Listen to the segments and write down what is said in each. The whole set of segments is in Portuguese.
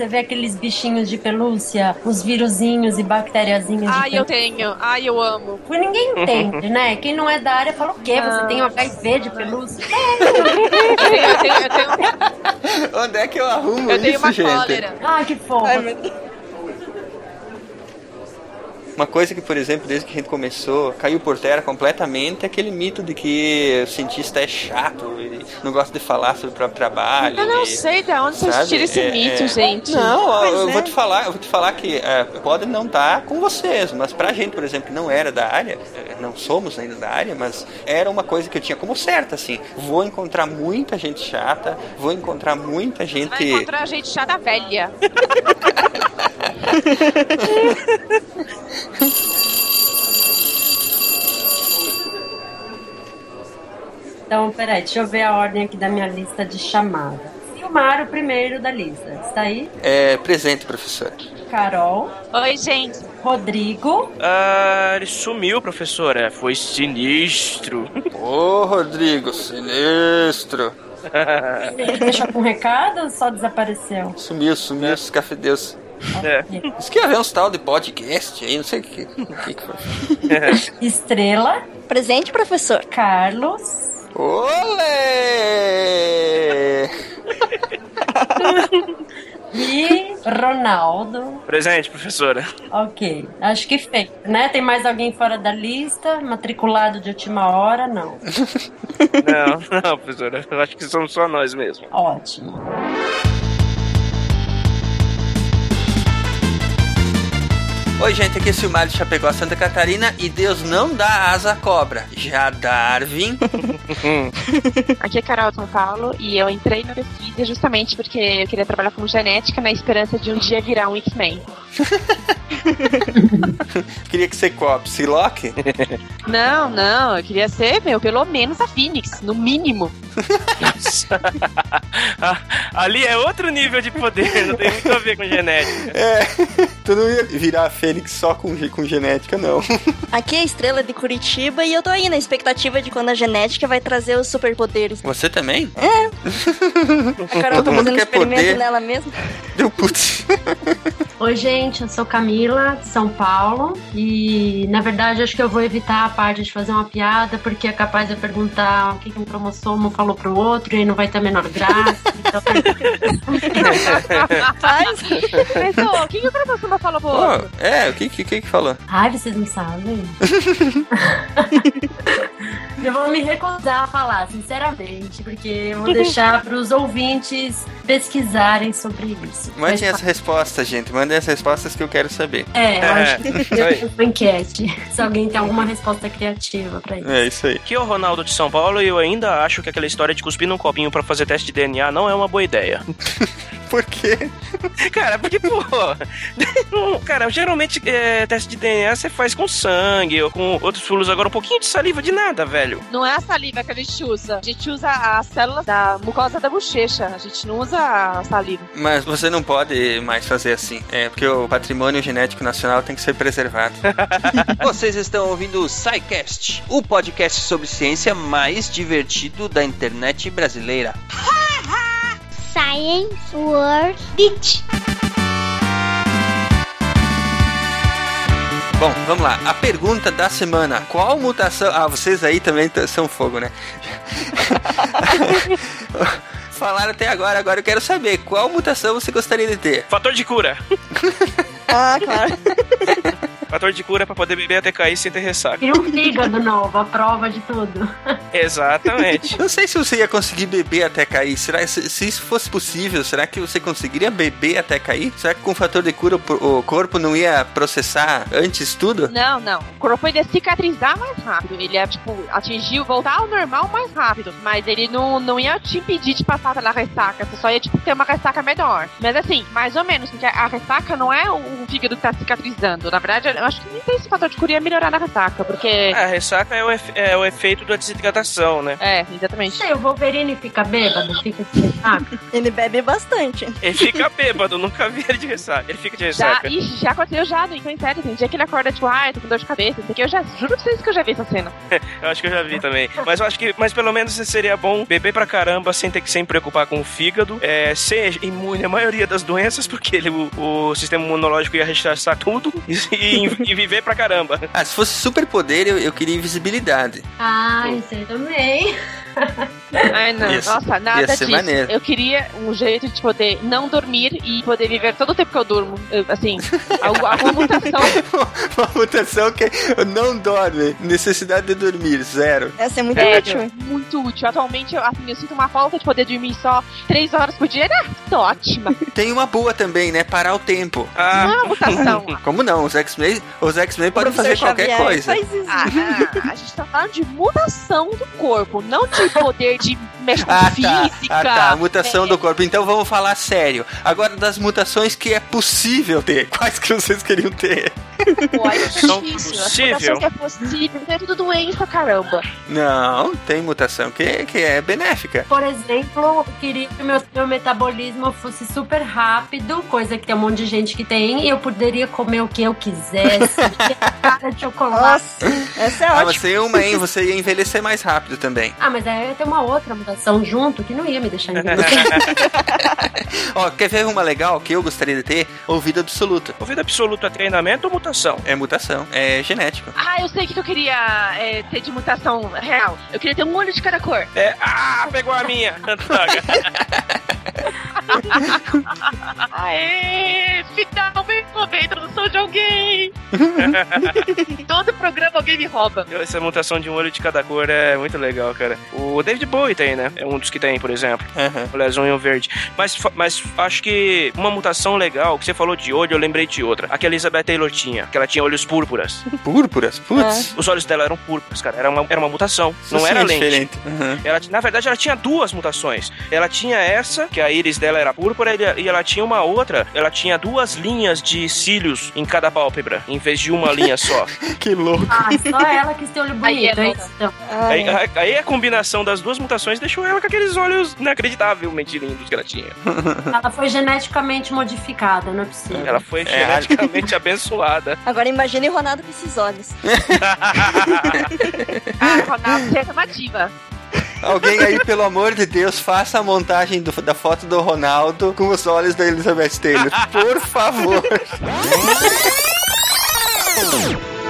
você vê aqueles bichinhos de pelúcia, os vírusinhos e bactériazinhas de Ai, eu tenho. Ai, eu amo. Mas ninguém entende, né? Quem não é da área fala o quê? Você tem um HIV de pelúcia? Eu tenho, eu tenho, eu Onde é que eu arrumo eu isso, tenho uma gente? cólera. Ah, que fofo. Ai, meu. Uma coisa que, por exemplo, desde que a gente começou, caiu por terra completamente é aquele mito de que o cientista é chato, ele não gosta de falar sobre o próprio trabalho. Eu não e- sei de onde vocês sabe? tiram esse É, mito, é. gente. Não, eu, Pois eu é. vou te falar, eu vou te falar que é, pode não estar com vocês, mas pra gente, por exemplo, que não era da área, é, não somos ainda da área, mas era uma coisa que eu tinha como certa, assim. Vou encontrar muita gente chata, vou encontrar muita gente. Vai encontrar gente chata velha. Então, peraí, deixa eu ver a ordem aqui da minha lista de chamada. Silmar, o primeiro da lista. Está aí? É, presente, professor. Carol, Oi, gente. Rodrigo, Ah, ele sumiu, professora. Foi sinistro. Ô, Rodrigo, sinistro. ele deixou com um recado ou só desapareceu? Sumiu, sumiu, esses cafedeus. É. Isso que ia haver uns tal de podcast aí, não sei o que, que, que foi. Estrela, Presente, professor. Carlos, Olê! e Ronaldo. Presente, professora. Ok, acho que feito, né? Tem mais alguém fora da lista? Matriculado de última hora? Não. Não, não, professora. Eu acho que somos só nós mesmo. Ótimo. Oi, gente, aqui é Silmar de Chapecó, Santa Catarina e Deus não dá asa à cobra. Já Darwin. Aqui é Carol de São Paulo e eu entrei no Pesquisa justamente porque eu queria trabalhar com genética na esperança de um dia virar um X-Men. Queria que você cope. Psylocke? Não, não, eu queria ser, meu, pelo menos a Phoenix, no mínimo. Ali é outro nível de poder, não tem muito a ver com genética. É. Tu não ia virar a Fênix só com, com genética, não. Aqui é a Estrela de Curitiba e eu tô aí na expectativa de quando a genética vai trazer os superpoderes. Você também? A Carol Todo tá fazendo experimento poder. nela mesma. Deu putz. Oi, gente, eu sou Camila, de São Paulo. E, na verdade, acho que eu vou evitar a parte de fazer uma piada, porque é capaz de eu perguntar o que um cromossomo falou pro outro e aí não vai ter a menor graça. Então, Faz. Mas, ô, o que, o cromossomo falou pro outro? é, o que, que, que que falou? Ai, vocês não sabem? eu vou me recusar a falar, sinceramente, porque eu vou deixar para os ouvintes pesquisarem sobre isso. Mandem as respostas, gente. Mandem as respostas que eu quero saber. É, eu acho que É, enquete. Se alguém tem alguma resposta criativa pra isso. É isso aí. Aqui é o Ronaldo de São Paulo e eu ainda acho que aquela história de cuspir num copinho pra fazer teste de DNA não é uma boa ideia. Por quê? Cara, porque, pô. Cara, geralmente é, teste de DNA você faz com sangue ou com outros fluidos. Agora, um pouquinho de saliva de nada, velho. Não é a saliva que a gente usa. A gente usa as células da mucosa da bochecha. A gente não usa a saliva. Mas você não pode mais fazer assim. É, porque o patrimônio genético nacional tem que ser preservado. Vocês estão ouvindo o SciCast, o podcast sobre ciência mais divertido da internet brasileira. Science World Beach. Bom, vamos lá. A pergunta da semana. Qual mutação... Ah, vocês aí também são fogo, né? Falaram até agora, agora eu quero saber. Qual mutação você gostaria de ter? Fator de cura. Ah, claro. Fator de cura pra poder beber até cair sem ter ressaca. Queria um fígado novo, a prova de tudo. Exatamente. Não sei se você ia conseguir beber até cair. Será se, se isso fosse possível, será que você conseguiria beber até cair? Será que com o fator de cura o, o corpo não ia processar antes tudo? Não, não. O corpo ia cicatrizar mais rápido. Ele ia, tipo, atingir, voltar ao normal mais rápido. Mas ele não, não ia te impedir de passar pela ressaca. Você só ia, tipo, ter uma ressaca menor. Mas assim, mais ou menos, porque a ressaca não é o, o fígado que tá cicatrizando. Na verdade, eu acho que nem tem esse fator de cura ia melhorar na ressaca, porque. A ressaca é o, efe- é o efeito da desidratação, né? É, exatamente. Sei, o Wolverine fica bêbado, fica assim, sabe? Ele bebe bastante. Ele fica bêbado, nunca vi ele de ressaca. Ele fica de Já, ressaca. ixi, já aconteceu já, não tem sério. Tem dia que ele acorda, tipo, ai, tô com dor de cabeça, não sei o que. Eu já juro pra vocês que eu já vi essa cena. Eu acho que eu já vi também. Mas eu acho que, mas pelo menos seria bom beber pra caramba sem ter que se preocupar com o fígado, é, ser imune à maioria das doenças, porque ele, o, o sistema imunológico ia rechaçar tudo e, e- e viver pra caramba. Ah, se fosse superpoder, eu, eu queria invisibilidade. Ah, isso aí também. Ai, não. Ia Nossa, nada ia ser disso. maneiro. Eu queria um jeito de poder não dormir e poder viver todo o tempo que eu durmo. Assim, algu- alguma mutação. Uma mutação que não dorme. Necessidade de dormir, zero. Essa é muito É, útil. muito útil. Atualmente, eu, assim, eu sinto uma falta de poder dormir só três horas por dia. Ah, tô ótima. Tem uma boa também, né? Parar o tempo. Ah, é uma mutação. Como não? Os X-Men os X-Men podem fazer qualquer Xavier coisa. Faz isso. Ah, ah, a gente tá falando de mutação do corpo, não de poder de mexer com Ah tá, física. ah tá, a mutação do corpo. Então vamos falar sério. Agora das mutações que é possível ter. Quais que vocês queriam ter? Pô, é São difícil. Possível. que é possível, é tudo doença, caramba. Não, tem mutação que, que é benéfica. Por exemplo, eu queria que o meu, meu metabolismo fosse super rápido, coisa que tem um monte de gente que tem, e eu poderia comer o que eu quisesse. cara de chocolate. Nossa, essa é Ah, ótima. mas tem uma, hein? Você ia envelhecer mais rápido também. Ah, mas aí eu ia ter uma outra mutação junto que não ia me deixar envelhecer. Ó, quer ver uma legal que eu gostaria de ter? Ouvido absoluto. ouvido absoluto é treinamento ou mutação? É mutação, é genético. Ah, eu sei o que eu queria é, ter de mutação real. Eu queria ter um olho de cada cor. É, ah, pegou a minha. Droga. Aê! Finalmente roubei a introdução de alguém! Todo programa alguém me rouba. Essa mutação de um olho de cada cor é muito legal, cara. O David Bowie tem, né? É um dos que tem, por exemplo. Aham. Aliás, um verde. Mas, mas acho que uma mutação legal, que você falou de olho, eu lembrei de outra. A que a Elizabeth Taylor tinha, que ela tinha olhos púrpuras. Púrpuras? Putz. Os olhos dela eram púrpuras, cara. Era uma, era uma mutação. Isso não sim era é lente. diferente. Uhum. Ela, na verdade, ela tinha duas mutações. Ela tinha essa, que a íris dela era púrpura, e- ela tinha uma outra. Ela tinha duas linhas de cílios em cada pálpebra, em vez de uma linha só. Que louco. Ah, só ela quis ter olho Aí é bonito, é louca. isso? Então. Aí, aí- aí a combinação das duas mutações deixou ela com aqueles olhos inacreditavelmente lindos que ela tinha. Ela foi geneticamente modificada, não é possível. Ela foi geneticamente abençoada. Agora imagine o Ronaldo com esses olhos. Ah, Ronaldo, é chamativa. Alguém aí, pelo amor de Deus, faça a montagem do- da foto do Ronaldo com os olhos da Elizabeth Taylor. Por favor.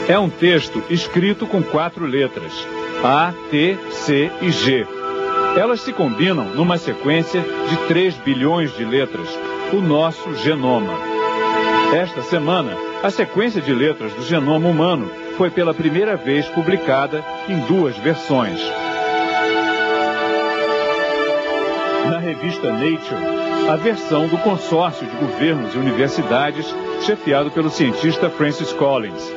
É um texto escrito com quatro letras: A, T, C e G. Elas se combinam numa sequência de 3 bilhões de letras, o nosso genoma. Esta semana, a sequência de letras do genoma humano foi pela primeira vez publicada em duas versões. Na revista Nature, a versão do consórcio de governos e universidades, chefiado pelo cientista Francis Collins.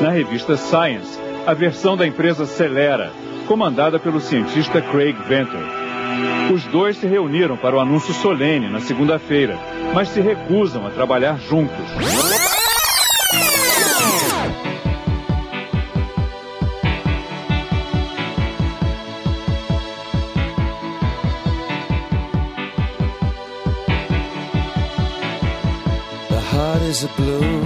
Na revista Science, a versão da empresa Celera, comandada pelo cientista Craig Venter. Os dois se reuniram para o anúncio solene na segunda-feira, mas se recusam a trabalhar juntos. is a blue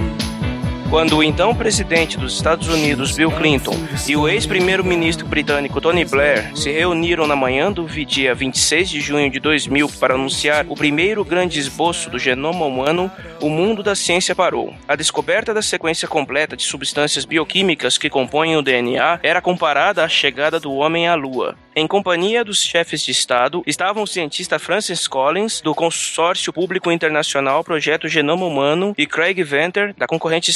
Quando o então presidente dos Estados Unidos, Bill Clinton, e o ex-primeiro-ministro britânico Tony Blair se reuniram na manhã do dia 26 de junho de 2000 para anunciar o primeiro grande esboço do genoma humano, o mundo da ciência parou. A descoberta da sequência completa de substâncias bioquímicas que compõem o DNA era comparada à chegada do homem à Lua. Em companhia dos chefes de Estado estavam o cientista Francis Collins, do Consórcio Público Internacional Projeto Genoma Humano, e Craig Venter, da concorrente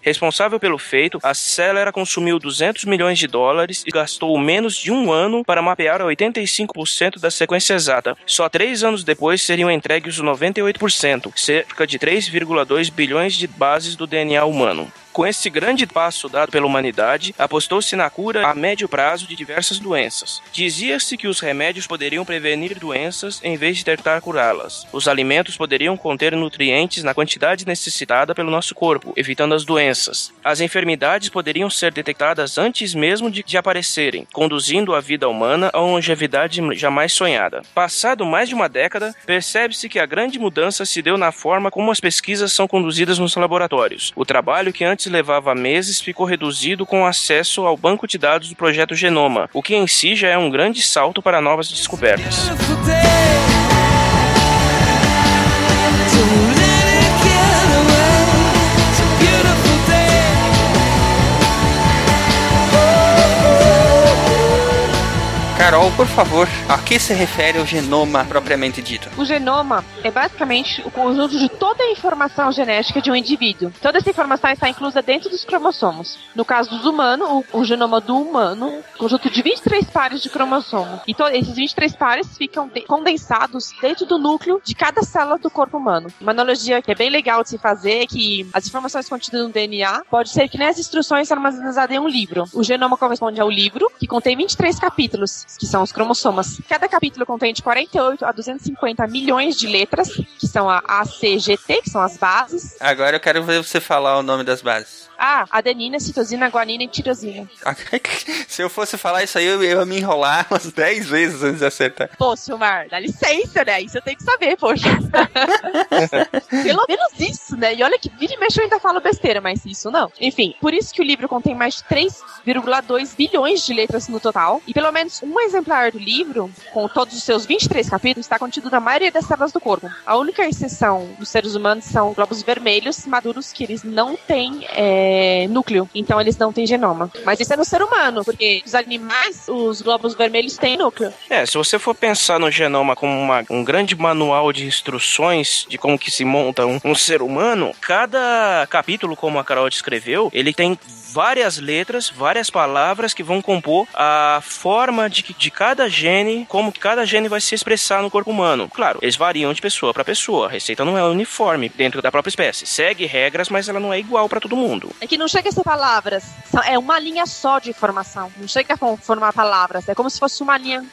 Responsável pelo feito, a Celera consumiu 200 milhões de dólares e gastou menos de um ano para mapear 85% da sequência exata. Só três anos depois seriam entregues os 98%, cerca de 3,2 bilhões de bases do DNA humano. Com esse grande passo dado pela humanidade, apostou-se na cura a médio prazo de diversas doenças. Dizia-se que os remédios poderiam prevenir doenças em vez de tentar curá-las. Os alimentos poderiam conter nutrientes na quantidade necessitada pelo nosso corpo, evitando as doenças. As enfermidades poderiam ser detectadas antes mesmo de, de aparecerem, conduzindo a vida humana a uma longevidade jamais sonhada. Passado mais de uma década, percebe-se que a grande mudança se deu na forma como as pesquisas são conduzidas nos laboratórios. O trabalho que antes levava meses ficou reduzido com acesso ao banco de dados do projeto Genoma, o que em si já é um grande salto para novas descobertas. Carol, por favor, a que se refere o genoma propriamente dito? O genoma é basicamente o conjunto de toda a informação genética de um indivíduo. Toda essa informação está inclusa dentro dos cromossomos. No caso dos humanos, o, o genoma do humano, conjunto de 23 pares de cromossomos. E esses 23 pares ficam de condensados dentro do núcleo de cada célula do corpo humano. Uma analogia que é bem legal de se fazer é que as informações contidas no DNA pode ser que nem as instruções armazenadas em um livro. O genoma corresponde ao livro, que contém 23 capítulos que são os cromossomas. Cada capítulo contém de 48 a 250 milhões de letras, que são a ACGT, que são as bases. Agora eu quero ver você falar o nome das bases. Ah, adenina, citosina, guanina e tirosina. Se eu fosse falar isso aí, eu ia me enrolar umas 10 vezes antes de acertar. Pô, Silmar, dá licença, né? Isso eu tenho que saber, poxa. Pelo menos isso, né? E olha que vira e mexe eu ainda falo besteira, mas isso não. Enfim, por isso que o livro contém mais de 3,2 bilhões de letras no total. E pelo menos um exemplar do livro, com todos os seus 23 capítulos, está contido na maioria das células do corpo. A única exceção dos seres humanos são globos vermelhos maduros que eles não têm é, núcleo. Então eles não têm genoma. Mas isso é no ser humano, porque os animais, os glóbulos vermelhos têm núcleo. É, se você for pensar no genoma como uma, um grande manual de instruções de como que se monta um, um ser humano, cada capítulo, como a Carol descreveu, ele tem várias letras, várias palavras que vão compor a forma de, de cada gene, como cada gene vai se expressar no corpo humano. Claro, eles variam de pessoa para pessoa. A receita não é uniforme dentro da própria espécie. Segue regras, mas ela não é igual para todo mundo. É que não chega a ser palavras, é uma linha só de informação. Não chega a formar palavras. É como se fosse uma linha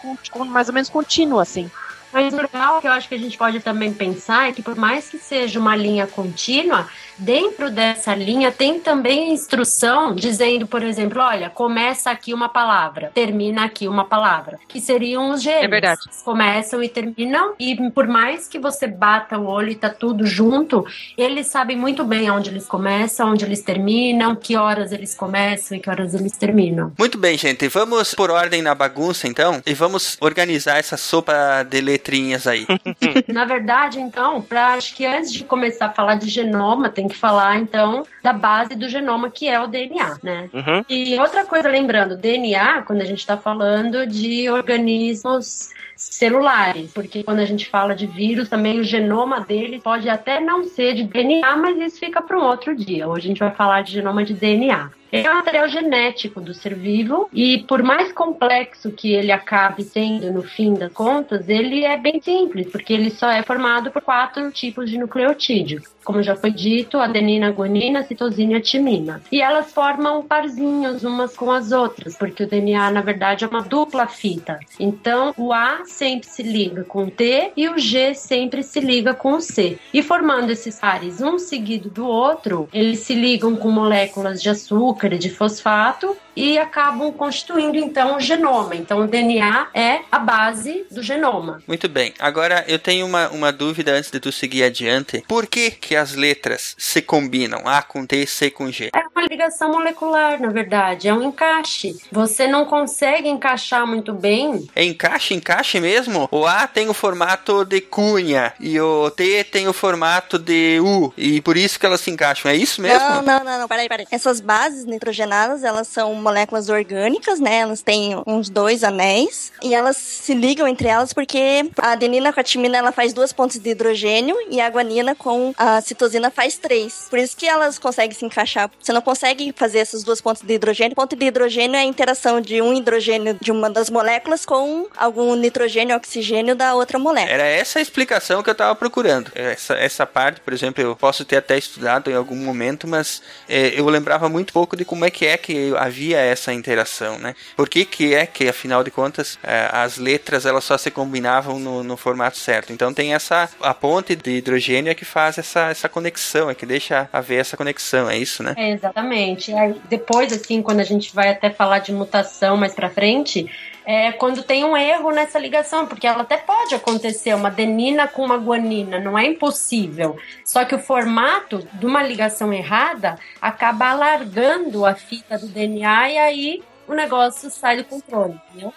mais ou menos contínua, assim. Mas o legal que eu acho que a gente pode também pensar é que por mais que seja uma linha contínua, dentro dessa linha tem também instrução dizendo, por exemplo, olha, começa aqui uma palavra, termina aqui uma palavra, que seriam os genes. É verdade. Começam e terminam e por mais que você bata o olho e tá tudo junto, eles sabem muito bem onde eles começam, onde eles terminam, que horas eles começam e que horas eles terminam. Muito bem, gente, vamos por ordem na bagunça então e vamos organizar essa sopa de letrinhas aí. Na verdade, então, pra, acho que antes de começar a falar de genoma, tem que falar, então, da base do genoma, que é o DNA, né? Uhum. E outra coisa, lembrando, DNA, quando a gente está falando de organismos celulares, porque quando a gente fala de vírus, também o genoma dele pode até não ser de DNA, mas isso fica para um outro dia. Hoje a gente vai falar de genoma de DNA. É um material genético do ser vivo e por mais complexo que ele acabe sendo no fim das contas, ele é bem simples, porque ele só é formado por quatro tipos de nucleotídeo. Como já foi dito, adenina, guanina, citosina e timina. E elas formam parzinhos umas com as outras, porque o DNA, na verdade, é uma dupla fita. Então, o A sempre se liga com o T e o G sempre se liga com o C. E formando esses pares um seguido do outro, eles se ligam com moléculas de açúcar de fosfato e acabam constituindo então o genoma. Então o DNA é a base do genoma. Muito bem. Agora eu tenho uma, uma dúvida antes de tu seguir adiante. Por que que as letras se combinam? A com T, C com G? É uma ligação molecular, na verdade. É um encaixe. Você não consegue encaixar muito bem. É encaixe, encaixe mesmo? O A tem o formato de cunha e o T tem o formato de U. E por isso que elas se encaixam. É isso mesmo? Não, não, não, não. Peraí, peraí. Essas bases nitrogenadas, elas são moléculas orgânicas, né? Elas têm uns dois anéis e elas se ligam entre elas porque a adenina com a timina ela faz duas pontes de hidrogênio e a guanina com a citosina faz três. Por isso que elas conseguem se encaixar. Você não consegue fazer essas duas pontes de hidrogênio. Ponte de hidrogênio é a interação de um hidrogênio de uma das moléculas com algum nitrogênio, oxigênio da outra molécula. Era essa a explicação que eu estava procurando. Essa, essa parte, por exemplo, eu posso ter até estudado em algum momento, mas é, eu lembrava muito pouco de como é que é que havia essa interação, né? Por que, que é que, afinal de contas, é, as letras elas só se combinavam no, no, formato certo? Então tem essa a ponte de hidrogênio é que faz essa, essa conexão, é que deixa haver essa conexão, é isso, né? É, exatamente. Aí, depois, assim, quando a gente vai até falar de mutação mais para frente, é quando tem um erro nessa ligação, porque ela até pode acontecer, uma adenina com uma guanina, não é impossível. Só que o formato de uma ligação errada acaba alargando a fita do DNA e aí o negócio sai do controle, entendeu?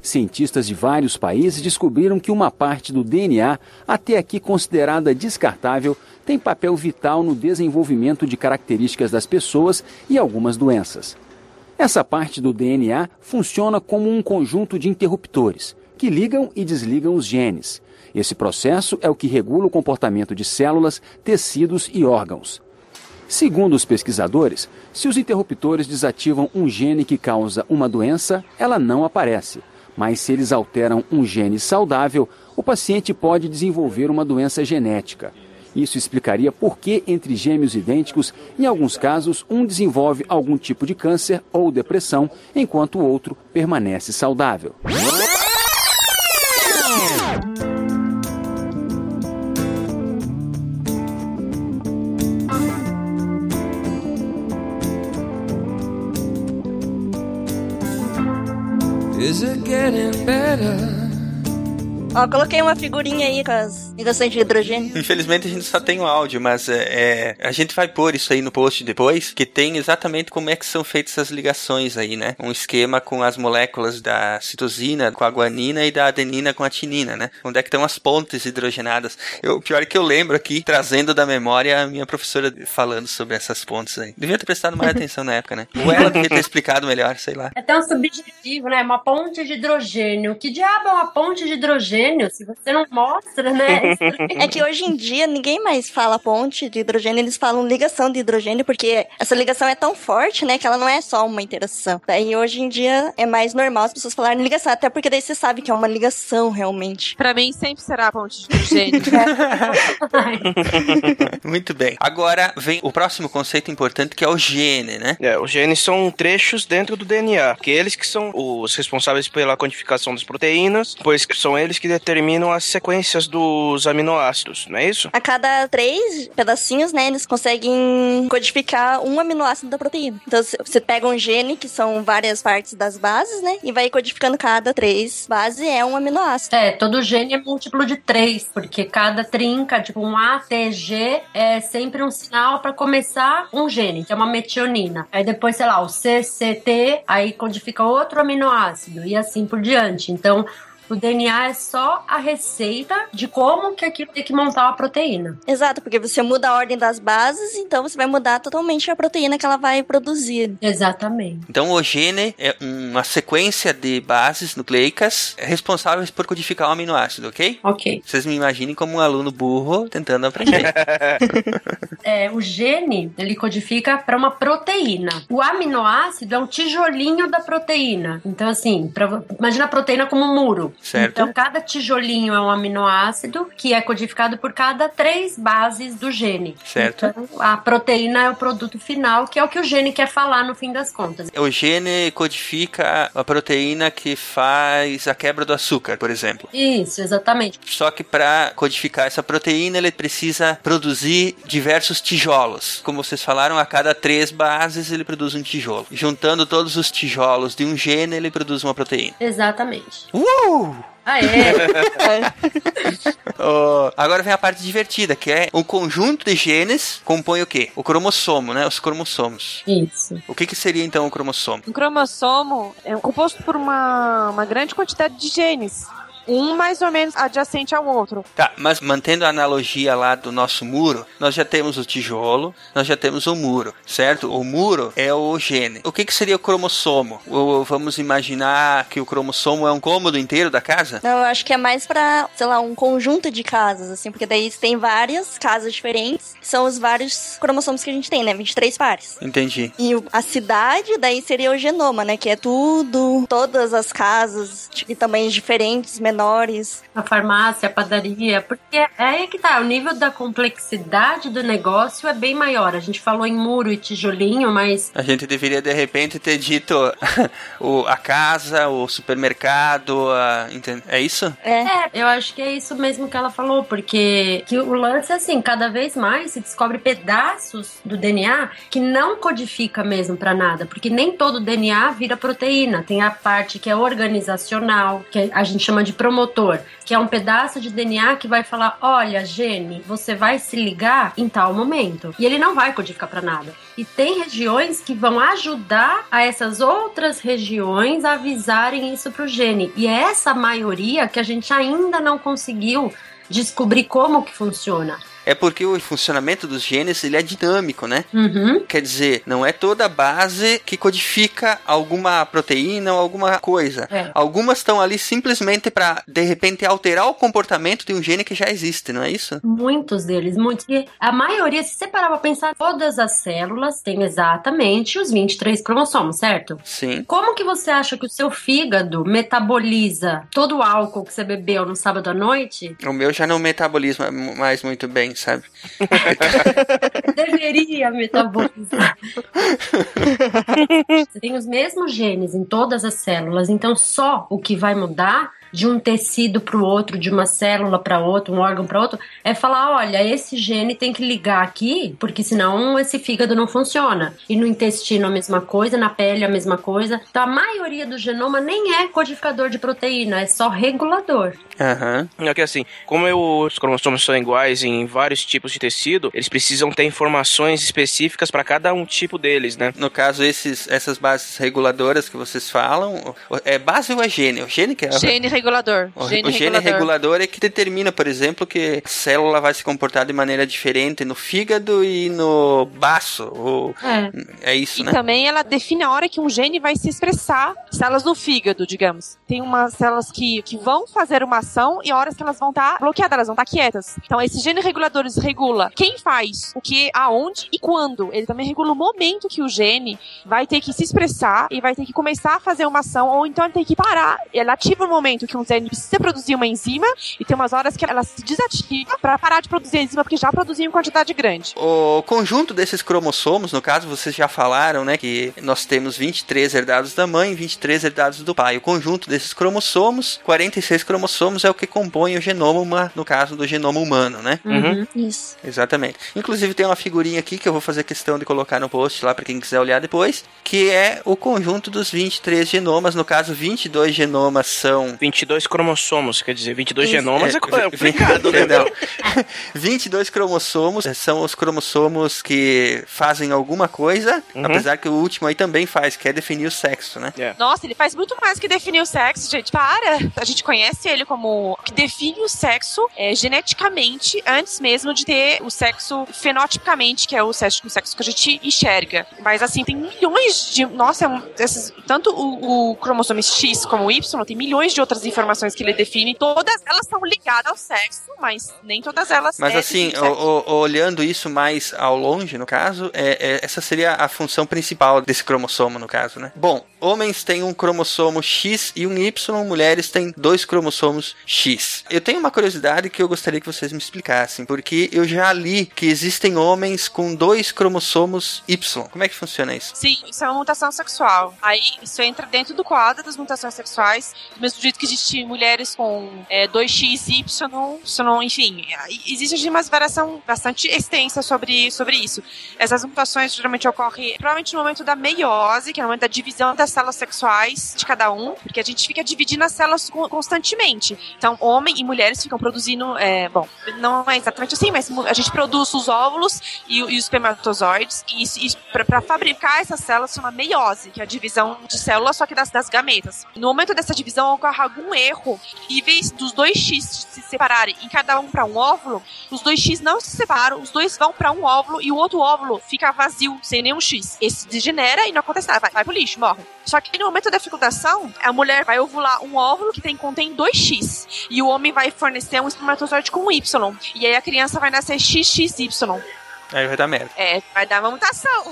Cientistas de vários países descobriram que uma parte do DNA, até aqui considerada descartável, tem papel vital no desenvolvimento de características das pessoas e algumas doenças. Essa parte do DNA funciona como um conjunto de interruptores que ligam e desligam os genes. Esse processo é o que regula o comportamento de células, tecidos e órgãos. Segundo os pesquisadores, se os interruptores desativam um gene que causa uma doença, ela não aparece. Mas se eles alteram um gene saudável, o paciente pode desenvolver uma doença genética. Isso explicaria por que, entre gêmeos idênticos, em alguns casos, um desenvolve algum tipo de câncer ou depressão, enquanto o outro permanece saudável. Is it getting better? Ó, coloquei uma figurinha aí com as ligações de hidrogênio. Infelizmente a gente só tem o áudio, mas é, é, a gente vai pôr isso aí no post depois, que tem exatamente como é que são feitas essas ligações aí, né? Um esquema com as moléculas da citosina com a guanina e da adenina com a tinina, né? Onde é que estão as pontes hidrogenadas. Eu, pior é que eu lembro aqui, trazendo da memória a minha professora falando sobre essas pontes aí. Devia ter prestado mais atenção na época, né? Ou ela devia ter explicado melhor, sei lá. É tão subjetivo, né? Uma ponte de hidrogênio. Que diabo é uma ponte de hidrogênio, se você não mostra, né? É que hoje em dia ninguém mais fala ponte de hidrogênio, eles falam ligação de hidrogênio, porque essa ligação é tão forte, né, que ela não é só uma interação. Daí hoje em dia é mais normal as pessoas falarem ligação, até porque daí você sabe que é uma ligação realmente. Pra mim sempre será ponte de hidrogênio. Muito bem. Agora vem o próximo conceito importante que é o gene, né? É, os genes são trechos dentro do DNA, que eles que são os responsáveis pela codificação das proteínas, pois são eles que determinam as sequências dos aminoácidos, não é isso? A cada três pedacinhos, né, eles conseguem codificar um aminoácido da proteína. Então, você pega um gene, que são várias partes das bases, né, e vai codificando cada três bases, é um aminoácido. É, todo gene é múltiplo de três, porque cada trinca, tipo um A, T, G, é sempre um sinal para começar um gene, que é uma metionina. Aí depois, sei lá, o C, C, T, aí codifica outro aminoácido, e assim por diante. Então, o DNA é só a receita de como que aquilo tem que montar a proteína. Exato, porque você muda a ordem das bases, então você vai mudar totalmente a proteína que ela vai produzir. Exatamente. Então o gene é uma sequência de bases nucleicas responsáveis por codificar o aminoácido, ok? Ok. Vocês me imaginem como um aluno burro tentando aprender. é, o gene, ele codifica para uma proteína. O aminoácido é um tijolinho da proteína. Então, assim, pra, imagina a proteína como um muro. Certo. Então, cada tijolinho é um aminoácido que é codificado por cada três bases do gene. Certo. Então, a proteína é o produto final, que é o que o gene quer falar no fim das contas. O gene codifica a proteína que faz a quebra do açúcar, por exemplo. Isso, exatamente. Só que para codificar essa proteína, ele precisa produzir diversos tijolos. Como vocês falaram, a cada três bases ele produz um tijolo. Juntando todos os tijolos de um gene, ele produz uma proteína. Exatamente. Uh! Ah, é? oh, agora vem a parte divertida, que é um conjunto de genes compõe o quê? O cromossomo, né? Os cromossomos. Isso. O que, que seria então o cromossomo? Um cromossomo é composto por uma, uma grande quantidade de genes. Um mais ou menos adjacente ao outro. Tá, mas mantendo a analogia lá do nosso muro, nós já temos o tijolo, nós já temos o muro, certo? O muro é o gene. O que, que seria o cromossomo? Ou vamos imaginar que o cromossomo é um cômodo inteiro da casa? Não, eu acho que é mais pra, sei lá, um conjunto de casas, assim, porque daí tem várias casas diferentes, são os vários cromossomos que a gente tem, né? 23 pares. Entendi. E a cidade, daí seria o genoma, né? Que é tudo, todas as casas de tamanhos diferentes, menores. A farmácia, a padaria, porque é aí que tá, o nível da complexidade do negócio é bem maior. A gente falou em muro e tijolinho, mas A gente deveria de repente ter dito o, a casa, o supermercado, a, entende? é isso? É, eu acho que é isso mesmo que ela falou, porque que o lance é assim, cada vez mais se descobre pedaços do DNA que não codifica mesmo pra nada, porque nem todo DNA vira proteína. Tem a parte que é organizacional, que a gente chama de promotor, que é um pedaço de DNA que vai falar: olha, gene, você vai se ligar em tal momento. E ele não vai codificar pra nada. E tem regiões que vão ajudar a essas outras regiões a avisarem isso pro gene. E é essa maioria que a gente ainda não conseguiu descobrir como que funciona. É porque o funcionamento dos genes ele é dinâmico, né? Uhum. Quer dizer, não é toda a base que codifica alguma proteína ou alguma coisa. É. Algumas estão ali simplesmente para de repente alterar o comportamento de um gene que já existe, não é isso? Muitos deles, muitos. E a maioria, se você parar pra pensar, todas as células têm exatamente os 23 cromossomos, certo? Sim. Como que você acha que o seu fígado metaboliza todo o álcool que você bebeu no sábado à noite? O meu já não metaboliza mais muito bem, sabe? Deveria metabolizar. Você tem os mesmos genes em todas as células, então só o que vai mudar de um tecido para o outro, de uma célula para outra, um órgão para outro, é falar, olha, esse gene tem que ligar aqui, porque senão esse fígado não funciona. E no intestino a mesma coisa, na pele a mesma coisa. Então a maioria do genoma nem é codificador de proteína, é só regulador. Aham. É que assim, como eu- os cromossomos são iguais em vários tipos de tecido, eles precisam ter informações específicas para cada um tipo deles, né? No caso, esses, essas bases reguladoras que vocês falam, é base ou é gene? O gene que é Gene regulador. O, gene o gene regulador. regulador é que determina, por exemplo, que a célula vai se comportar de maneira diferente no fígado e no baço. Ou, É. é isso, E né? também ela define a hora que um gene vai se expressar. Células do fígado, digamos. Tem umas células que, que vão fazer uma ação e horas que elas vão estar bloqueadas, elas vão estar quietas. Então, esses gene reguladores regula quem faz o que, aonde e quando. Ele também regula o momento que o gene vai ter que se expressar e vai ter que começar a fazer uma ação, ou então ele tem que parar. Ele ativa o momento que um precisa produzir uma enzima e tem umas horas que ela se desativa para parar de produzir a enzima porque já produziu em quantidade grande. O conjunto desses cromossomos, no caso, vocês já falaram, né, que nós temos 23 herdados da mãe e 23 herdados do pai. O conjunto desses cromossomos, 46 cromossomos, é o que compõe o genoma, no caso do genoma humano, né? Uhum. Isso. Exatamente. Inclusive tem uma figurinha aqui que eu vou fazer questão de colocar no post lá para quem quiser olhar depois, que é o conjunto dos 23 genomas, no caso 22 genomas são 22 cromossomos, quer dizer, 22 Isso, genomas é, é, é complicado, né? Entendeu? 22 cromossomos eh, são os cromossomos que fazem alguma coisa, Uhum. apesar que o último aí também faz, que é definir o sexo, né? É. Nossa, ele faz muito mais que definir o sexo, gente. Para! A gente conhece ele como que define o sexo é, geneticamente antes mesmo de ter o sexo fenotipicamente, que é o sexo, o sexo que a gente enxerga. Mas assim, tem milhões de. Nossa, esses, tanto o, o cromossomo X como o Y, tem milhões de outras informações que ele define. Todas elas são ligadas ao sexo, mas nem todas elas. Mas é, assim, o- o- olhando isso mais ao longe, no caso, é, é- essa seria a função principal desse cromossomo, no caso, né? Bom, homens têm um cromossomo X e um Y, mulheres têm dois cromossomos X. Eu tenho uma curiosidade que eu gostaria que vocês me explicassem, porque eu já li que existem homens com dois cromossomos Y. Como é que funciona isso? Sim, isso é uma mutação sexual. Aí isso entra dentro do quadro das mutações sexuais, do mesmo jeito que existem mulheres com é, 2x, y, y, enfim. Existe uma variação bastante extensa sobre, sobre isso. Essas mutações geralmente ocorrem provavelmente no momento da meiose, que é no momento da divisão das células sexuais de cada um, porque a gente fica dividindo as células constantemente. Então, homem e mulheres ficam produzindo, é, bom, não é exatamente assim, mas a gente produz os óvulos e, e os espermatozoides, e, e para fabricar essas células chama meiose, que é a divisão de células, só que das, das gametas. No momento dessa divisão ocorre algum erro, e vez dos dois X se separarem em cada um para um óvulo, os dois X não se separam, os dois vão para um óvulo e o outro óvulo fica vazio, sem nenhum X. Esse degenera e não acontece nada, vai, vai pro lixo, morre. Só que no momento da fecundação, a mulher vai ovular um óvulo que tem, contém 2x. E o homem vai fornecer um espermatozoide com Y. E aí a criança vai nascer XXY. Aí vai dar merda. É, vai dar uma mutação.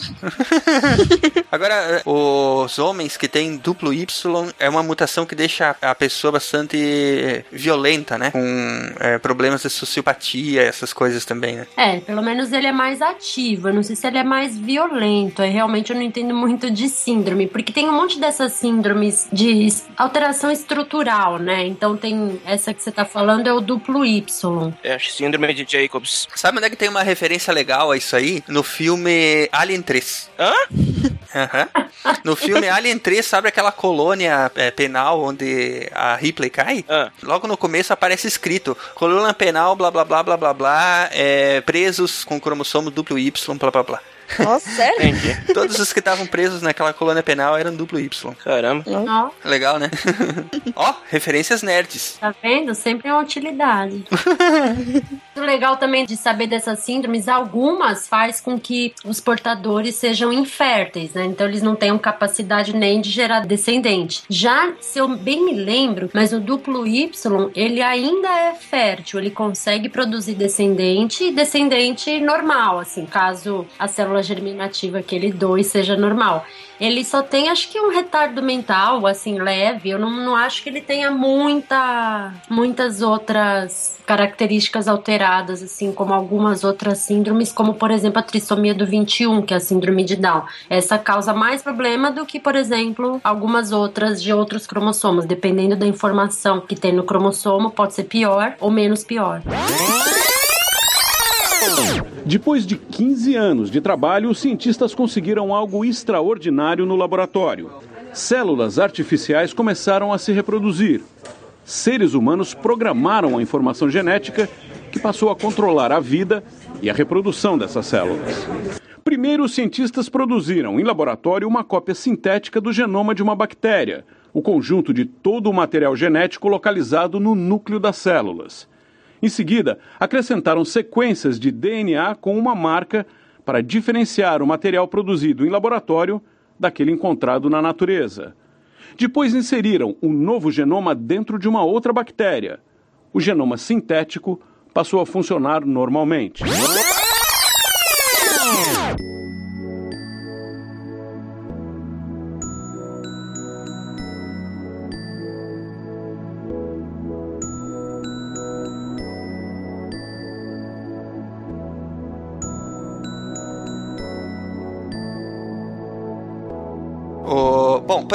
Agora, os homens que têm duplo Y é uma mutação que deixa a pessoa bastante violenta, né? Com é, problemas de sociopatia, essas coisas também, né? É, pelo menos ele é mais ativo. Eu não sei se ele é mais violento. Eu realmente eu não entendo muito de síndrome, porque tem um monte dessas síndromes de alteração estrutural, né? Então tem essa que você tá falando é o duplo Y. É, síndrome de Jacobs. Sabe onde é que tem uma referência legal a isso aí? No filme Alien 3. Hã? Uhum. No filme Alien 3, sabe aquela colônia é, penal onde a Ripley cai? Ah. Logo no começo aparece escrito: colônia penal, blá blá blá blá blá blá, é, presos com cromossomo duplo Y, blá blá blá. Nossa, sério? Entendi. Todos os que estavam presos naquela colônia penal eram duplo Y. Caramba. Ó, Legal, né? Ó, referências nerds. tá vendo? Sempre é uma utilidade. o legal também de saber dessas síndromes, algumas faz com que os portadores sejam inférteis, né? Então eles não tenham capacidade nem de gerar descendente. Já, se eu bem me lembro, mas o duplo Y, ele ainda é fértil, ele consegue produzir descendente e descendente normal, assim, caso a célula germinativa, aquele 2, seja normal. Ele só tem, acho que um retardo mental, assim, leve. Eu não, não acho que ele tenha muita, muitas outras características alteradas, assim, como algumas outras síndromes, como, por exemplo, a trissomia do 21, que é a síndrome de Down. Essa causa mais problema do que, por exemplo, algumas outras de outros cromossomos. Dependendo da informação que tem no cromossomo, pode ser pior ou menos pior. Depois de 15 anos de trabalho, os cientistas conseguiram algo extraordinário no laboratório. Células artificiais começaram a se reproduzir. Seres humanos programaram a informação genética que passou a controlar a vida e a reprodução dessas células. Primeiro, os cientistas produziram em laboratório uma cópia sintética do genoma de uma bactéria, o conjunto de todo o material genético localizado no núcleo das células. Em seguida, acrescentaram sequências de DNA com uma marca para diferenciar o material produzido em laboratório daquele encontrado na natureza. Depois inseriram um novo genoma dentro de uma outra bactéria. O genoma sintético passou a funcionar normalmente.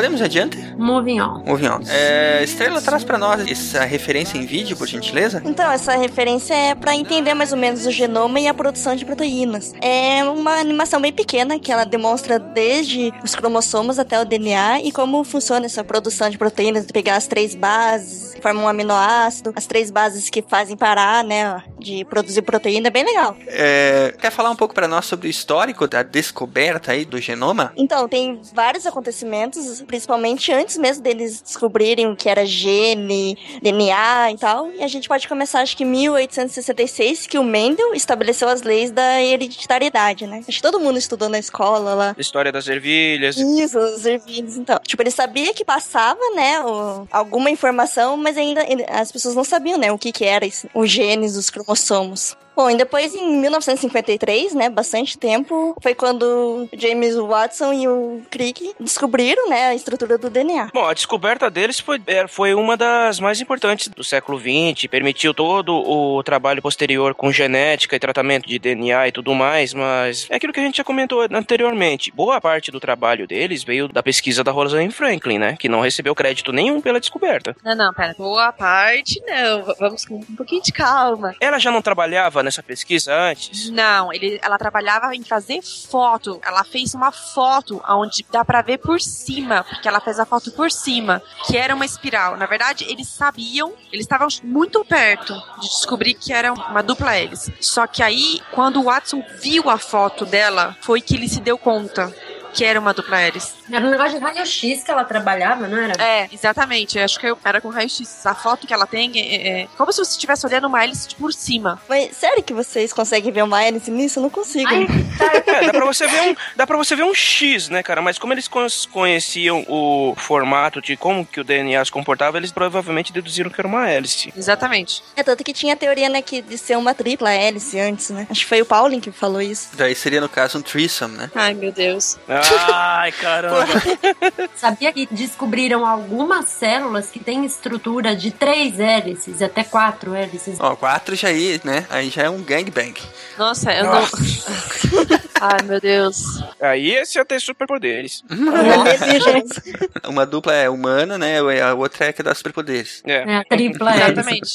Podemos ir adiante? Moving on. Moving on. É, Estrela, traz pra nós essa referência em vídeo, por gentileza. Então, essa referência é para entender mais ou menos o genoma e a produção de proteínas. É uma animação bem pequena que ela demonstra desde os cromossomos até o DNA e como funciona essa produção de proteínas, de pegar as três bases, formam um aminoácido, as três bases que fazem parar, né, de produzir proteína, é bem legal. É, quer falar um pouco pra nós sobre o histórico da descoberta aí do genoma? Então, tem vários acontecimentos, principalmente antes mesmo deles descobrirem o que era gene, DNA e tal. E a gente pode começar, acho que em 1866, que o Mendel estabeleceu as leis da hereditariedade, né? Acho que todo mundo estudou na escola lá. História das ervilhas. Isso, os ervilhas, então. Tipo, ele sabia que passava, né, o- alguma informação, mas ainda as pessoas não sabiam, né, o que que era isso, os genes, os cromossomos. Bom, e depois, em 1953, né, bastante tempo, foi quando James Watson e o Crick descobriram, né, a estrutura do DNA. Bom, a descoberta deles foi, é, foi uma das mais importantes do século XX, permitiu todo o trabalho posterior com genética e tratamento de DNA e tudo mais, mas é aquilo que a gente já comentou anteriormente. Boa parte do trabalho deles veio da pesquisa da Rosalind Franklin, né? Que não recebeu crédito nenhum pela descoberta. Não, não, pera. Boa parte, não. Vamos com um pouquinho de calma. Ela já não trabalhava nessa pesquisa antes? Não, ele, ela trabalhava em fazer foto. Ela fez uma foto onde dá pra ver por cima, porque ela fez a foto por cima, que era uma espiral. Na verdade, eles sabiam, eles estavam muito perto de descobrir que era uma dupla hélice. Só que aí, quando o Watson viu a foto dela, foi que ele se deu conta que era uma dupla hélice. Era um negócio de raio-x que ela trabalhava, não era? É, exatamente. Eu acho que eu era com raio-x. A foto que ela tem é, é como se você estivesse olhando uma hélice por cima. Mas sério que vocês conseguem ver uma hélice nisso? Eu não consigo. Ai, É, dá pra você ver um, dá para você ver um X, né, cara? Mas como eles con- conheciam o formato de como que o DNA se comportava, eles provavelmente deduziram que era uma hélice. Exatamente. É tanto que tinha a teoria, né, que de ser uma tripla hélice antes, né? Acho que foi o Pauling que falou isso. Daí seria, no caso, um threesome, né? Ai, meu Deus. Ai, caramba. Sabia que descobriram algumas células que têm estrutura de três hélices, até quatro hélices. Ó, quatro já aí, né? Aí já é um gangbang. Nossa, eu não. Ai, meu Deus. Aí esse ia ter superpoderes. Uma dupla é humana, né? A outra é que dá superpoderes. É, É a tripla hélice. Exatamente.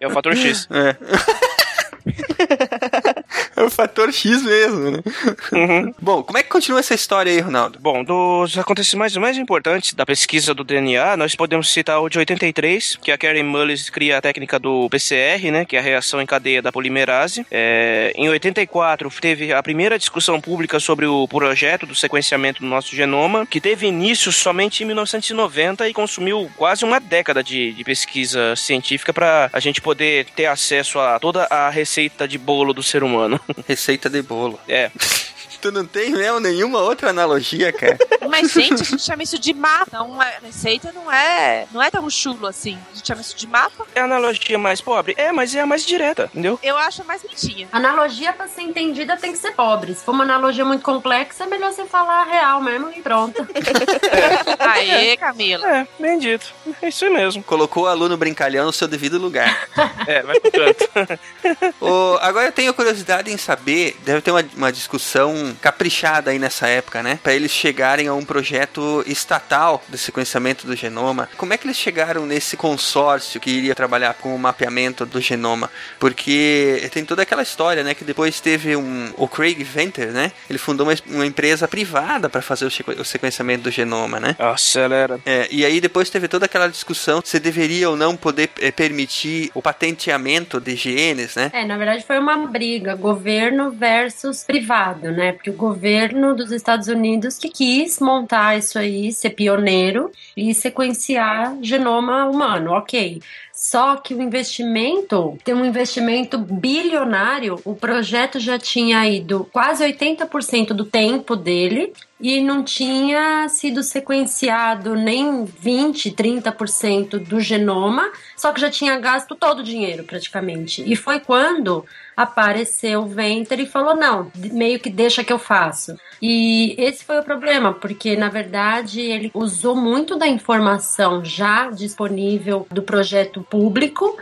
é o fator X. É. é o fator X mesmo, né? Uhum. Bom, como é que continua essa história aí, Ronaldo? Bom, dos acontecimentos mais importantes da pesquisa do DNA, nós podemos citar o de 83, que a Karen Mullis cria a técnica do PCR, né, que é a reação em cadeia da polimerase. É, em 84, teve a primeira discussão pública sobre o projeto do sequenciamento do nosso genoma, que teve início somente em 1990 e consumiu quase uma década de, de pesquisa científica para a gente poder ter acesso a toda a receita de bolo do ser humano. Receita de bolo. É. Tu não tem mesmo nenhuma outra analogia, cara? Mas, gente, a gente chama isso de mapa. Não é, receita não é, não é tão chulo assim. A gente chama isso de mapa. É a analogia mais pobre? É, mas é a mais direta, entendeu? Eu acho mais bonitinha. Analogia, pra ser entendida, tem que ser pobre. Se for uma analogia muito complexa, é melhor você falar a real mesmo e pronto. Aê, Camila. É, bem dito. É isso aí mesmo. Colocou o aluno brincalhão no seu devido lugar. É, vai pro canto. Ô, agora eu tenho curiosidade em saber, deve ter uma, uma discussão caprichada aí nessa época, né? Pra eles chegarem a um projeto estatal de sequenciamento do genoma. Como é que eles chegaram nesse consórcio que iria trabalhar com o mapeamento do genoma? Porque tem toda aquela história, né? Que depois teve um. O Craig Venter, né? Ele fundou uma, uma empresa privada para fazer o, sequ- o sequenciamento do genoma, né? Acelera. É, e aí depois teve toda aquela discussão se deveria ou não poder eh, permitir o patenteamento de genes, né? É, na verdade foi uma briga, governo versus privado, né? Porque o governo dos Estados Unidos que quis montar isso aí, ser pioneiro e sequenciar genoma humano, ok. Só que o investimento, tem um investimento bilionário, o projeto já tinha ido quase 80% do tempo dele e não tinha sido sequenciado nem 20, 30% do genoma, só que já tinha gasto todo o dinheiro praticamente. E foi quando apareceu o Venter e falou: não, meio que deixa que eu faço. E esse foi o problema, porque na verdade ele usou muito da informação já disponível do projeto público.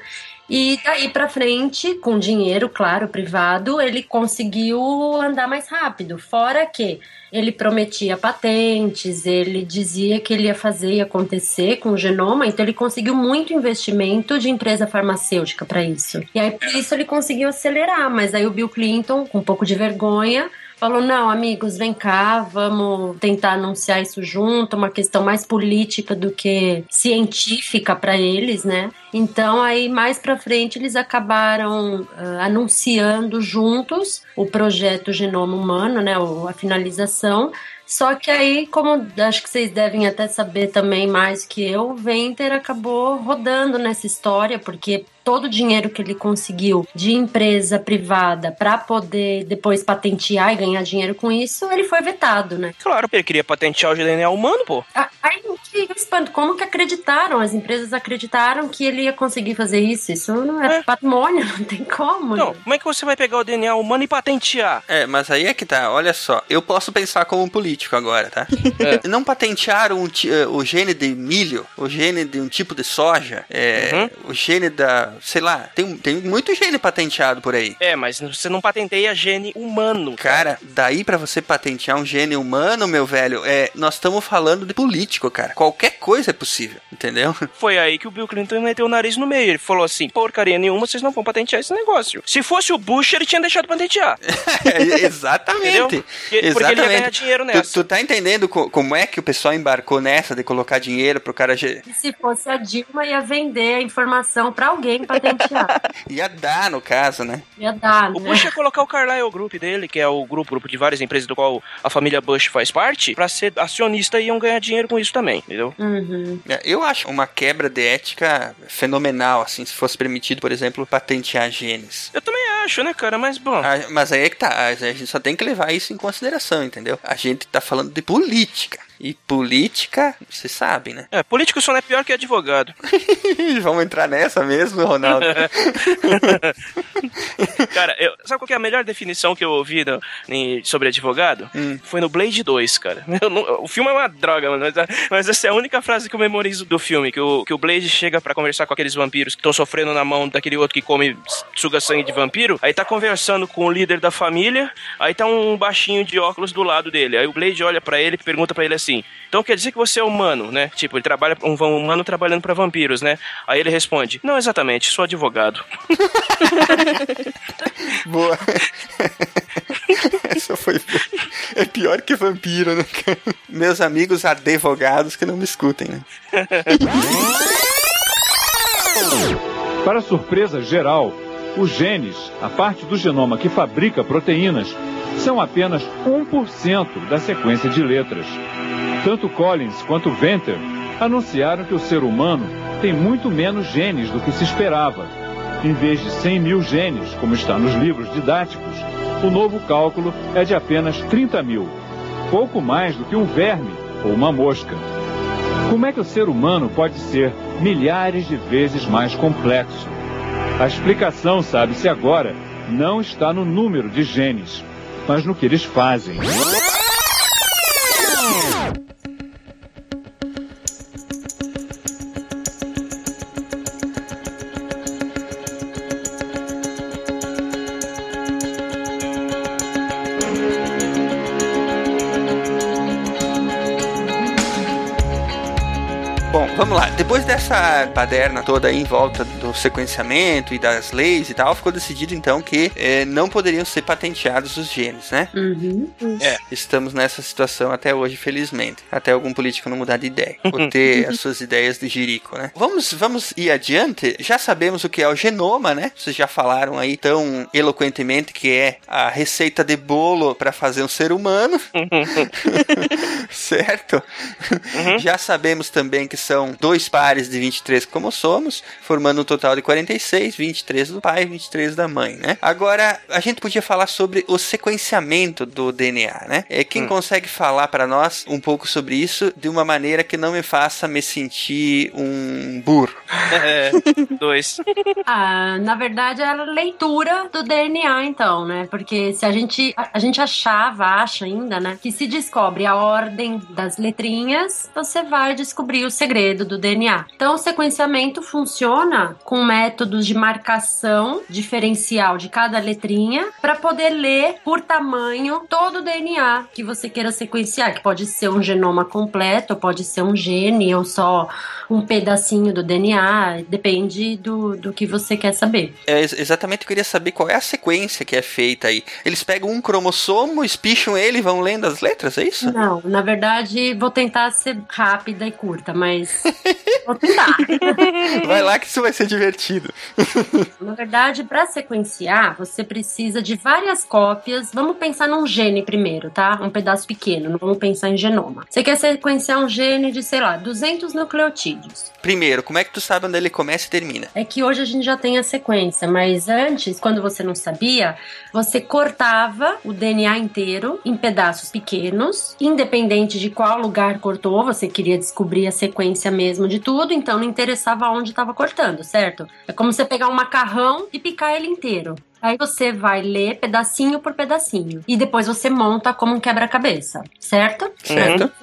E daí pra frente, com dinheiro, claro, privado, ele conseguiu andar mais rápido. Fora que ele prometia patentes, ele dizia que ele ia fazer e acontecer com o genoma, então ele conseguiu muito investimento de empresa farmacêutica para isso. E aí por isso ele conseguiu acelerar, mas aí o Bill Clinton, com um pouco de vergonha, falou: não, amigos, vem cá, vamos tentar anunciar isso junto, uma questão mais política do que científica para eles, né? Então, aí mais para frente, eles acabaram ah, anunciando juntos o projeto Genoma Humano, né? o- A finalização. Só que aí, como acho que vocês devem até saber também mais que eu, o Venter acabou rodando nessa história, porque todo o dinheiro que ele conseguiu de empresa privada para poder depois patentear e ganhar dinheiro com isso, ele foi vetado, né? Claro, ele queria patentear o DNA humano, pô. Ah, Aí que espanto, como que acreditaram? As empresas acreditaram que ele ia conseguir fazer isso? Isso não é, É. patrimônio, não tem como. Não, gente. como é que você vai pegar o DNA humano e patentear? É, mas aí é que tá, olha só, eu posso pensar como um político agora, tá? Não patentearam um ti- eh, o gene de milho, o gene de um tipo de soja, é, o gene da, sei lá, tem, tem muito gene patenteado por aí. É, mas você não patenteia gene humano. Cara, daí pra você patentear um gene humano, meu velho, é, nós estamos falando de político, cara. qualquer coisa é possível, entendeu? Foi aí que o Bill Clinton meteu o nariz no meio. Ele falou assim: porcaria nenhuma, vocês não vão patentear esse negócio. Se fosse o Bush, ele tinha deixado patentear. É, exatamente. Porque- porque ele ia ganhar dinheiro nessa. Tu, tu tá entendendo co- como é que o pessoal embarcou nessa de colocar dinheiro pro cara. E se fosse a Dilma, ia vender a informação pra alguém patentear. Ia dar, no caso, né? Ia dar, O né? Bush ia colocar o Carlyle Group dele, que é o grupo, grupo de várias empresas do qual a família Bush faz parte, pra ser acionista e iam ganhar dinheiro com isso também, entendeu? Uhum. É, Eu acho uma quebra de ética fenomenal, assim, se fosse permitido, por exemplo, patentear genes. Eu também acho, né, cara? Mas, bom. Ah, Mas aí é que tá, a gente só tem que levar isso em consideração, entendeu? A gente tá falando de política. E política, você sabe, né? É, político só não é pior que advogado. Vamos entrar nessa mesmo, Ronaldo? Cara, eu- sabe qual que é a melhor definição que eu ouvi no- em- sobre advogado? Hum. Foi no Blade 2, cara. Não- o filme é uma droga, mano, mas, mas essa é a única frase que eu memorizo do filme, que o, que o Blade chega pra conversar com aqueles vampiros que estão sofrendo na mão daquele outro que come, suga sangue de vampiro, aí tá conversando com o líder da família, aí tá um baixinho de óculos do lado dele, aí o Blade olha pra ele e pergunta pra ele assim, então quer dizer que você é humano, né? Tipo, ele trabalha, um humano trabalhando pra vampiros, né? Aí ele responde, não exatamente, sou advogado. Boa. Essa foi. É pior que vampiro, né? Meus amigos advogados que não me escutem, né? Para surpresa geral, os genes, a parte do genoma que fabrica proteínas, são apenas 1% da sequência de letras. Tanto Collins quanto Venter anunciaram que o ser humano tem muito menos genes do que se esperava. Em vez de 100 mil genes, como está nos livros didáticos, o novo cálculo é de apenas 30 mil, pouco mais do que um verme ou uma mosca. Como é que o ser humano pode ser milhares de vezes mais complexo? A explicação, sabe-se agora, não está no número de genes, mas no que eles fazem. Bom, vamos lá. Depois dessa baderna toda aí em volta do sequenciamento e das leis e tal, ficou decidido então que eh, não poderiam ser patenteados os genes, né? Uhum. É, estamos nessa situação até hoje, felizmente. Até algum político não mudar de ideia. Ou ter as suas ideias de jirico, né? Vamos, vamos ir adiante. Já sabemos o que é o genoma, né? Vocês já falaram aí tão eloquentemente que é a receita de bolo para fazer um ser humano. certo? Já sabemos também que são dois pares de 23 cromossomos, formando um total de 46, 23 do pai e 23 da mãe, né? Agora, a gente podia falar sobre o sequenciamento do DNA, né? É, quem consegue falar para nós um pouco sobre isso de uma maneira que não me faça me sentir um burro? É, dois. Ah, na verdade, é a leitura do DNA, então, né? Porque se a gente, a, a gente achava, acha ainda, né? Que se descobre a ordem das letrinhas, você vai descobrir o segredo do DNA. Então, o sequenciamento funciona com métodos de marcação diferencial de cada letrinha para poder ler por tamanho todo o DNA que você queira sequenciar, que pode ser um genoma completo, pode ser um gene ou só um pedacinho do DNA, depende do, do que você quer saber. É ex- exatamente eu queria saber qual é a sequência que é feita aí. Eles pegam um cromossomo, espicham ele e vão lendo as letras, é isso? Não, na verdade, vou tentar ser rápida e curta, mas vou tentar. Vai lá que isso vai ser divertido. Na verdade, para sequenciar, você precisa de várias cópias. Vamos pensar num gene primeiro, tá? Um pedaço pequeno, não vamos pensar em genoma. Você quer sequenciar um gene de, sei lá, 200 nucleotídeos. Primeiro, como é que tu sabe onde ele começa e termina? É que hoje a gente já tem a sequência, mas antes, quando você não sabia, você cortava o DNA inteiro em pedaços pequenos, independente de qual lugar cortou, você queria descobrir a sequência mesmo de tudo, então não interessava onde estava cortando, certo? É como você pegar um macarrão e picar ele inteiro. Aí você vai ler pedacinho por pedacinho. E depois você monta como um quebra-cabeça, certo? Certo.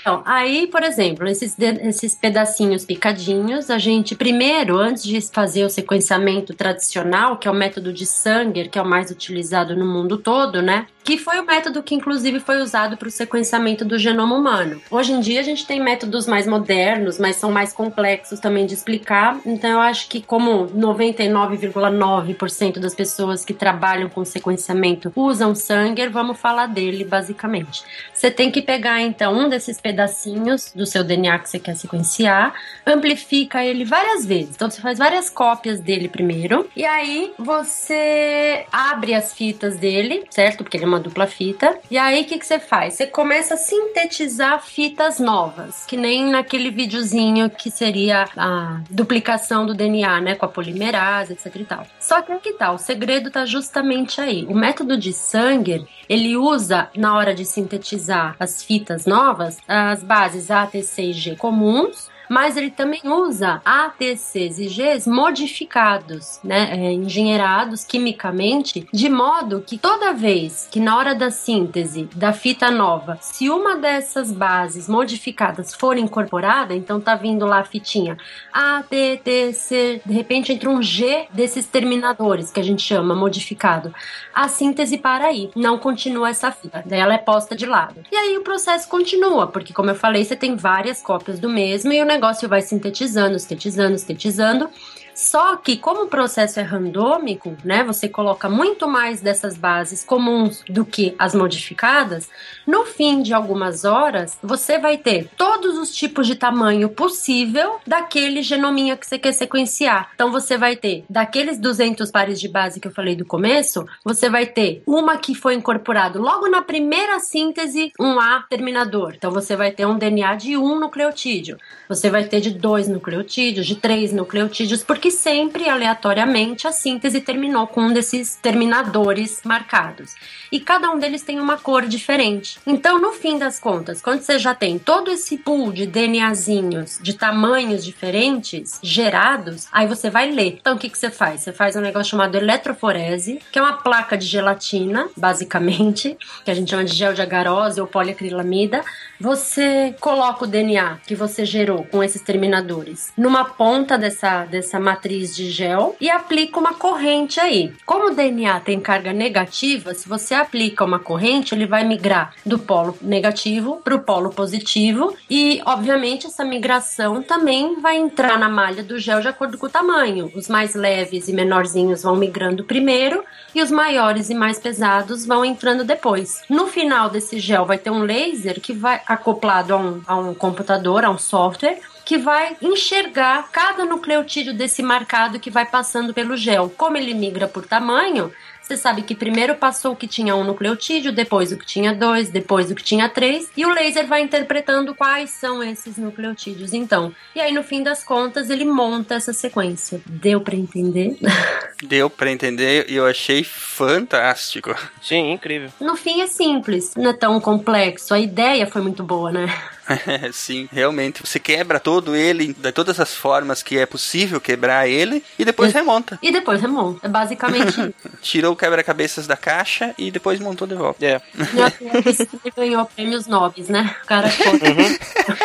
Então, aí, por exemplo, esses, esses pedacinhos picadinhos, a gente primeiro, antes de fazer o sequenciamento tradicional, que é o método de Sanger, que é o mais utilizado no mundo todo, né? Que foi o método que, inclusive, foi usado para o sequenciamento do genoma humano. Hoje em dia, a gente tem métodos mais modernos, mas são mais complexos também de explicar. Então, eu acho que, como 99,9% das pessoas que trabalham com sequenciamento usam Sanger, vamos falar dele, basicamente. Você tem que pegar então um desses pedacinhos do seu DNA que você quer sequenciar, amplifica ele várias vezes. Então você faz várias cópias dele primeiro, e aí você abre as fitas dele, certo? Porque ele é uma dupla fita. E aí o que, que você faz? Você começa a sintetizar fitas novas, que nem naquele videozinho que seria a duplicação do DNA, né? Com a polimerase, etc e tal. Só que tá, o segredo tá justamente aí. O método de Sanger, ele usa, na hora de sintetizar as fitas novas, as bases A, T, C e G comuns, mas ele também usa ATCs e Gs modificados, né, é, engenheirados quimicamente, de modo que toda vez que na hora da síntese da fita nova, se uma dessas bases modificadas for incorporada, então tá vindo lá a fitinha A, T, C, de repente entra um G desses terminadores que a gente chama modificado. A síntese para aí, não continua essa fita, daí ela é posta de lado. E aí o processo continua, porque como eu falei, você tem várias cópias do mesmo e o negócio vai sintetizando, sintetizando, sintetizando. Só que, como o processo é randômico, né? Você coloca muito mais dessas bases comuns do que as modificadas. No fim de algumas horas, você vai ter todos os tipos de tamanho possível daquele genominha que você quer sequenciar. Então, você vai ter daqueles 200 pares de base que eu falei do começo, você vai ter uma que foi incorporado logo na primeira síntese, um A terminador. Então, você vai ter um DNA de um nucleotídeo. Você vai ter de dois nucleotídeos, de três nucleotídeos, porque sempre, aleatoriamente, a síntese terminou com um desses terminadores marcados. E cada um deles tem uma cor diferente. Então, no fim das contas, quando você já tem todo esse pool de DNAzinhos de tamanhos diferentes gerados, aí você vai ler. Então, o que, que você faz? Você faz um negócio chamado eletroforese, que é uma placa de gelatina, basicamente, que a gente chama de gel de agarose ou poliacrilamida. Você coloca o DNA que você gerou com esses terminadores numa ponta dessa, dessa matriz de gel e aplica uma corrente aí. Como o DNA tem carga negativa, se você aplica uma corrente, ele vai migrar do polo negativo para o polo positivo e, obviamente, essa migração também vai entrar na malha do gel de acordo com o tamanho. Os mais leves e menorzinhos vão migrando primeiro e os maiores e mais pesados vão entrando depois. No final desse gel vai ter um laser que vai acoplado a um, a um computador, a um software que vai enxergar cada nucleotídeo desse marcado que vai passando pelo gel. Como ele migra por tamanho, você sabe que primeiro passou o que tinha um nucleotídeo, depois o que tinha dois, depois o que tinha três, e o laser vai interpretando quais são esses nucleotídeos, então. E aí, no fim das contas, ele monta essa sequência. Deu para entender? Deu pra entender e eu achei fantástico. Sim, incrível. No fim é simples, não é tão complexo. A ideia foi muito boa, né? Sim, realmente. Você quebra todo ele, de todas as formas que é possível quebrar ele, e depois Isso. remonta. E depois remonta. É basicamente isso. Tirou o quebra-cabeças da caixa e depois montou de volta. É. Não é ganhou prêmios nobres, né? O cara foi.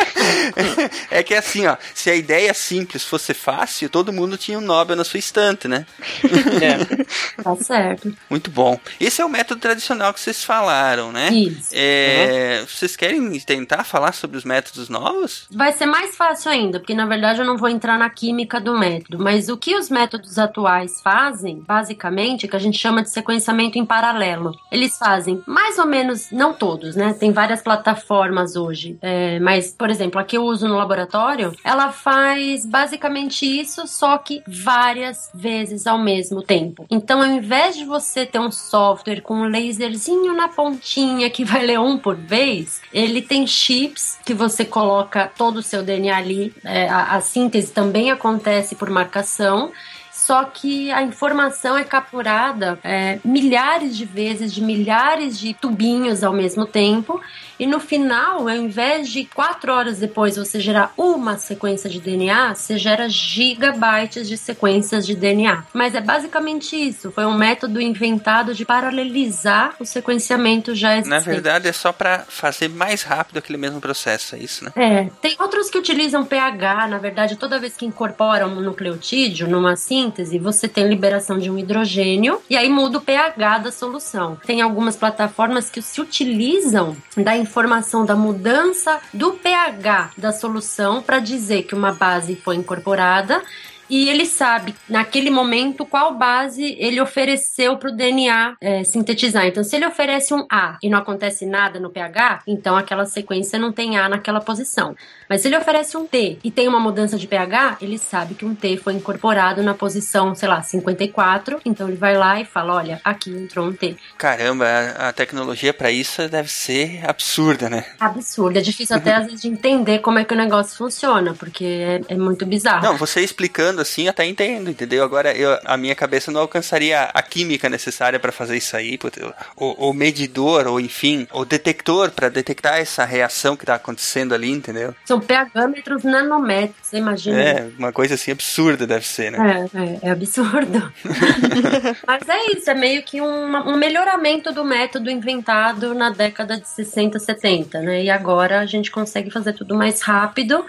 É que é assim, ó, se a ideia simples fosse fácil, todo mundo tinha um Nobel na sua estante, né? É. Tá certo. Muito bom. Esse é o método tradicional que vocês falaram, né? Isso. É, Vocês querem tentar falar sobre os métodos novos? Vai ser mais fácil ainda, porque na verdade eu não vou entrar na química do método, mas o que os métodos atuais fazem, basicamente, que a gente chama de sequenciamento em paralelo. Eles fazem mais ou menos, não todos, né? Tem várias plataformas hoje, é, mas, por exemplo, a que eu uso no laboratório, ela faz basicamente isso, só que várias vezes ao mesmo tempo. Então, ao invés de você ter um software com um laserzinho na pontinha que vai ler um por vez, ele tem chips que você coloca todo o seu DNA ali. É, a, a síntese também acontece por marcação. Só que a informação é capturada é, milhares de vezes, de milhares de tubinhos ao mesmo tempo, e no final, ao invés de quatro horas depois você gerar uma sequência de DNA, você gera gigabytes de sequências de DNA. Mas é basicamente isso. Foi um método inventado de paralelizar o sequenciamento já existente. Na verdade, é só para fazer mais rápido aquele mesmo processo, é isso, né? É. Tem outros que utilizam pH. Na verdade, toda vez que incorporam um nucleotídeo numa síntese, você tem liberação de um hidrogênio e aí muda o pH da solução. Tem algumas plataformas que se utilizam da informação da mudança do pH da solução para dizer que uma base foi incorporada e ele sabe naquele momento qual base ele ofereceu para o DNA é, sintetizar. Então, se ele oferece um A e não acontece nada no pH, então aquela sequência não tem A naquela posição. Mas se ele oferece um T e tem uma mudança de pH, ele sabe que um T foi incorporado na posição, sei lá, 54. Então ele vai lá e fala: olha, aqui entrou um T. Caramba, a tecnologia para isso deve ser absurda, né? Absurda. É difícil até às vezes de entender como é que o negócio funciona, porque é, é muito bizarro. Não, você explicando assim, até entendo, entendeu? Agora, eu, a minha cabeça não alcançaria a química necessária para fazer isso aí, o, medidor, ou enfim, o detector para detectar essa reação que tá acontecendo ali, entendeu? São pHmetros nanômetros, você imagina? É, uma coisa assim absurda deve ser, né? É, é, é absurdo. Mas é isso, é meio que um, um melhoramento do método inventado na década de 60, 70, né? E agora a gente consegue fazer tudo mais rápido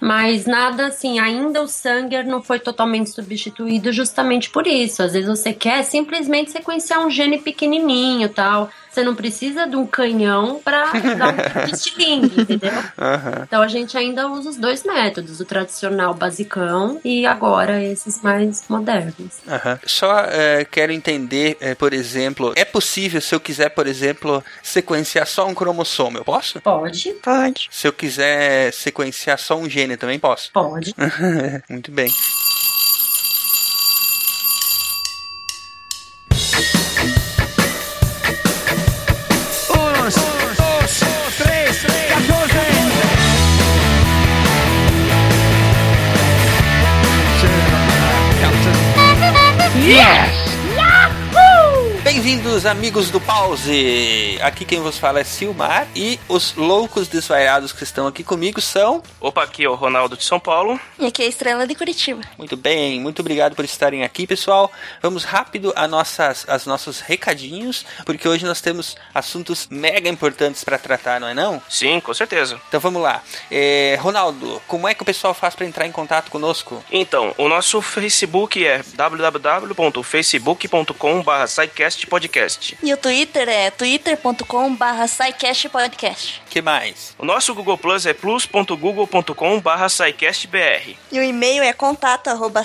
mas nada assim, ainda o Sanger não foi totalmente substituído justamente por isso. Às vezes você quer simplesmente sequenciar um gene pequenininho tal. Você não precisa de um canhão para dar um estilingue, entendeu? Uhum. Então a gente ainda usa os dois métodos, o tradicional basicão e agora esses mais modernos. Uhum. Só é, quero entender, é, por exemplo, é possível se eu quiser, por exemplo, sequenciar só um cromossomo, eu posso? Pode. Pode. Se eu quiser sequenciar só um gene também posso? Pode. Muito bem. Bem-vindos, amigos do Pause! Aqui quem vos fala é Silmar e os loucos desvairados que estão aqui comigo são. Opa, aqui é o Ronaldo de São Paulo. E aqui é a Estrela de Curitiba. Muito bem, muito obrigado por estarem aqui, pessoal. Vamos rápido a nossas, as nossos recadinhos, porque hoje nós temos assuntos mega importantes para tratar, não é não? Sim, com certeza. Então vamos lá. É, Ronaldo, como é que o pessoal faz para entrar em contato conosco? Então, o nosso Facebook é www.facebook.com/sicast Podcast. E o Twitter é twitter.com barra Podcast. que mais? O nosso Google Plus é plus.google.com barra. E o e-mail é contato arroba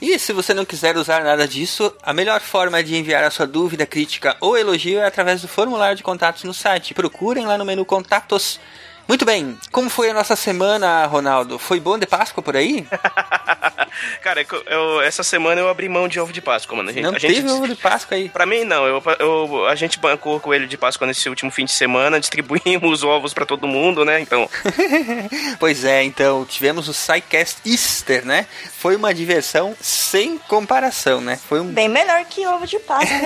E se você não quiser usar nada disso, a melhor forma de enviar a sua dúvida, crítica ou elogio é através do formulário de contatos no site. Procurem lá no menu Contatos. Muito bem, como foi a nossa semana, Ronaldo? Foi bom de Páscoa por aí? Cara, eu, essa semana eu abri mão de ovo de Páscoa, mano. A gente, não a teve gente, ovo de Páscoa aí? Pra mim, não. Eu, eu, a gente bancou coelho de Páscoa nesse último fim de semana, distribuímos ovos para todo mundo, né? Então. pois é, então, tivemos o SciCast Easter, né? Foi uma diversão sem comparação, né? Foi um... Bem melhor que ovo de Páscoa.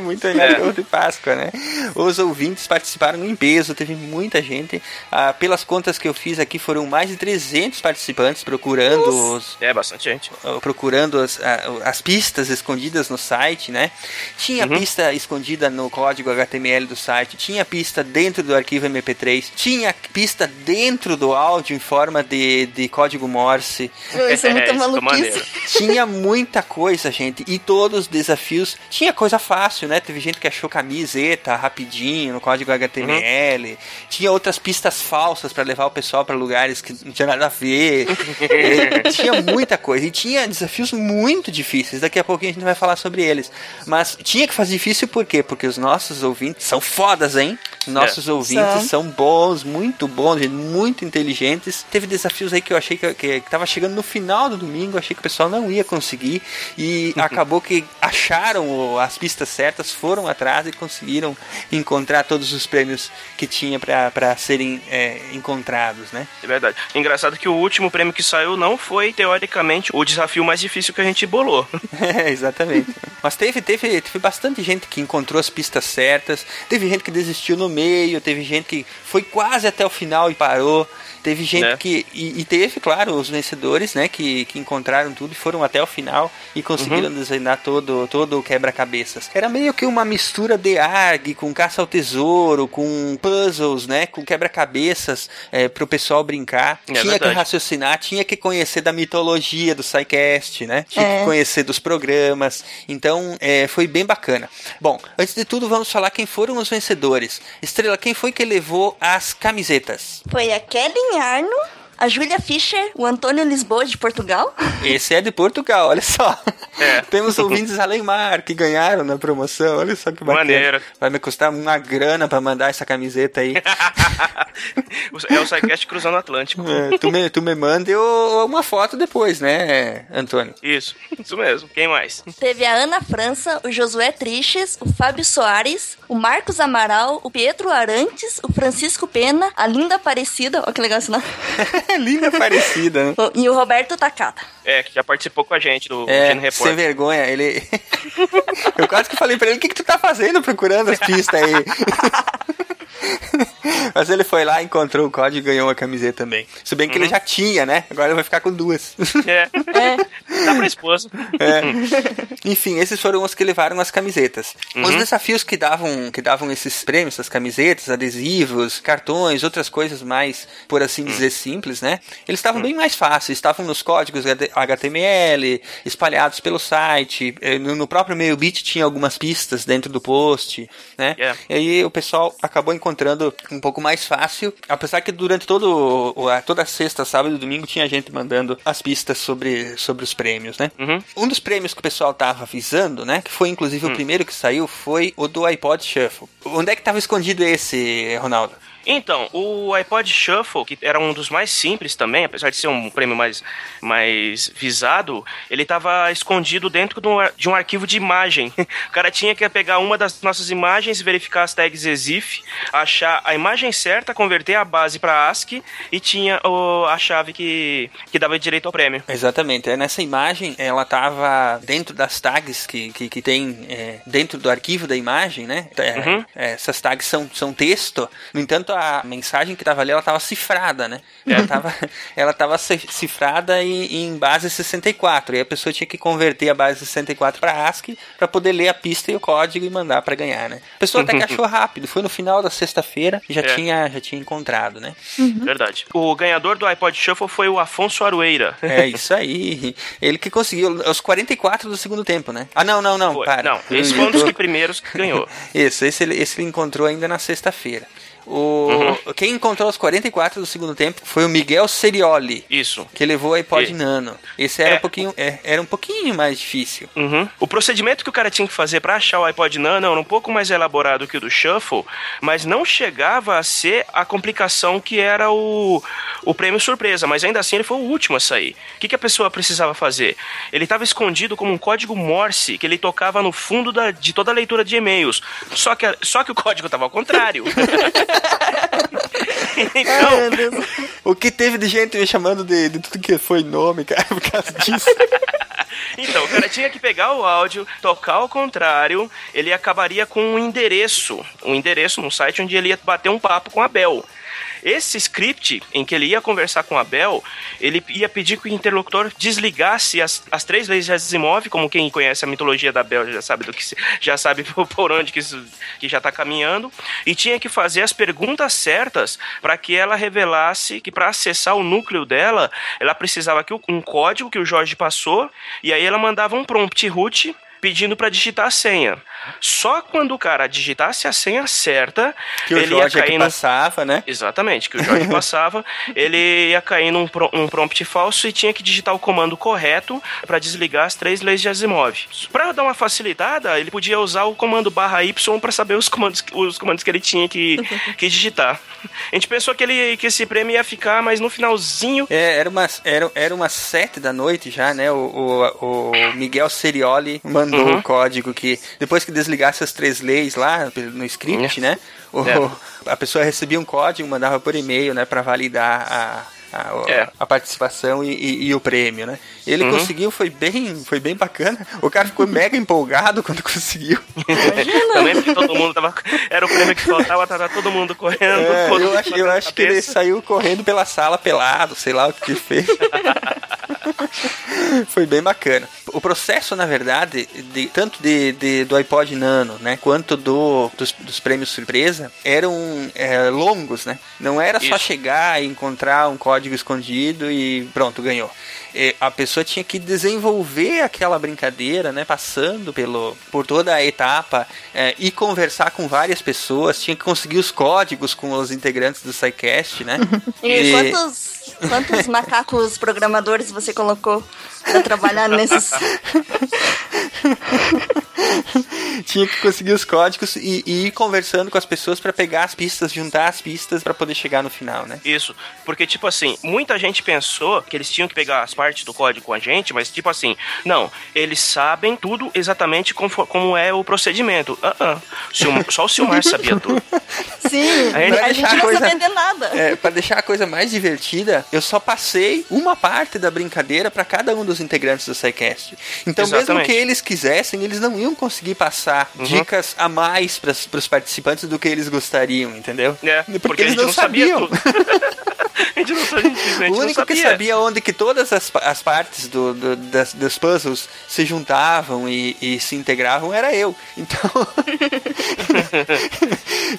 Muito melhor é. que ovo de Páscoa, né? Os ouvintes participaram em peso, teve muita gente. Ah, pelas contas que eu fiz aqui, foram mais de 300 participantes procurando Nossa. os. É, bastante gente. Ah, procurando as, ah, as pistas escondidas no site, né? Tinha uhum. pista escondida no código HTML do site, tinha pista dentro do arquivo MP3, tinha pista dentro do áudio em forma de, de código Morse. Isso é muito maluquice. Tinha muita coisa, gente, e todos os desafios. Tinha coisa fácil, né? Teve gente que achou camiseta rapidinho no código HTML. Uhum. Tinha outras pistas falsas para levar o pessoal para lugares que não tinha nada a ver. tinha muita coisa. E tinha desafios muito difíceis. Daqui a pouquinho a gente vai falar sobre eles. Mas tinha que fazer difícil por quê? Porque os nossos ouvintes são fodas, hein? Nossos É. ouvintes São. são bons, muito bons, muito inteligentes. Teve desafios aí que eu achei que, que, que tava chegando no final do domingo, achei que o pessoal não ia conseguir. E acabou que acharam as pistas certas, foram atrás e conseguiram encontrar todos os prêmios que tinha para serem é, encontrados, né? É verdade. Engraçado que o último prêmio que saiu não foi, teoricamente, o desafio mais difícil que a gente bolou. É, exatamente. Mas teve, teve, teve bastante gente que encontrou as pistas certas, teve gente que desistiu no meio, teve gente que foi quase até o final e parou. Teve gente Né? que. E, e teve, claro, os vencedores, né? Que, que encontraram tudo e foram até o final e conseguiram desenhar todo, todo o quebra-cabeças. Era meio que uma mistura de ARG com caça ao tesouro, com puzzles, né? Com quebra-cabeças é, pro pessoal brincar. É tinha que verdade. raciocinar, tinha que conhecer da mitologia do SciCast, né? Tinha É. que conhecer dos programas. Então, é, foi bem bacana. Bom, antes de tudo, vamos falar quem foram os vencedores. Estrela, quem foi que levou as camisetas? Foi a Kelly Arno, a Júlia Fischer, o Antônio Lisboa de Portugal. Esse é de Portugal, olha só. É. Temos ouvintes além mar que ganharam na promoção, olha só que bacana. Maneiro. Vai me custar uma grana pra mandar essa camiseta aí. é o SciCast cruzando o Atlântico. É, tu, me, tu me manda eu- uma foto depois, né, Antônio? Isso, isso mesmo. Quem mais? Teve a Ana França, o Josué Triches, o Fábio Soares, o Marcos Amaral, o Pietro Arantes, o Francisco Pena, a Linda Aparecida, olha que legal esse nome, Linda parecida, né? e o Roberto Takata. É, que já participou com a gente do É, sem Report. vergonha, ele. Eu quase que falei pra ele: o que, que tu tá fazendo procurando as pistas aí? Mas ele foi lá, encontrou o código e ganhou uma camiseta também. Se bem que ele já tinha, né? Agora ele vai ficar com duas. É. Dá pra esposa. É. Enfim, esses foram os que levaram as camisetas. Uhum. Os desafios que davam, que davam esses prêmios, essas camisetas, adesivos, cartões, outras coisas mais, por assim Hum. dizer, simples, né? Eles estavam bem mais fáceis, estavam nos códigos HTML, espalhados pelo site. eh, No próprio MailBit tinha algumas pistas dentro do post, né? Yeah. E aí o pessoal acabou encontrando um pouco mais fácil, apesar que durante todo toda sexta, sábado e domingo tinha gente mandando as pistas sobre, sobre os prêmios, né? Uhum. Um dos prêmios que o pessoal tava avisando, né, que foi inclusive Hum. o primeiro que saiu, foi o do iPod Shuffle. Onde é que tava escondido esse, Ronaldo? Então, o iPod Shuffle, que era um dos mais simples também, apesar de ser um prêmio mais, mais visado, ele estava escondido dentro de um, arquivo de imagem. O cara tinha que pegar uma das nossas imagens, verificar as tags EXIF, achar a imagem certa, converter a base para ASCII e tinha o- a chave que, que dava direito ao prêmio. Exatamente. É, Nessa imagem, ela tava dentro das tags que, que, que tem é, dentro do arquivo da imagem, né? É, Uhum. é, essas tags são, são texto. No entanto, a mensagem que tava ali, ela tava cifrada, né? Ela tava, ela tava ci- cifrada em, em base 64. E a pessoa tinha que converter a base 64 para ASCII para poder ler a pista e o código e mandar para ganhar, né? A pessoa até que achou rápido. Foi no final da sexta-feira e já, É. tinha, já tinha encontrado, né? Verdade. O ganhador do iPod Shuffle foi o Afonso Arueira. É isso aí. Ele que conseguiu os 44 do segundo tempo, né? Ah, não, não, não, Foi. para. Não, esse foi um dos primeiros que ganhou. Isso, esse, esse ele encontrou ainda na sexta-feira. O, Uhum. Quem encontrou os 44 do segundo tempo foi o Miguel Serioli, Isso. que levou o iPod E- Nano. Esse era, É. um pouquinho, é, era um pouquinho mais difícil. Uhum. O procedimento que o cara tinha que fazer para achar o iPod Nano era um pouco mais elaborado que o do Shuffle, mas não chegava a ser a complicação que era o, o prêmio surpresa, mas ainda assim ele foi o último a sair. O que, que a pessoa precisava fazer? Ele estava escondido como um código Morse que ele tocava no fundo da- de toda a leitura de e-mails, só que, a- só que o código estava ao contrário. então, O que teve de gente me chamando de, de tudo que foi nome, cara, por causa disso. Então, o cara tinha que pegar o áudio, tocar ao contrário, ele acabaria com um endereço, um endereço no site onde ele ia bater um papo com a Bel. Esse script em que ele ia conversar com a Bel, ele ia pedir que o interlocutor desligasse as, as três leis de Asimov, como quem conhece a mitologia da Bel já sabe do que já sabe por- onde que, isso, que já está caminhando, e tinha que fazer as perguntas certas para que ela revelasse que para acessar o núcleo dela, ela precisava que um código que o Jorge passou, e aí ela mandava um prompt root pedindo para digitar a senha. Só quando o cara digitasse a senha certa, que ele ia é cair no... passava, né? Exatamente, que o Jorge passava, ele ia cair num pro- um prompt falso e tinha que digitar o comando correto para desligar as três leis de Asimov. Para dar uma facilitada, ele podia usar o comando barra Y para saber os comandos, os comandos que ele tinha que, que digitar. A gente pensou que, ele, que esse prêmio ia ficar, mas no finalzinho É, era umas, era, era umas sete da noite já, né? O, o, o Miguel Serioli mandou Uhum. o código que depois que desligasse as três leis lá no script, né? O. A pessoa recebia um código, mandava por e-mail, né? Pra validar a, a, É. a participação e, e- e o prêmio, né? Ele Uhum. conseguiu, foi bem, foi bem bacana. O cara ficou mega empolgado quando conseguiu. também todo mundo tava. Era o prêmio que faltava, tava todo mundo correndo. É, eu acho, eu acho que ele saiu correndo pela sala pelado, sei lá o que fez. Foi bem bacana. O processo, na verdade, de- tanto de, de- do iPod Nano, né, quanto do, dos, dos prêmios surpresa, eram é, longos, né? Não era só Isso. chegar e encontrar um código escondido e pronto, ganhou. É, a pessoa tinha que desenvolver aquela brincadeira, né, passando pelo, por toda a etapa é, e conversar com várias pessoas, tinha que conseguir os códigos com os integrantes do SciCast, né? E quantos, quantos macacos programadores você colocou pra trabalhar nesses. tinha que conseguir os códigos e, e ir conversando com as pessoas para pegar as pistas, juntar as pistas para poder chegar no final, né? Isso, porque tipo assim, muita gente pensou que eles tinham que pegar as partes do código com a gente, mas tipo assim, não, eles sabem tudo exatamente como, como é o procedimento. Ah. Silmar- só o Silmar sabia tudo. Sim, a gente a não coisa- sabia de nada. É, para deixar a coisa mais divertida, eu só passei uma parte da brincadeira para cada um dos integrantes do SciCast. Então, mesmo Exatamente. que eles quisessem, eles não iam conseguir passar Uhum. dicas a mais para os participantes do que eles gostariam, entendeu? É, porque, a eles gente não, sabia sabiam. tudo. a gente não sabia, a gente O não único que sabia. sabia onde que todas as, as partes do, do- das, dos puzzles se juntavam e, e se integravam era eu. Então.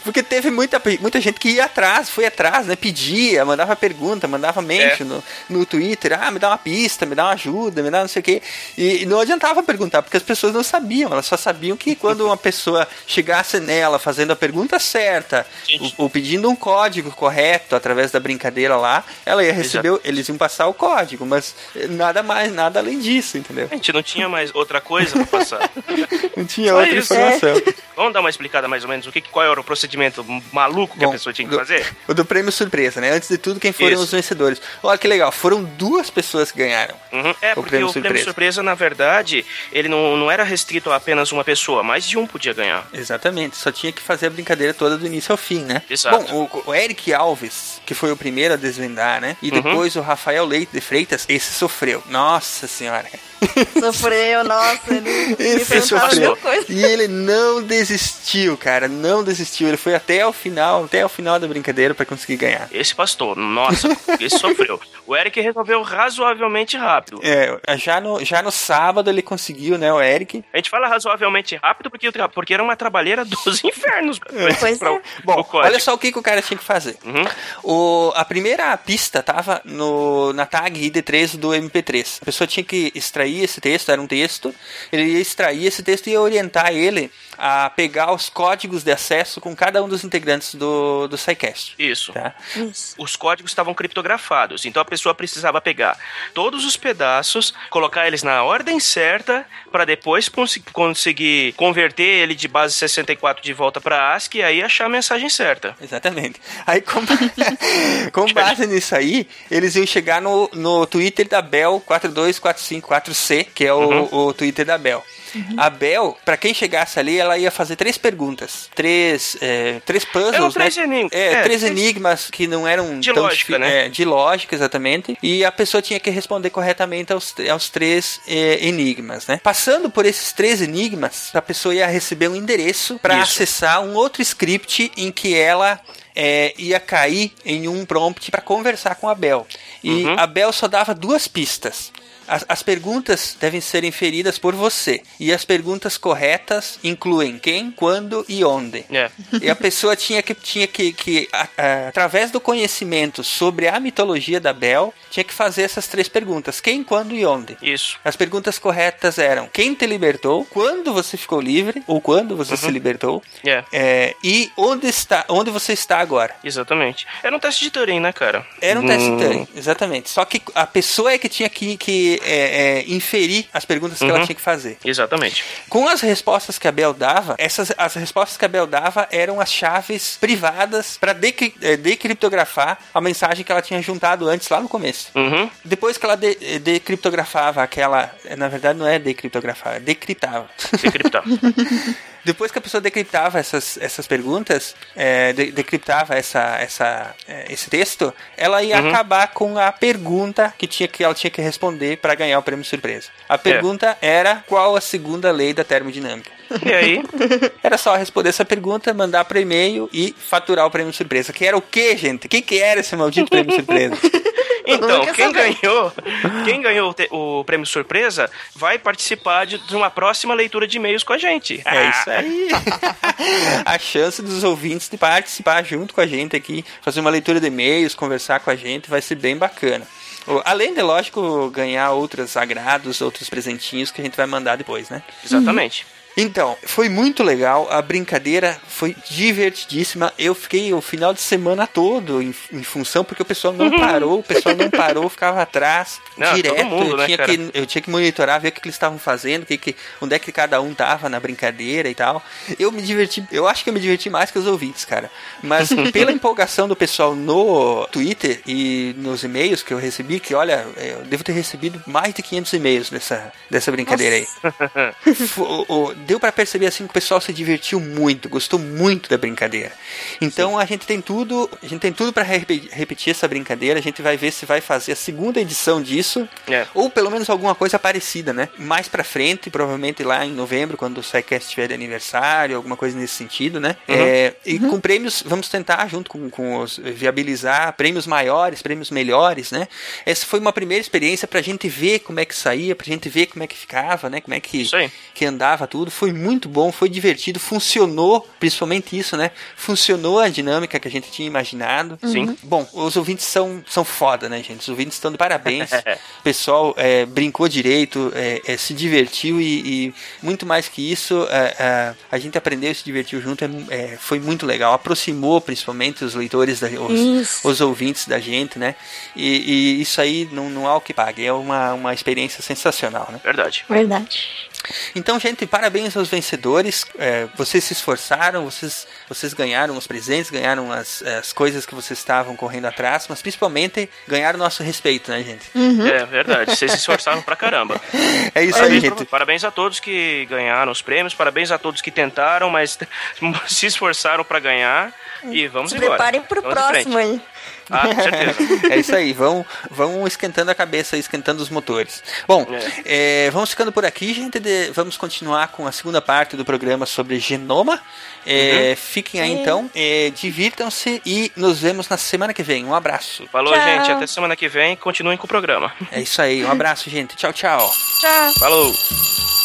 Porque teve muita, muita gente que ia atrás, foi atrás, né? Pedia, mandava pergunta, mandava mention É. no, no Twitter, ah, me dá uma pista, me dá uma ajuda, me dá não sei o quê. E, e não adiantava perguntar, porque as pessoas não sabiam, elas só sabiam que quando uma pessoa chegasse nela fazendo a pergunta certa, ou, ou pedindo um código correto através da brincadeira lá, ela ia receber, o- eles iam passar o código, mas nada mais, nada além disso, entendeu? A gente não tinha mais outra coisa pra passar. Não tinha Só outra isso. informação. Vamos dar uma explicada mais ou menos o que, qual era o procedimento maluco que Bom, a pessoa tinha que do- fazer? O do prêmio surpresa, né? Antes de tudo, quem foram Isso. os vencedores? Olha que legal, foram duas pessoas que ganharam. Uhum. É, O porque prêmio o prêmio surpresa. surpresa, na verdade, ele não, não era restrito a apenas uma pessoa, mais de um podia ganhar. Exatamente, só tinha que fazer a brincadeira toda do início ao fim, né? Exato. Bom, o, o Eric Alves, que foi o primeiro a desvendar, né? E Uhum. depois o Rafael Leite de Freitas, esse sofreu. Nossa senhora. Sofreu, nossa, ele sofreu. coisas. E ele não desistiu, cara, não desistiu. Ele foi até o final, até o final da brincadeira pra conseguir ganhar. Esse pastor, nossa, esse sofreu. O Eric resolveu razoavelmente rápido. É, já no, já no sábado ele conseguiu, né, o Eric. A gente fala razoavelmente rápido porque, porque era uma trabalheira dos infernos. Pois pra- é. Bom, olha só o que, que o cara tinha que fazer. Uhum. O, a primeira pista tava no, na tag ID3 do MP3. A pessoa tinha que extrair esse texto, era um texto. Ele ia extrair esse texto e ia orientar ele a pegar os códigos de acesso com cada um dos integrantes do, do SciCast. Isso. Tá? Isso. Os códigos estavam criptografados, então a pessoa precisava pegar todos os pedaços, colocar eles na ordem certa, para depois cons- conseguir converter ele de base 64 de volta para ASCII e aí achar a mensagem certa. Exatamente. Aí, com, com base nisso aí, eles iam chegar no, no Twitter da Bel 42454C, que é o, Uhum. o Twitter da Bel. A Bel, pra quem chegasse ali, ela ia fazer três perguntas. Três, é, três puzzles, Eram três né? enigmas. É, É, três enigmas que não eram De tão lógica, né? é, de lógica, exatamente. E a pessoa tinha que responder corretamente aos, aos três é, enigmas, né? Passando por esses três enigmas, a pessoa ia receber um endereço para acessar um outro script em que ela é, ia cair em um prompt para conversar com a Bel. E Uhum. a Bel só dava duas pistas. As, as perguntas devem ser inferidas por você. E as perguntas corretas incluem quem, quando e onde. É. E a pessoa tinha que, tinha que, que a- a- através do conhecimento sobre a mitologia da Bel, tinha que fazer essas três perguntas: quem, quando e onde. Isso. As perguntas corretas eram: quem te libertou, quando você ficou livre ou quando você se libertou, É. é, e onde está, onde você está agora. Exatamente. Era um teste de Turing, né, cara? Era um teste Hum, Turing, exatamente. Só que a pessoa é que tinha que, que é, é, inferir as perguntas que ela Uhum. tinha que fazer. Exatamente. Com as respostas que a Bel dava, essas as respostas que a Bel dava eram as chaves privadas para decriptografar a mensagem que ela tinha juntado antes lá no começo. Uhum. Depois que ela de- eh, decriptografava aquela, na verdade não é decriptografar, é decriptava. Decriptar. Depois que a pessoa decriptava essas, essas perguntas, é, de- decriptava essa, essa, é, esse texto, ela ia Uhum. acabar com a pergunta que, tinha, que ela tinha que responder para ganhar o prêmio surpresa. A pergunta era qual a segunda lei da termodinâmica. E aí? Era só responder essa pergunta, mandar para e-mail e faturar o prêmio surpresa. Que era o quê, gente? O que, que era esse maldito prêmio surpresa? Então, quem saber. ganhou, quem ganhou o te- o prêmio surpresa vai participar de, de uma próxima leitura de e-mails com a gente. É isso aí. a chance dos ouvintes de participar junto com a gente aqui, fazer uma leitura de e-mails, conversar com a gente, vai ser bem bacana. Além de, lógico, ganhar outros agrados, outros presentinhos que a gente vai mandar depois, né? Exatamente. Então, foi muito legal, a brincadeira foi divertidíssima. Eu fiquei o final de semana todo em, em função, porque o pessoal não parou, o pessoal não parou, ficava atrás, Não, direto. mundo, eu, né, tinha que, eu tinha que monitorar, ver o que, que eles estavam fazendo, que, que, onde é que cada um tava na brincadeira e tal. Eu me diverti, eu acho que eu me diverti mais que os ouvintes, cara. Mas pela empolgação do pessoal no Twitter e nos e-mails que eu recebi, que olha, eu devo ter recebido mais de 500 e-mails dessa, dessa brincadeira aí. Fo- o- o- deu pra perceber assim que o pessoal se divertiu muito, gostou muito da brincadeira. Então a gente tem tudo, a gente tem tudo para repetir essa brincadeira. A gente vai ver se vai fazer a segunda edição disso, É. ou pelo menos alguma coisa parecida, né? Mais pra frente, provavelmente lá em novembro, quando o SciCast estiver de aniversário, alguma coisa nesse sentido, né? É, e com prêmios, vamos tentar junto com, com os viabilizar prêmios maiores, prêmios melhores, né? Essa foi uma primeira experiência pra gente ver como é que saía, pra gente ver como é que ficava, né? Como é que que andava tudo. Foi muito bom, foi divertido, funcionou, principalmente isso, né? Funcionou a dinâmica que a gente tinha imaginado. Sim. Bom, os ouvintes são, são foda, né, gente? Os ouvintes estão de parabéns. o pessoal é, brincou direito, é, é, se divertiu e, e muito mais que isso, é, é, a gente aprendeu e se divertiu junto. é, é, foi muito legal. Aproximou principalmente os leitores, da, os, os ouvintes da gente, né? E, e isso aí não, não há o que pague. É uma, uma experiência sensacional, né? Verdade. Verdade. Então, gente, parabéns aos vencedores. É, vocês se esforçaram, vocês, vocês ganharam os presentes, ganharam as, as coisas que vocês estavam correndo atrás, mas principalmente ganharam nosso respeito, né, gente? É verdade. Vocês se esforçaram pra caramba. É isso aí, Parabéns, gente. parabéns a todos que ganharam os prêmios, parabéns a todos que tentaram, mas se esforçaram pra ganhar. E vamos Se embora. preparem pro Vamos próximo aí. Ah, com certeza. É isso aí, vão, vão esquentando a cabeça, esquentando os motores. Bom, é, vamos ficando por aqui, gente. de- vamos continuar com a segunda parte do programa sobre genoma. É, Fiquem aí então, é, divirtam-se e nos vemos na semana que vem. Um abraço. Falou, Tchau. gente. Até semana que vem. Continuem com o programa. É isso aí, um abraço, gente. Tchau, tchau. Tchau. Falou.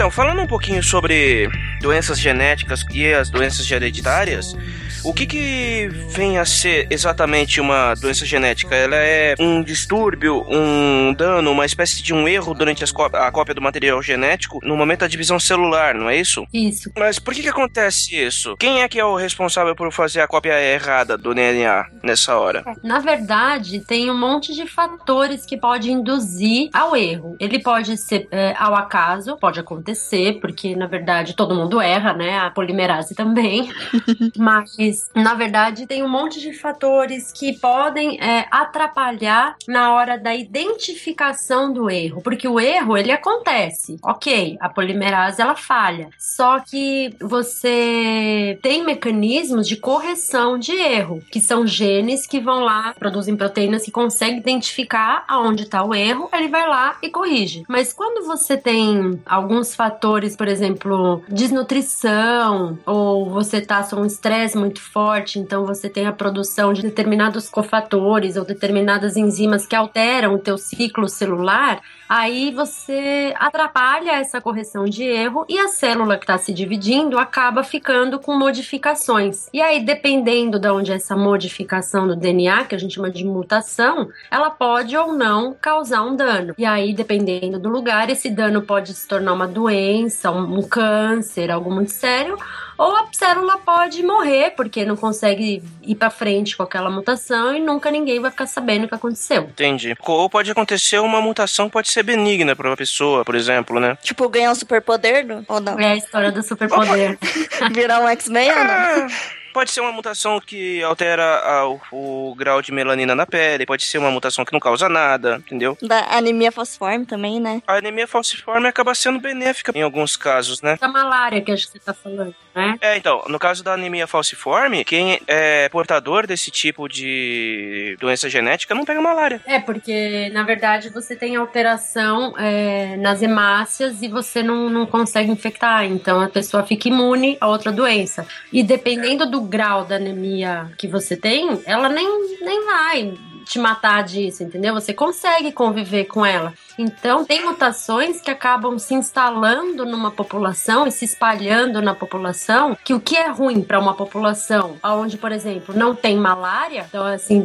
Então, falando um pouquinho sobre doenças genéticas e as doenças hereditárias, o que que vem a ser exatamente uma doença genética? Ela é um distúrbio, um dano, uma espécie de um erro durante a cópia do material genético no momento da divisão celular, não é isso? Isso. Mas por que que acontece isso? Quem é que é o responsável por fazer a cópia errada do DNA nessa hora? Na verdade, tem um monte de fatores que pode induzir ao erro. Ele pode ser é, ao acaso, pode acontecer, porque na verdade todo mundo erra, né? A polimerase também. Mas Mas, na verdade, tem um monte de fatores que podem é, atrapalhar na hora da identificação do erro. Porque o erro, ele acontece. Ok, a polimerase, ela falha. Só que você tem mecanismos de correção de erro, que são genes que vão lá, produzem proteínas que conseguem identificar aonde está o erro, ele vai lá e corrige. Mas quando você tem alguns fatores, por exemplo, desnutrição, ou você tá com um estresse muito forte, então você tem a produção de determinados cofatores ou determinadas enzimas que alteram o teu ciclo celular, aí você atrapalha essa correção de erro e a célula que está se dividindo acaba ficando com modificações. E aí, dependendo de onde é essa modificação do DNA, que a gente chama de mutação, ela pode ou não causar um dano. E aí, dependendo do lugar, esse dano pode se tornar uma doença, um câncer, algo muito sério, ou a célula pode morrer porque não consegue ir para frente com aquela mutação e nunca ninguém vai ficar sabendo o que aconteceu. Entendi. Ou pode acontecer uma mutação pode ser benigna para uma pessoa, por exemplo, né? Tipo, ganhar um superpoder ou não? É a história do superpoder. Virar um X-Men ou não? Pode ser uma mutação que altera a, o, o, grau de melanina na pele, pode ser uma mutação que não causa nada, entendeu? Da anemia falciforme também, né? A anemia falciforme acaba sendo benéfica em alguns casos, né? Da malária que acho que você tá falando, né? É, então, no caso da anemia falciforme, quem é portador desse tipo de doença genética não pega malária. É, porque na verdade você tem alteração é, nas hemácias e você não, não consegue infectar, então a pessoa fica imune a outra doença. E dependendo do grau da anemia que você tem, ela nem, nem vai te matar disso, entendeu? Você consegue conviver com ela. Então, tem mutações que acabam se instalando numa população e se espalhando na população, que o que é ruim para uma população? Onde, por exemplo, não tem malária, então, assim,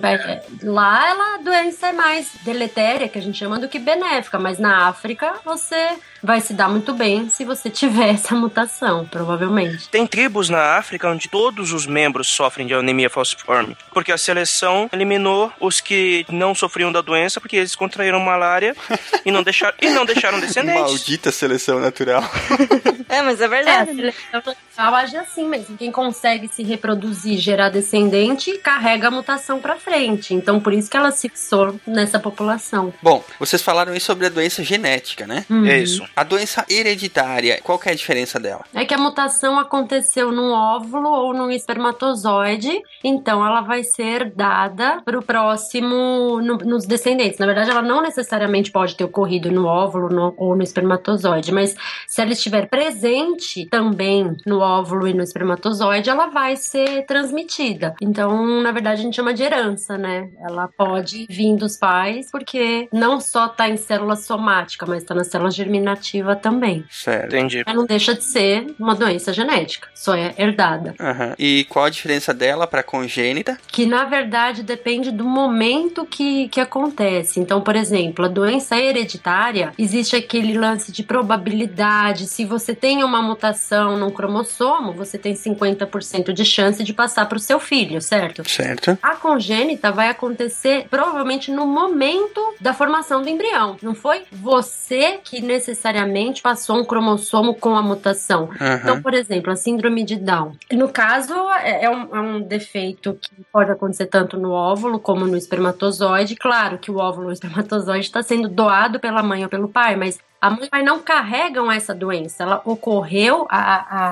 lá ela, a doença é mais deletéria, que a gente chama, do que benéfica, mas na África você vai se dar muito bem se você tiver essa mutação, provavelmente. Tem tribos na África onde todos os membros sofrem de anemia falciforme, porque a seleção eliminou os que não sofriam da doença porque eles contraíram malária e não deixaram, e não deixaram descendentes. Maldita seleção natural. é, mas é verdade. É, natural age assim mesmo. Quem consegue se reproduzir, gerar descendente, carrega a mutação para frente. Então, por isso que ela se fixou nessa população. Bom, vocês falaram aí sobre a doença genética, né? Uhum. É isso. A doença hereditária, qual que é a diferença dela? É que a mutação aconteceu num óvulo ou num espermatozoide, então ela vai ser dada para o próximo, no, nos descendentes. Na verdade, ela não necessariamente pode ter ocorrido no óvulo no, ou no espermatozoide, mas se ela estiver presente também no óvulo e no espermatozoide, ela vai ser transmitida. Então, na verdade, a gente chama de herança, né? Ela pode vir dos pais, porque não só está em célula somática, mas está na célula germinativa também. Certo. Entendi. Ela não deixa de ser uma doença genética, só é herdada. Uhum. E qual a diferença dela para congênita? Que na verdade depende do momento que, que acontece. Então, por exemplo, a doença hereditária, existe aquele lance de probabilidade. Se você tem uma mutação num cromossomo, você tem 50% de chance de passar para o seu filho, certo? Certo. A congênita vai acontecer provavelmente no momento da formação do embrião. Não foi você que necessariamente passou um cromossomo com a mutação. Uhum. Então, por exemplo, a síndrome de Down. No caso, é, é um, é um, defeito que pode acontecer tanto no óvulo como no espermatozoide. Claro que o óvulo ou o espermatozoide está sendo doado pela mãe ou pelo pai, mas a mãe e o pai não carregam essa doença. Ela ocorreu, a,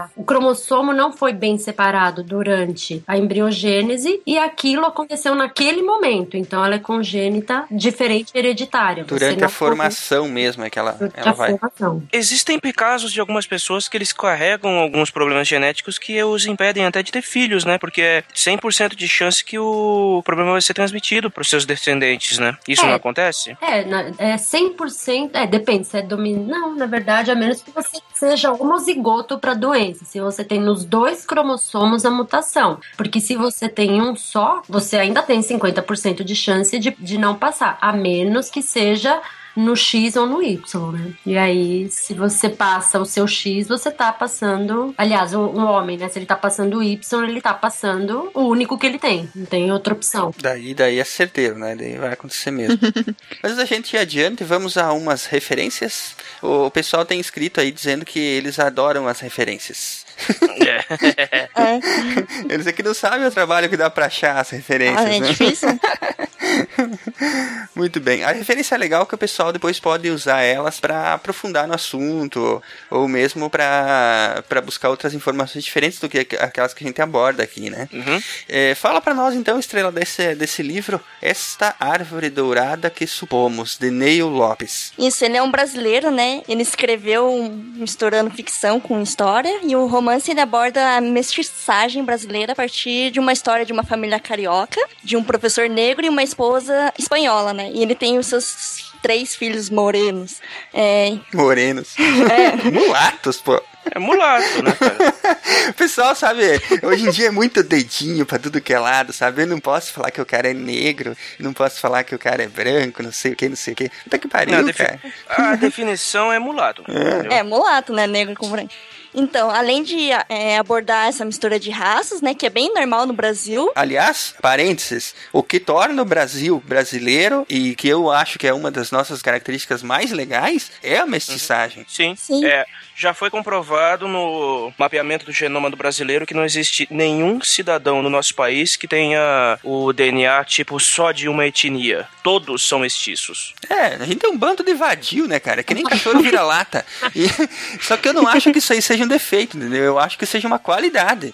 a, o cromossomo não foi bem separado durante a embriogênese e aquilo aconteceu naquele momento. Então ela é congênita, diferente hereditária. Durante a formação mesmo é que ela, ela vai. Formação. Existem casos de algumas pessoas que eles carregam alguns problemas genéticos que os impedem até de ter filhos, né? Porque é 100% de chance que o problema vai ser transmitido para os seus descendentes, né? Isso É. não acontece? É, é 100%. É, depende se é Não, na verdade, a menos que você seja homozigoto para doença. Se você tem nos dois cromossomos a mutação. Porque se você tem um só, você ainda tem 50% de chance de, de não passar. A menos que seja no X ou no Y, né? E aí, se você passa o seu X, você tá passando. Aliás, um, um homem, né? Se ele tá passando o Y, ele tá passando o único que ele tem. Não tem outra opção. Daí, daí é certeiro, né? Daí vai acontecer mesmo. Mas a gente ir adiante, vamos a umas referências. O pessoal tem escrito aí dizendo que eles adoram as referências. É. Eles aqui não sabem o trabalho que dá pra achar as referências, Ah, é né? difícil. Muito bem. A referência é legal que o pessoal depois pode usar elas para aprofundar no assunto ou mesmo para buscar outras informações diferentes do que aqu- aquelas que a gente aborda aqui, né? É, fala para nós então, estrela desse, desse livro, Esta Árvore Dourada que Supomos, de Neil Lopes. Isso, ele é um brasileiro, né? Ele escreveu um- misturando ficção com história e o romance ele aborda a mestiçagem brasileira a partir de uma história de uma família carioca, de um professor negro e uma esposa espanhola, né? E ele tem os seus três filhos morenos. É, Morenos. Mulatos, pô. É mulato, né, cara? O pessoal, sabe, hoje em dia é muito dedinho pra tudo que é lado, sabe? Eu não posso falar que o cara é negro, não posso falar que o cara é branco, não sei o que, não sei o que. Puta que pariu, Não, a, defi- cara. a definição é mulato. entendeu? é mulato, né? Negro com branco. Então, além de é, abordar essa mistura de raças, né? Que é bem normal no Brasil, Aliás, parênteses, o que torna o Brasil brasileiro e que eu acho que é uma das nossas características mais legais é a mestiçagem. Sim, Sim. É, já foi comprovado no mapeamento do genoma do brasileiro que não existe nenhum cidadão no nosso país que tenha o DNA tipo só de uma etnia. Todos são mestiços. É, a gente tem um bando de vadio, né, cara? Que nem cachorro vira-lata. E- Só que eu não acho que isso aí seja um defeito, entendeu? Eu acho que seja uma qualidade.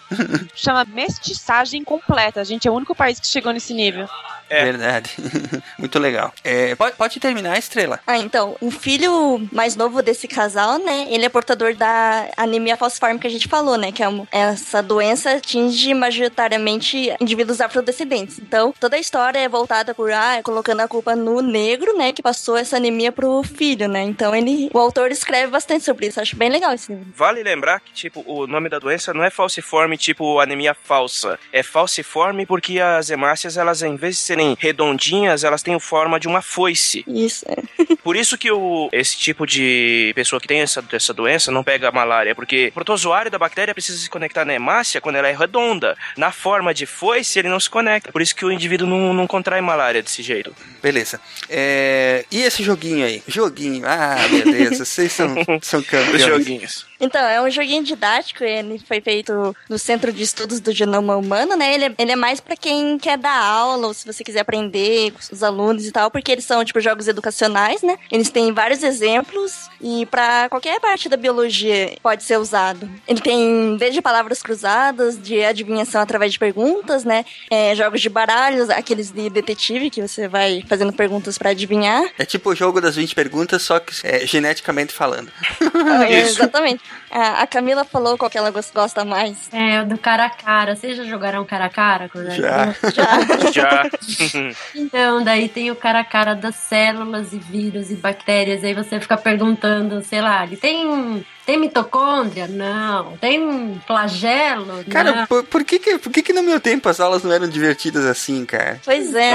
Chama mestiçagem completa. A gente é o único país que chegou nesse nível. É. Verdade. Muito legal. É, pode, pode terminar a estrela. Ah, então, o filho mais novo desse casal, né? Ele é portador da anemia falciforme que a gente falou, né? Que é um- essa doença atinge majoritariamente indivíduos afrodescendentes. Então, toda a história é voltada por, ah, colocando a culpa no negro, né? Que passou essa anemia pro filho, né? Então, ele, o autor escreve bastante sobre isso. Acho bem legal esse livro. Vale lembrar que, tipo, o nome da doença não é falciforme, tipo anemia falsa. É falciforme porque as hemácias, elas, em vez de serem redondinhas, elas têm forma de uma foice. Isso, é. Por isso que o, esse tipo de pessoa que tem essa, essa doença não pega a malária, porque o protozoário da bactéria precisa se conectar na hemácia quando ela é redonda. Na forma de foice, ele não se conecta. Por isso que o indivíduo não, não contrai malária desse jeito. Beleza. É, E esse joguinho aí? Joguinho. Ah, Deus, vocês são, são Os campeões. joguinhos. Então, é um joguinho didático, ele foi feito no Centro de Estudos do Genoma Humano, né? Ele é, ele é mais pra quem quer dar aula, ou se você quiser aprender com os alunos e tal, porque eles são, tipo, jogos educacionais, né? Eles têm vários exemplos e pra qualquer parte da biologia pode ser usado. Ele tem desde palavras cruzadas, de adivinhação através de perguntas, né? É, jogos de baralhos, aqueles de detetive, que você vai fazendo perguntas pra adivinhar. É tipo o jogo das 20 perguntas, só que é, geneticamente falando. É, exatamente. A, a Camila falou qual que ela gos- gosta mais. É, o do cara a cara. Vocês já jogaram cara a cara? Já. Já. Já. Então, daí tem o cara a cara das células e vírus e bactérias. Aí você fica perguntando, sei lá, ele tem, tem mitocôndria? Não. Tem flagelo? Cara, não. por, por que, que, por que que no meu tempo as aulas não eram divertidas assim, cara? Pois é.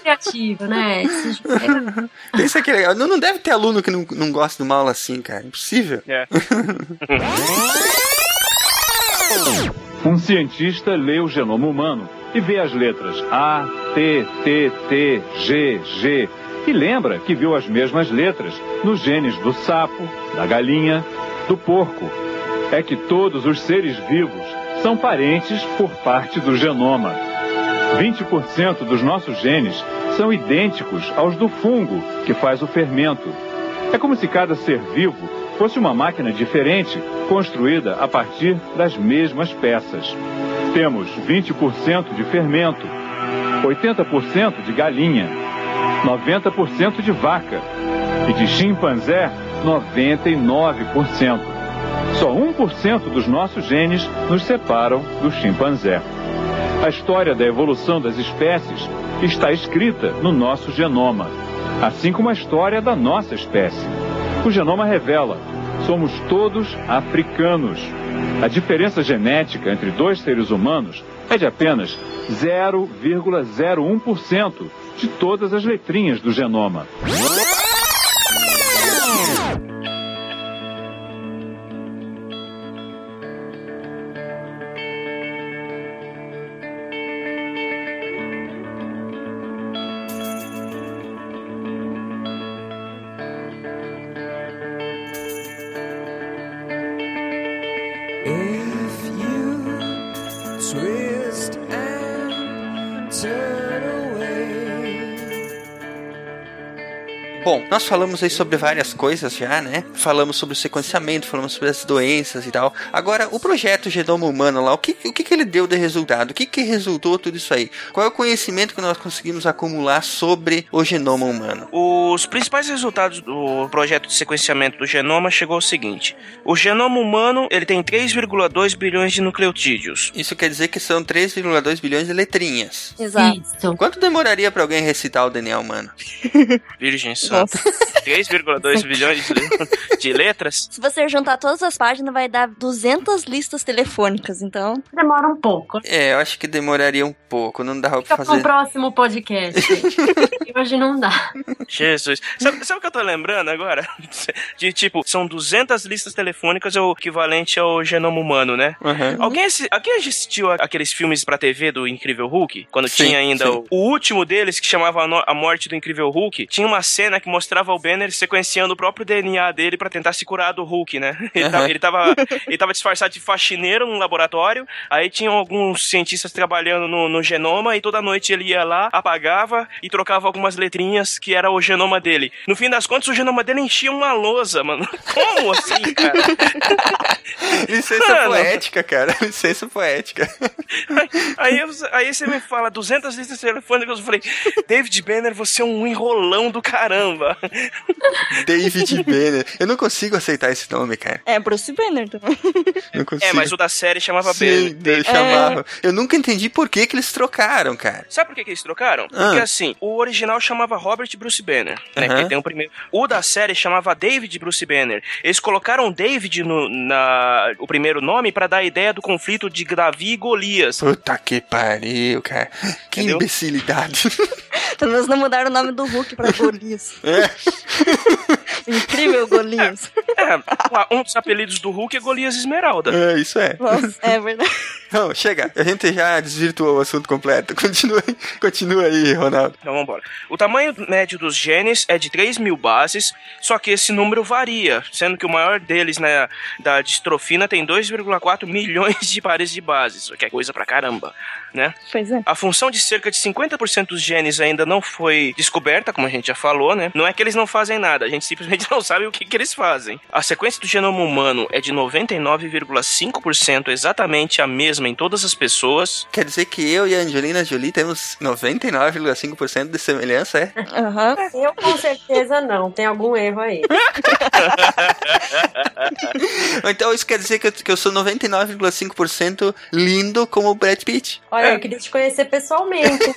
criativo, né? É. Pensa que legal. Não, não deve ter aluno que não, não gosta de uma aula assim, cara. Impossível. É. Um cientista lê o genoma humano e vê as letras A, T, T, T, G, G e lembra que viu as mesmas letras nos genes do sapo, da galinha, do porco. É que todos os seres vivos são parentes por parte do genoma. 20% dos nossos genes são idênticos aos do fungo que faz o fermento. É como se cada ser vivo fosse uma máquina diferente, construída a partir das mesmas peças. Temos 20% de fermento, 80% de galinha, 90% de vaca e de chimpanzé 99%. Só 1% dos nossos genes nos separam do chimpanzé. A história da evolução das espécies está escrita no nosso genoma, assim como a história da nossa espécie. O genoma revela: somos todos africanos. A diferença genética entre dois seres humanos é de apenas 0,01% de todas as letrinhas do genoma. Bom, nós falamos aí sobre várias coisas já, né? Falamos sobre o sequenciamento, falamos sobre as doenças e tal. Agora, o projeto Genoma Humano lá, o que, o que, que ele deu de resultado? O que, que resultou tudo isso aí? Qual é o conhecimento que nós conseguimos acumular sobre o genoma humano? Os principais resultados do projeto de sequenciamento do genoma chegou ao seguinte: o genoma humano ele tem 3,2 bilhões de nucleotídeos. Isso quer dizer que são 3,2 bilhões de letrinhas. Exato. Isso. Quanto demoraria para alguém recitar o DNA humano? Virgem Santa. 3,2 bilhões de, de letras? Se você juntar todas as páginas, vai dar 200 listas telefônicas, então... Demora um pouco. É, eu acho que demoraria um pouco, não dava Fica pra pro fazer. próximo podcast. Hoje não dá. Jesus. Sabe, sabe o que eu tô lembrando agora? De tipo, são 200 listas telefônicas, é o equivalente ao genoma humano, né? Uhum. Alguém, alguém assistiu aqueles filmes pra TV do Incrível Hulk? Quando Sim, tinha ainda o, o último deles, que chamava a Morte do Incrível Hulk, tinha uma cena que mostrava o Banner sequenciando o próprio DNA dele pra tentar se curar do Hulk, né? Ele, Aham. tava, ele, tava, ele tava disfarçado de faxineiro num laboratório, aí tinham alguns cientistas trabalhando no, no genoma e toda noite ele ia lá, apagava e trocava algumas letrinhas que era o genoma dele. No fim das contas, o genoma dele enchia uma lousa, mano. Como assim, cara? Licença Mano. poética, cara. Licença poética. Aí, eu- aí você me fala 200 listas telefônicas, eu falei, David Banner, você é um enrolão do caramba. David Banner. Eu não consigo aceitar esse nome, cara. É, Bruce Banner também. Não consigo. É, mas o da série chamava Sim, Banner. eles chamavam. Eu nunca entendi por que, que eles trocaram, cara. Sabe por que, que eles trocaram? Ah. Porque assim, o original chamava Robert Bruce Banner, né? Que tem o primeiro. O da série chamava David Bruce Banner. Eles colocaram David no na, o primeiro nome pra dar a ideia do conflito de Davi e Golias. Puta que pariu, cara. Que Entendeu? imbecilidade. Pelo menos não mudaram o nome do Hulk pra Golias. É. Incrível, Golias. É, um dos apelidos do Hulk é Golias Esmeralda. É, isso é. Nossa, é verdade. Não, chega. A gente já desvirtuou o assunto completo. Continua, aí- continua aí, Ronaldo. Então vamos embora. O tamanho médio dos genes é de 3 mil bases, só que esse número varia, sendo que o maior deles, né, da distrofina, tem 2,4 milhões de pares de bases, o que é coisa pra caramba, né? Pois é. A função de cerca de 50% dos genes ainda não foi descoberta, como a gente já falou, né? Não é que eles não fazem nada, a gente simplesmente não sabe o que, que eles fazem. A sequência do genoma humano é de 99,5% exatamente a mesma em todas as pessoas. Quer dizer que eu e a Angelina Jolie temos 99,5% de semelhança, é? Aham. Eu com certeza não. Tem algum erro aí. Então isso quer dizer que eu, que eu sou 99,5% lindo como o Brad Pitt. Olha, eu queria te conhecer pessoalmente.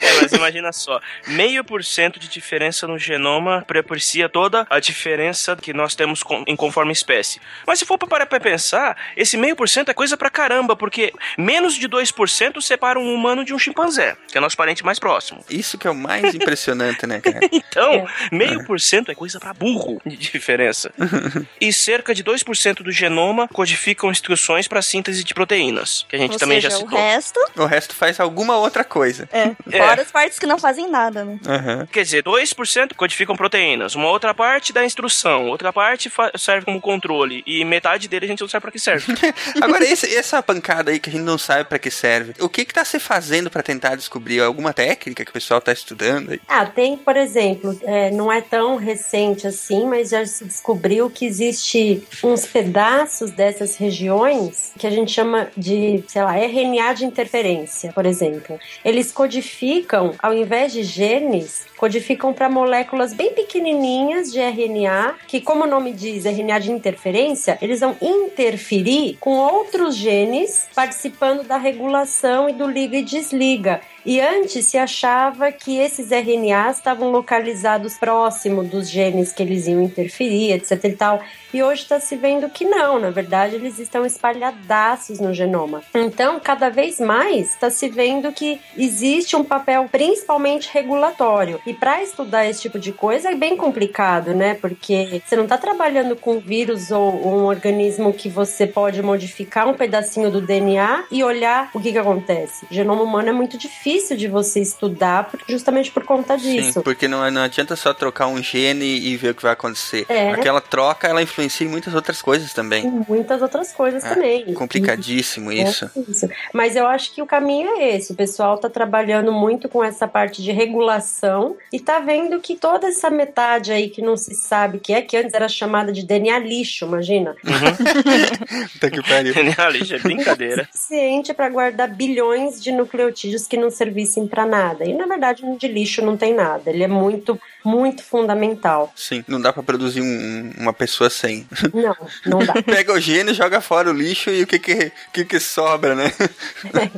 é, mas imagina só, meio por cento de diferença no genoma propicia toda a diferença que nós temos com- em conforme espécie. Mas se for pra parar pra pensar, esse meio por cento é coisa pra caramba, porque menos de 2% separa um humano de um chimpanzé, que é nosso parente mais próximo. Isso que é o mais impressionante, né, cara? Então, meio por cento é coisa pra burro de diferença. e cerca de 2% do genoma codificam instruções pra síntese de proteínas, que a gente Ou também seja, já o citou. resto, O resto faz alguma outra coisa. é. É. Fora as partes que não fazem nada, né? Aham. Quer dizer, 2% codificam proteínas, uma outra parte dá instrução, outra parte serve como controle, e metade dele a gente não sabe pra que serve. Agora, esse- essa pancada aí que a gente não sabe pra que serve, o que que tá se fazendo pra tentar descobrir? Alguma técnica que o pessoal tá estudando aí? Ah, tem, por exemplo, é, não é tão recente assim, mas já se descobriu que existe uns pedaços dessas regiões que a gente chama de, sei lá, RNA de interferência, por exemplo. Eles codificam, ao invés de genes, codificam para moléculas bem pequenininhas de RNA, que como o nome diz, RNA de interferência, eles vão interferir com outros genes participando da regulação e do liga e desliga. E antes se achava que esses RNAs estavam localizados próximo dos genes que eles iam interferir, etc e tal. E hoje está se vendo que não, na verdade eles estão espalhadaços no genoma. Então, cada vez mais está se vendo que existe um papel principalmente regulatório. E para estudar esse tipo de coisa é bem complicado, né? Porque você não está trabalhando com vírus ou um organismo que você pode modificar um pedacinho do DNA e olhar o que, que acontece. O genoma humano é muito difícil de você estudar justamente por conta disso. Sim, porque não, não adianta só trocar um gene e ver o que vai acontecer. É. Aquela troca, ela influencia em muitas outras coisas também. E muitas outras coisas É, também. Complicadíssimo isso. É isso. Mas eu acho que o caminho é esse. O pessoal tá trabalhando muito com essa parte de regulação e tá vendo que toda essa metade aí que não se sabe que é, que antes era chamada de DNA lixo, imagina. Puta que pariu. DNA lixo é brincadeira. Suficiente para guardar bilhões de nucleotídeos que não servissem para nada. E na verdade, de lixo não tem nada. Ele é muito, muito fundamental. Sim, não dá pra produzir um- uma pessoa sem. Não, não dá. Pega o gene, joga fora o lixo e o que que, que, que sobra, né?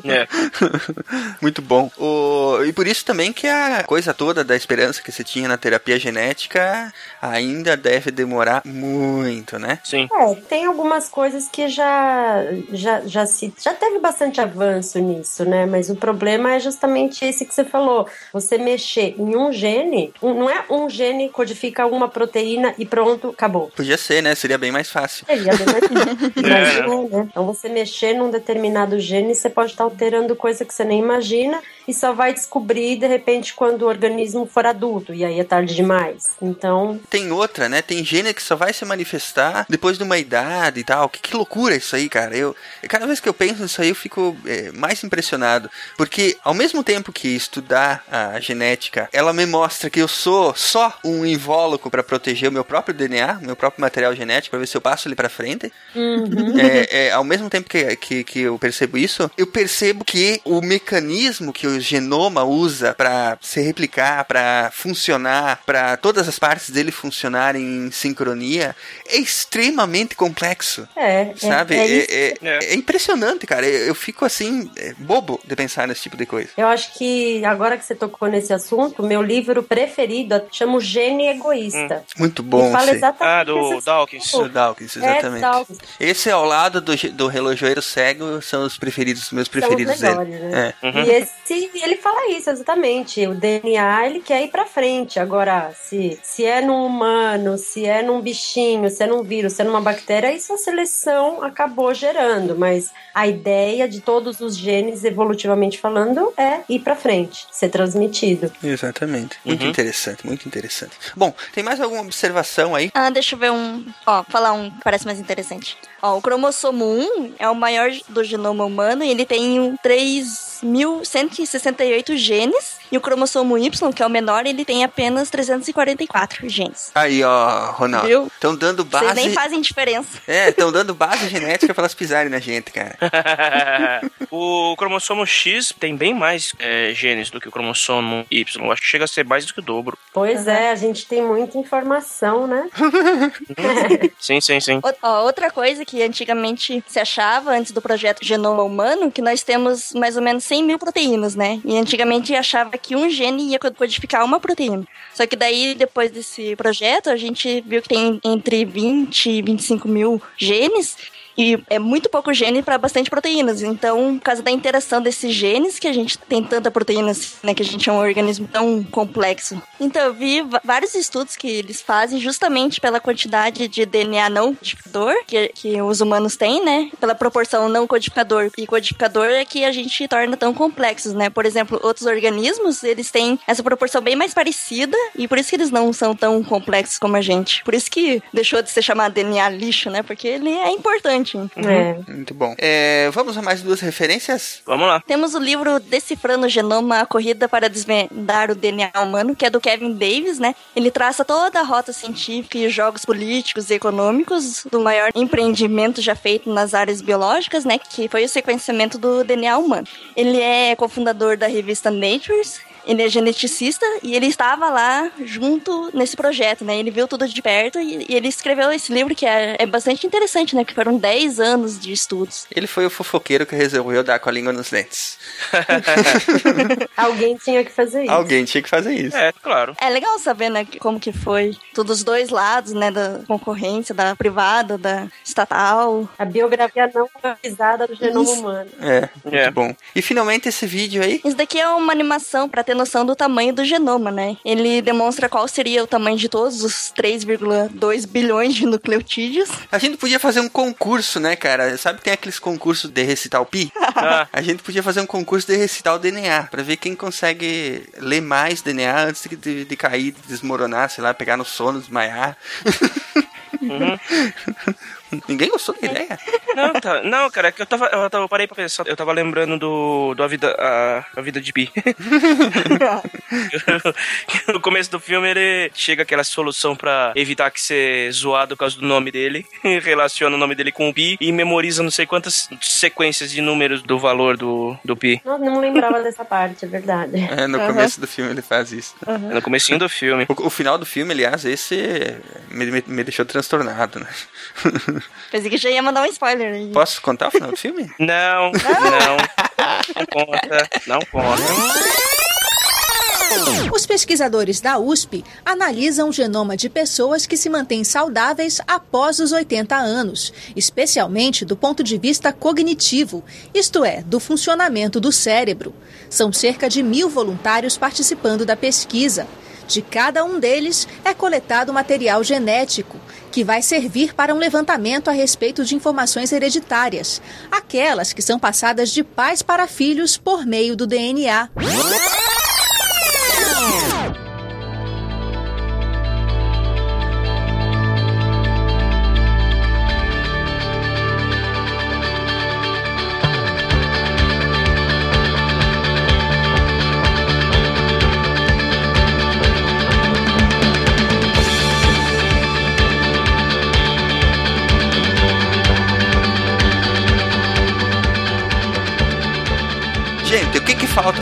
É. Muito bom. O, e por isso também que a coisa toda da esperança que você tinha na terapia genética ainda deve demorar muito, né? Sim. É, tem algumas coisas que já, já, já, se, já teve bastante avanço nisso, né? Mas o problema é justamente esse que você falou. Você mexer em um gene, um- não é um gene codifica uma proteína e pronto, acabou. Podia ser, né? Seria bem mais fácil. Seria bem mais fácil. É, Mas não é, né? Então você mexer num determinado gene, você pode estar alterando coisa que você nem imagina e só vai descobrir de repente quando o organismo for adulto. E aí é tarde demais. Então, Tem outra, né? Tem gene que só vai se manifestar depois de uma idade e tal. Que, que loucura isso aí, cara. Eu, cada vez que eu penso nisso aí, eu fico é, mais impressionado. Porque ao mesmo tempo que estudar a genética, ela me mostra que eu sou só um invólucro para proteger o meu próprio DNA, meu próprio material genético, para ver se eu passo ele para frente. É, é, ao mesmo tempo que, que, que eu percebo isso, eu percebo que o mecanismo que o genoma usa para se replicar, para funcionar, para todas as partes dele funcionarem em sincronia, é extremamente complexo. é. Sabe? É, é É, é- é impressionante, cara. Eu, eu fico assim, é, bobo de pensar nesse tipo de coisa. Eu acho que agora que você tocou nesse assunto, meu livro preferido chama O Gene Egoísta. Muito bom. fala exatamente Ah, do esse Dawkins. Do Dawkins, É, exatamente. Dawkins. Esse ao lado do, do relojoeiro cego são os preferidos, os meus São os preferidos dele. melhores, né? É. Uhum. E esse, ele fala isso exatamente. O DNA ele quer ir pra frente. Agora, se, se é num humano, se é num bichinho, se é num vírus, se é numa bactéria, isso a seleção acabou gerando. Mas a ideia de todos os genes, evolutivamente falando, é ir pra frente, ser transmitido. Exatamente. Muito Uhum. interessante, muito interessante. Bom, tem mais alguma observação aí? Ah, deixa eu ver um. Ó, falar um que parece mais interessante. Ó, o cromossomo 1 é o maior do genoma humano e ele tem um 3.168 genes. E o cromossomo Y, que é o menor, ele tem apenas 344 genes. Aí, ó, Ronaldo. Viu? Estão dando Vocês nem base. fazem diferença. É, estão dando base genética pra elas pisarem na gente, cara. o cromossomo X tem bem mais é, genes do que o cromossomo Y. Eu acho que chega a ser mais do que o dobro. Pois é, a gente tem muita informação, né? Sim, sim, sim. Ou- ó, outra coisa que antigamente se achava, antes do projeto Genoma Humano, que nós temos mais ou menos 100 mil proteínas, né? E antigamente achava que um gene ia codificar uma proteína. Só que daí, depois desse projeto, a gente viu que tem entre 20 e 25 mil genes. E é muito pouco gene para bastante proteínas. Então, por causa da interação desses genes, que a gente tem tanta proteína, assim, né? Que a gente é um organismo tão complexo. Então, eu vi vários estudos que eles fazem justamente pela quantidade de DNA não codificador que, que os humanos têm, né? Pela proporção não codificador e codificador é que a gente torna tão complexos, né? Por exemplo, outros organismos, eles têm essa proporção bem mais parecida e por isso que eles não são tão complexos como a gente. Por isso que deixou de ser chamado DNA lixo, né? Porque ele é importante. É. Muito bom. É, vamos a mais duas referências? Vamos lá. Temos o livro Decifrando o Genoma, a corrida para desvendar o DNA humano, que é do Kevin Davis, né? Ele traça toda a rota científica e jogos políticos e econômicos do maior empreendimento já feito nas áreas biológicas, né? Que foi o sequenciamento do DNA humano. Ele é cofundador da revista Natures. Ele é geneticista e ele estava lá junto nesse projeto, né? Ele viu tudo de perto e, e ele escreveu esse livro que é, é bastante interessante, né? Que foram 10 anos de estudos. Ele foi o fofoqueiro que resolveu dar com a língua nos dentes. Alguém tinha que fazer isso. Alguém tinha que fazer isso. É, claro. É legal saber, né, como que foi. Todos os dois lados, né, da concorrência, da privada, da estatal. A biografia não avisada do genoma humano. É, muito É. bom. E finalmente esse vídeo aí. Isso daqui é uma animação para ter noção do tamanho do genoma, né? Ele demonstra qual seria o tamanho de todos os 3,2 bilhões de nucleotídeos. A gente podia fazer um concurso, né, cara? Sabe que tem aqueles concursos de recitar o pi? Ah, A gente podia fazer um concurso de recitar o DNA, pra ver quem consegue ler mais DNA antes de, de, de cair, desmoronar, sei lá, pegar no sono, desmaiar. uhum. Ninguém gostou da ideia. Não, tá, não, cara, é que eu tava, eu tava, eu parei pra pensar, eu tava lembrando do, do a vida, a, a vida de Pi. no começo do filme ele chega aquela solução pra evitar que ser zoado por causa do nome dele, relaciona o nome dele com o Pi e memoriza não sei quantas sequências de números do valor do, do Pi. Não, não lembrava dessa parte, é verdade. É, no começo do filme ele faz isso. No comecinho do filme. O, o final do filme, aliás, esse me, me, me deixou transtornado, né? Pensei que já ia mandar um spoiler aí. Posso contar o final do filme? Não, não, não conta, não conta. Os pesquisadores da USP analisam o genoma de pessoas que se mantêm saudáveis após os 80 anos, especialmente do ponto de vista cognitivo, isto é, do funcionamento do cérebro. São cerca de mil voluntários participando da pesquisa. De cada um deles é coletado material genético, que vai servir para um levantamento a respeito de informações hereditárias, aquelas que são passadas de pais para filhos por meio do DNA.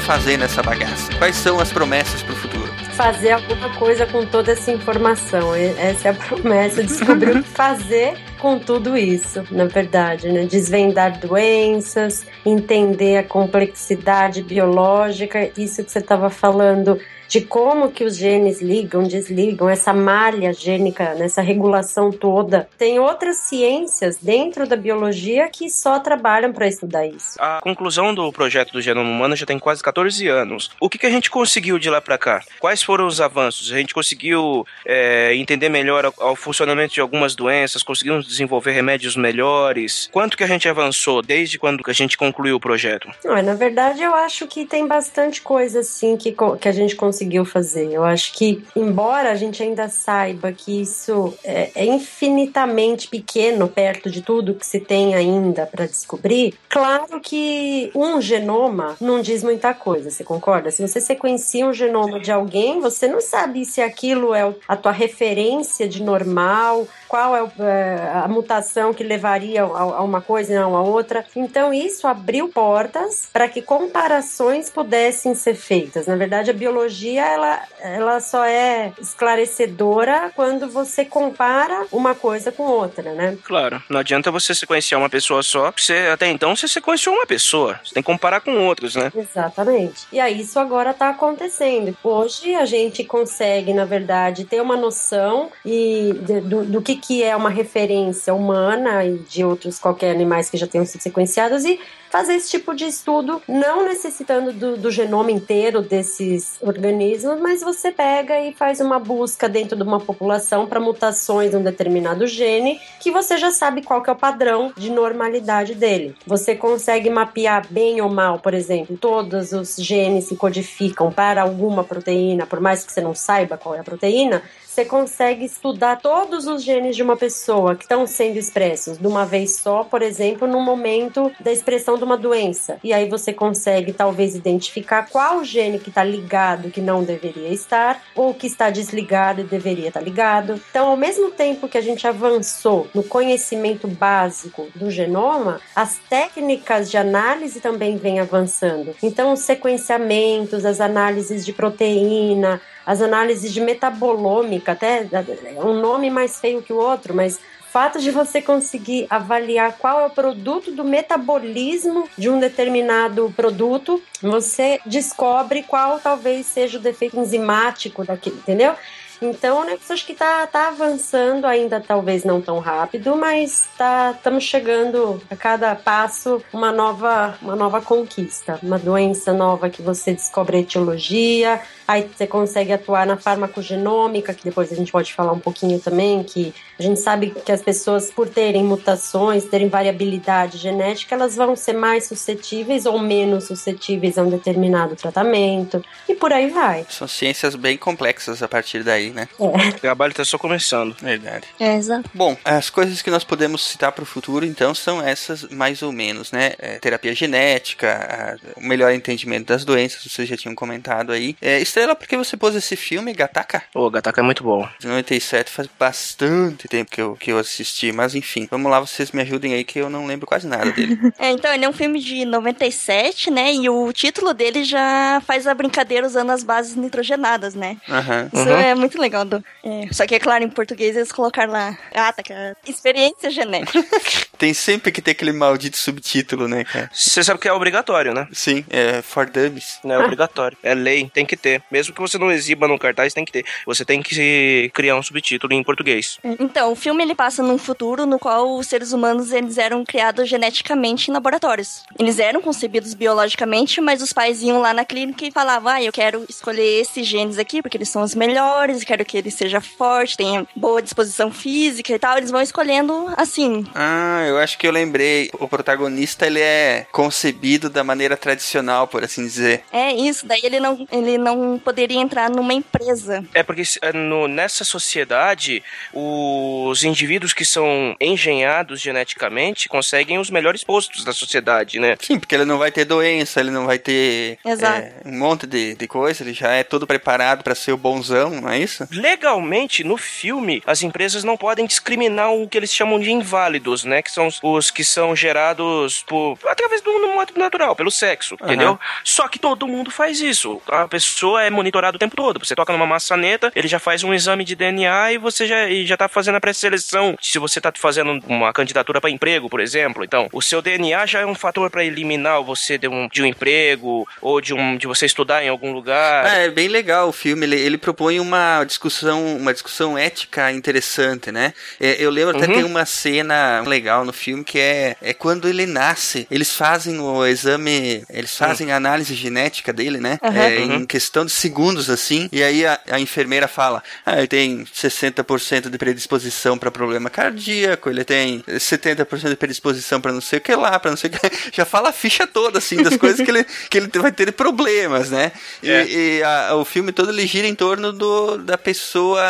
Fazer nessa bagaça? Quais são as promessas pro futuro? Fazer alguma coisa com toda essa informação. Essa é a promessa, descobrir o que fazer com tudo isso, na verdade, né? Desvendar doenças, entender a complexidade biológica, isso que você estava falando de como que os genes ligam, desligam, essa malha gênica, nessa regulação toda. Tem outras ciências dentro da biologia que só trabalham para estudar isso. A conclusão do projeto do genoma humano já tem quase 14 anos. O que, que a gente conseguiu de lá para cá? Quais foram os avanços? A gente conseguiu é, entender melhor o, funcionamento de algumas doenças, conseguimos desenvolver remédios melhores. Quanto que a gente avançou desde quando a gente concluiu o projeto? Não, na verdade, eu acho que tem bastante coisa assim que, que a gente conseguiu fazer. Eu acho que, embora a gente ainda saiba que isso é, é infinitamente pequeno perto de tudo que se tem ainda para descobrir, claro que um genoma não diz muita coisa, você concorda? Se você sequencia um genoma de alguém, você não sabe se aquilo é a tua referência de normal, qual é, o- é, a mutação que levaria a, a uma coisa e não a outra. Então, isso abriu portas para que comparações pudessem ser feitas. Na verdade, a biologia ela, ela só é esclarecedora quando você compara uma coisa com outra, né? Claro, não adianta você sequenciar uma pessoa só, porque você, até então você sequenciou uma pessoa. Você tem que comparar com outros, né? Exatamente. E aí isso agora está acontecendo. Hoje a gente consegue, na verdade, ter uma noção e do, do que, que é uma referência humana e de outros qualquer animais que já tenham sido sequenciados e fazer esse tipo de estudo, não necessitando do, do genoma inteiro desses organismos, mas você pega e faz uma busca dentro de uma população para mutações de um determinado gene que você já sabe qual que é o padrão de normalidade dele. Você consegue mapear bem ou mal, por exemplo, todos os genes que codificam para alguma proteína, por mais que você não saiba qual é a proteína, você consegue estudar todos os genes de uma pessoa que estão sendo expressos de uma vez só, por exemplo, no momento da expressão de uma doença. E aí você consegue talvez identificar qual gene que está ligado que não deveria estar, ou que está desligado e deveria estar ligado. Então, ao mesmo tempo que a gente avançou no conhecimento básico do genoma, as técnicas de análise também vêm avançando. Então, os sequenciamentos, as análises de proteína, as análises de metabolômica, até é um nome mais feio que o outro, mas fato de você conseguir avaliar qual é o produto do metabolismo de um determinado produto, você descobre qual talvez seja o defeito enzimático daquele, entendeu? Então, né, acho que tá, tá avançando ainda, talvez não tão rápido, mas tá estamos chegando a cada passo uma nova uma nova conquista, uma doença nova que você descobre a etiologia, aí você consegue atuar na farmacogenômica, que depois a gente pode falar um pouquinho também, que a gente sabe que as pessoas por terem mutações, terem variabilidade genética, elas vão ser mais suscetíveis ou menos suscetíveis a um determinado tratamento e por aí vai. São ciências bem complexas a partir daí, né? É. O trabalho está só começando. Verdade. É, exato. Bom, as coisas que nós podemos citar para o futuro, então, são essas mais ou menos, né? É, terapia genética, a, o melhor entendimento das doenças, vocês já tinham comentado aí. É, Estrela, por que você pôs esse filme, Gataka? O Gataka é muito bom. De 97 faz bastante tempo que eu, que eu assisti, mas enfim, vamos lá, vocês me ajudem aí que eu não lembro quase nada dele. É, então, ele é um filme de 97, né? E o título dele já faz a brincadeira usando as bases nitrogenadas, né? Aham. Isso é muito legal. do- é, só que, é claro, em português eles colocaram lá, ah, tá, cara, experiência genética. Tem sempre que ter aquele maldito subtítulo, né, cara? Você sabe que é obrigatório, né? Sim, é For Dummies. Não é obrigatório. É lei, tem que ter. Mesmo que você não exiba no cartaz, tem que ter. Você tem que criar um subtítulo em português. Então, o filme ele passa num futuro no qual os seres humanos eles eram criados geneticamente em laboratórios. Eles eram concebidos biologicamente, mas os pais iam lá na clínica e falavam: "Ah, eu quero escolher esses genes aqui porque eles são os melhores, quero que ele seja forte, tenha boa disposição física e tal". Eles vão escolhendo assim. Ah, eu acho que eu lembrei. O protagonista, ele é concebido da maneira tradicional, por assim dizer. É isso, daí ele não ele não poderia entrar numa empresa. É porque é, no- nessa sociedade, os indivíduos que são engenhados geneticamente conseguem os melhores postos da sociedade, né? Sim, porque ele não vai ter doença, ele não vai ter Exato. é, um monte de, de coisa, ele já é todo preparado pra ser o bonzão, não é isso? Legalmente, no filme, as empresas não podem discriminar o que eles chamam de inválidos, né? Que são os, os que são gerados por através do modo natural, pelo sexo, entendeu? Só que todo mundo faz isso. A pessoa é monitorada o tempo todo. Você toca numa maçaneta, ele já faz um exame de DNA e você já, e já tá fazendo a pré-seleção. Se você tá fazendo uma candidatura para emprego, por exemplo, então, o seu DNA já é um fator para eliminar você de um, de um emprego ou de, um, de você estudar em algum lugar. Ah, é bem legal o filme, ele, ele propõe uma discussão, uma discussão ética interessante, né? É, eu lembro até Uhum. tem uma cena legal no filme que é, é quando ele nasce, eles fazem o exame, eles fazem a análise genética dele, né? Aham. É, Uhum. Em questão de segundos, assim, e aí a, a enfermeira fala, ah, ele tem 60% de predisposição para problema cardíaco, ele tem 70% de predisposição para não sei o que lá, para não sei o que, já fala a ficha toda, assim, das coisas que ele, que ele vai ter problemas, né? E, É. e a- o filme todo ele gira em torno do, da pessoa,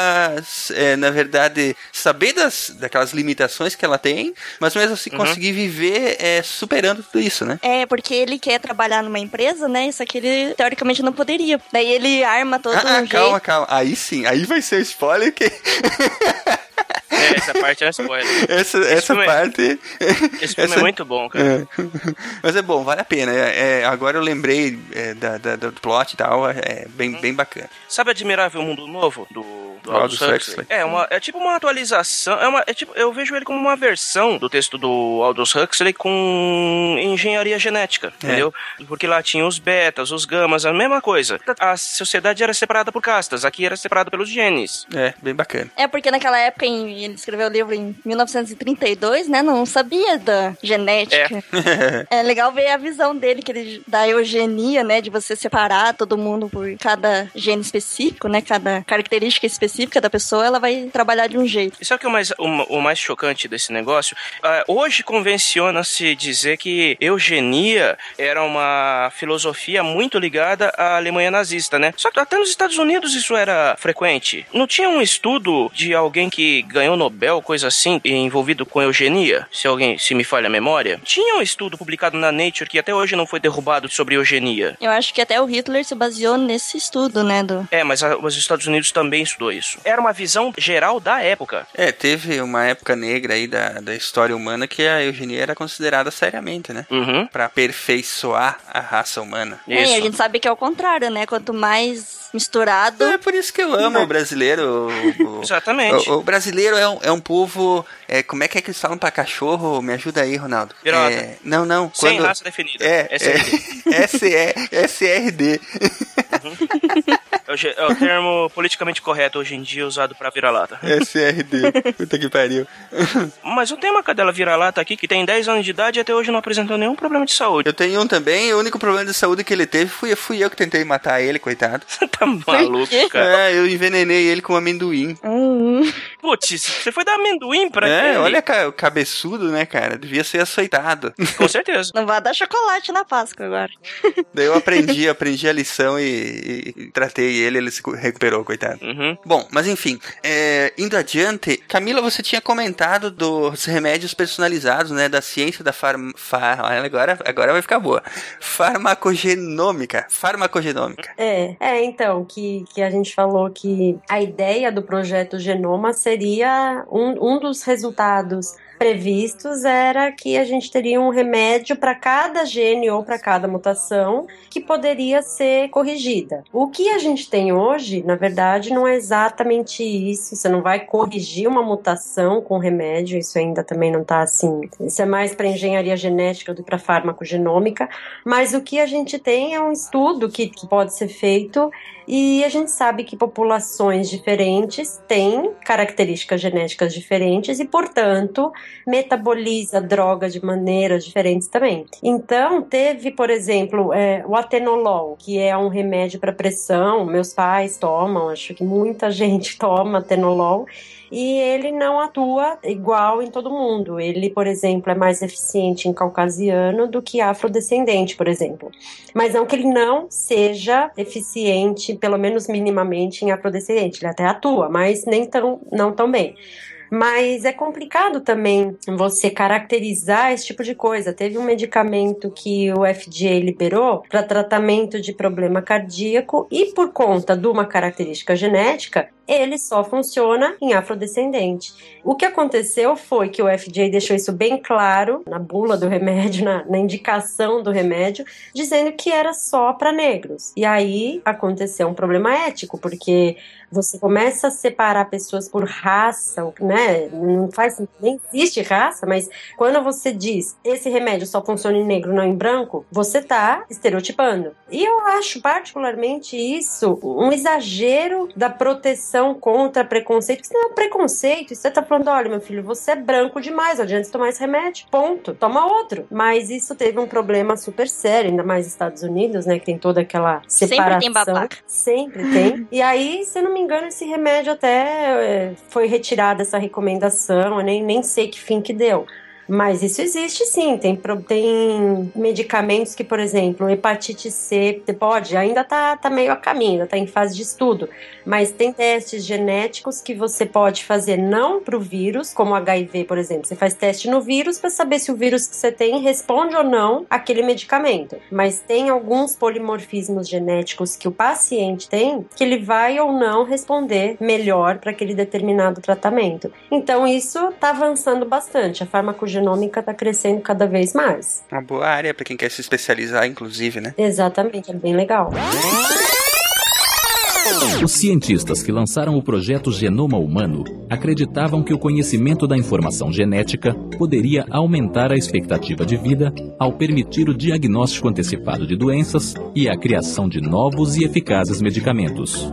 é, na verdade, saber das, daquelas limitações que ela tem, mas mesmo assim Uhum. conseguir viver é, superando tudo isso, né? É, porque ele quer trabalhar numa empresa, né? Isso aqui ele teoricamente não poderia. Daí ele arma todo Ah, um ah, jeito. calma, calma. Aí sim, aí vai ser o spoiler que É, essa parte é spoiler. essa, essa filme é- parte. Esse filme essa- é muito bom, cara. É. Mas é bom, vale a pena. É, é, agora eu lembrei é, da, da- do plot e tal, é bem, bem bacana. Sabe Admirável Mundo Novo do, do Aldous Aldous Huxley. Huxley? É, uma, é tipo uma atualização. É uma, é tipo, eu vejo ele como uma versão do texto do Aldous Huxley com engenharia genética, É. entendeu? Porque lá tinha os betas, os gamas, a mesma coisa. A sociedade era separada por castas, aqui era separada pelos genes. É, bem bacana. É porque naquela época, ele escreveu o livro em 1932, né? Não sabia da genética. É. legal ver a visão dele, que ele da eugenia, né? De você separar todo mundo por cada gene específico, né? Cada característica específica da pessoa, ela vai trabalhar de um jeito. E sabe o que é o mais, o, o mais chocante desse negócio? Ah, hoje convenciona-se dizer que eugenia era uma filosofia muito ligada à Alemanha nazista, né? Só que até nos Estados Unidos isso era frequente. Não tinha um estudo de alguém que ganhou Nobel, coisa assim, envolvido com eugenia? Se alguém, se me falha a memória. Tinha um estudo publicado na Nature que até hoje não foi derrubado sobre eugenia. Eu acho que até o Hitler se baseou nesse estudo, né? Do... É, mas a- os Estados Unidos também estudou isso. Era uma visão geral da época. É, teve uma época negra aí da, da história humana que a eugenia era considerada seriamente, né? Uhum. Pra aperfeiçoar a raça humana. É, e a Isso. gente sabe que é o contrário, né? Quanto mais misturado. É por isso que eu amo o brasileiro. o- o- Exatamente. O, o brasileiro é um, é um povo. é, como é que é que eles falam pra cachorro? Me ajuda aí, Ronaldo. Pirata. É, não, não. Sem quando- raça definida. É, SRD. é, SE, SRD. É o, ge- é o termo politicamente correto hoje em dia usado pra vira-lata. SRD. Puta que pariu. Mas eu tenho uma cadela vira-lata aqui que tem 10 anos de idade e até hoje não apresentou nenhum problema de saúde. Eu tenho um também, e o único problema de saúde que ele teve fui, fui eu que tentei matar ele, coitado. tá maluco, cara. É, eu envenenei ele com amendoim. Putz, você foi dar amendoim pra é, ele? olha ca- o cabeçudo, né, cara? Devia ser aceitado. Com certeza. Não vai dar chocolate na Páscoa agora. Daí eu aprendi, aprendi a lição e, e- e tratei ele, ele se recuperou, coitado. Uhum. Bom, mas enfim, é, indo adiante, Camila, você tinha comentado dos remédios personalizados, né, da ciência da farm... Far... Agora, agora vai ficar boa. Farmacogenômica. Farmacogenômica. É, é, então, que, que a gente falou que a ideia do projeto Genoma seria um, um dos resultados previstos era que a gente teria um remédio para cada gene ou para cada mutação que poderia ser corrigida. O que a gente tem hoje, na verdade, não é exatamente isso. Você não vai corrigir uma mutação com remédio, isso ainda também não está assim. Isso é mais para engenharia genética do que para farmacogenômica. Mas o que a gente tem é um estudo que, que pode ser feito e a gente sabe que populações diferentes têm características genéticas diferentes e, portanto, metaboliza droga de maneiras diferentes também. Então, teve, por exemplo, é, o atenolol, que é um remédio para pressão. Meus pais tomam, acho que muita gente toma atenolol e ele não atua igual em todo mundo. Ele, por exemplo, é mais eficiente em caucasiano do que afrodescendente, por exemplo. Mas não que ele não seja eficiente, pelo menos minimamente, em afrodescendente. Ele até atua, mas nem tão, não tão bem. Mas é complicado também você caracterizar esse tipo de coisa. Teve um medicamento que o FDA liberou para tratamento de problema cardíaco e por conta de uma característica genética, ele só funciona em afrodescendente. O que aconteceu foi que o FDA deixou isso bem claro na bula do remédio, na, na indicação do remédio, dizendo que era só para negros. E aí aconteceu um problema ético, porque você começa a separar pessoas por raça, né? Não faz nem existe raça, mas quando você diz esse remédio só funciona em negro, não em branco, você tá estereotipando. E eu acho particularmente isso um exagero da proteção contra preconceito. Isso não é um preconceito, você tá falando, olha, meu filho, você é branco demais, adianta tomar esse remédio. Ponto. Toma outro. Mas isso teve um problema super sério, ainda mais nos Estados Unidos, né? Que tem toda aquela separação. Sempre tem babaca. Sempre tem. E aí, se não me engano, esse remédio até é, foi retirado essa recomendação, eu nem, nem sei que fim que deu. Mas isso existe sim, tem, tem medicamentos que, por exemplo, hepatite C, pode, ainda tá, tá meio a caminho, ainda tá em fase de estudo, mas tem testes genéticos que você pode fazer não pro vírus, como HIV, por exemplo. Você faz teste no vírus para saber se o vírus que você tem responde ou não àquele medicamento. Mas tem alguns polimorfismos genéticos que o paciente tem que ele vai ou não responder melhor para aquele determinado tratamento. Então isso tá avançando bastante. A farmacogenômica está crescendo cada vez mais. Uma boa área pra quem quer se especializar, inclusive, né? Exatamente, é bem legal. Os cientistas que lançaram o projeto Genoma Humano acreditavam que o conhecimento da informação genética poderia aumentar a expectativa de vida ao permitir o diagnóstico antecipado de doenças e a criação de novos e eficazes medicamentos.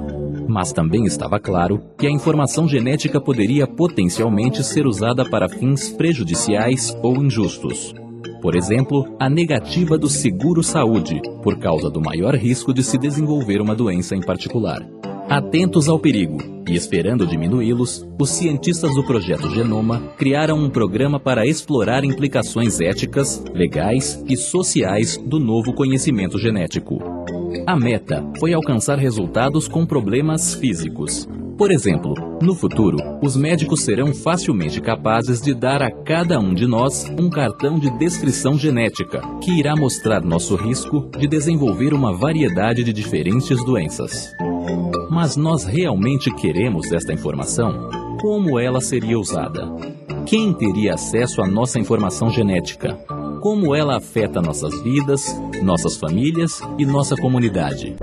Mas também estava claro que a informação genética poderia potencialmente ser usada para fins prejudiciais ou injustos. Por exemplo, a negativa do seguro-saúde, por causa do maior risco de se desenvolver uma doença em particular. Atentos ao perigo e esperando diminuí-los, os cientistas do projeto Genoma criaram um programa para explorar implicações éticas, legais e sociais do novo conhecimento genético. A meta foi alcançar resultados com problemas físicos. Por exemplo, no futuro, os médicos serão facilmente capazes de dar a cada um de nós um cartão de descrição genética, que irá mostrar nosso risco de desenvolver uma variedade de diferentes doenças. Mas nós realmente queremos esta informação? Como ela seria usada? Quem teria acesso à nossa informação genética? Como ela afeta nossas vidas, nossas famílias e nossa comunidade?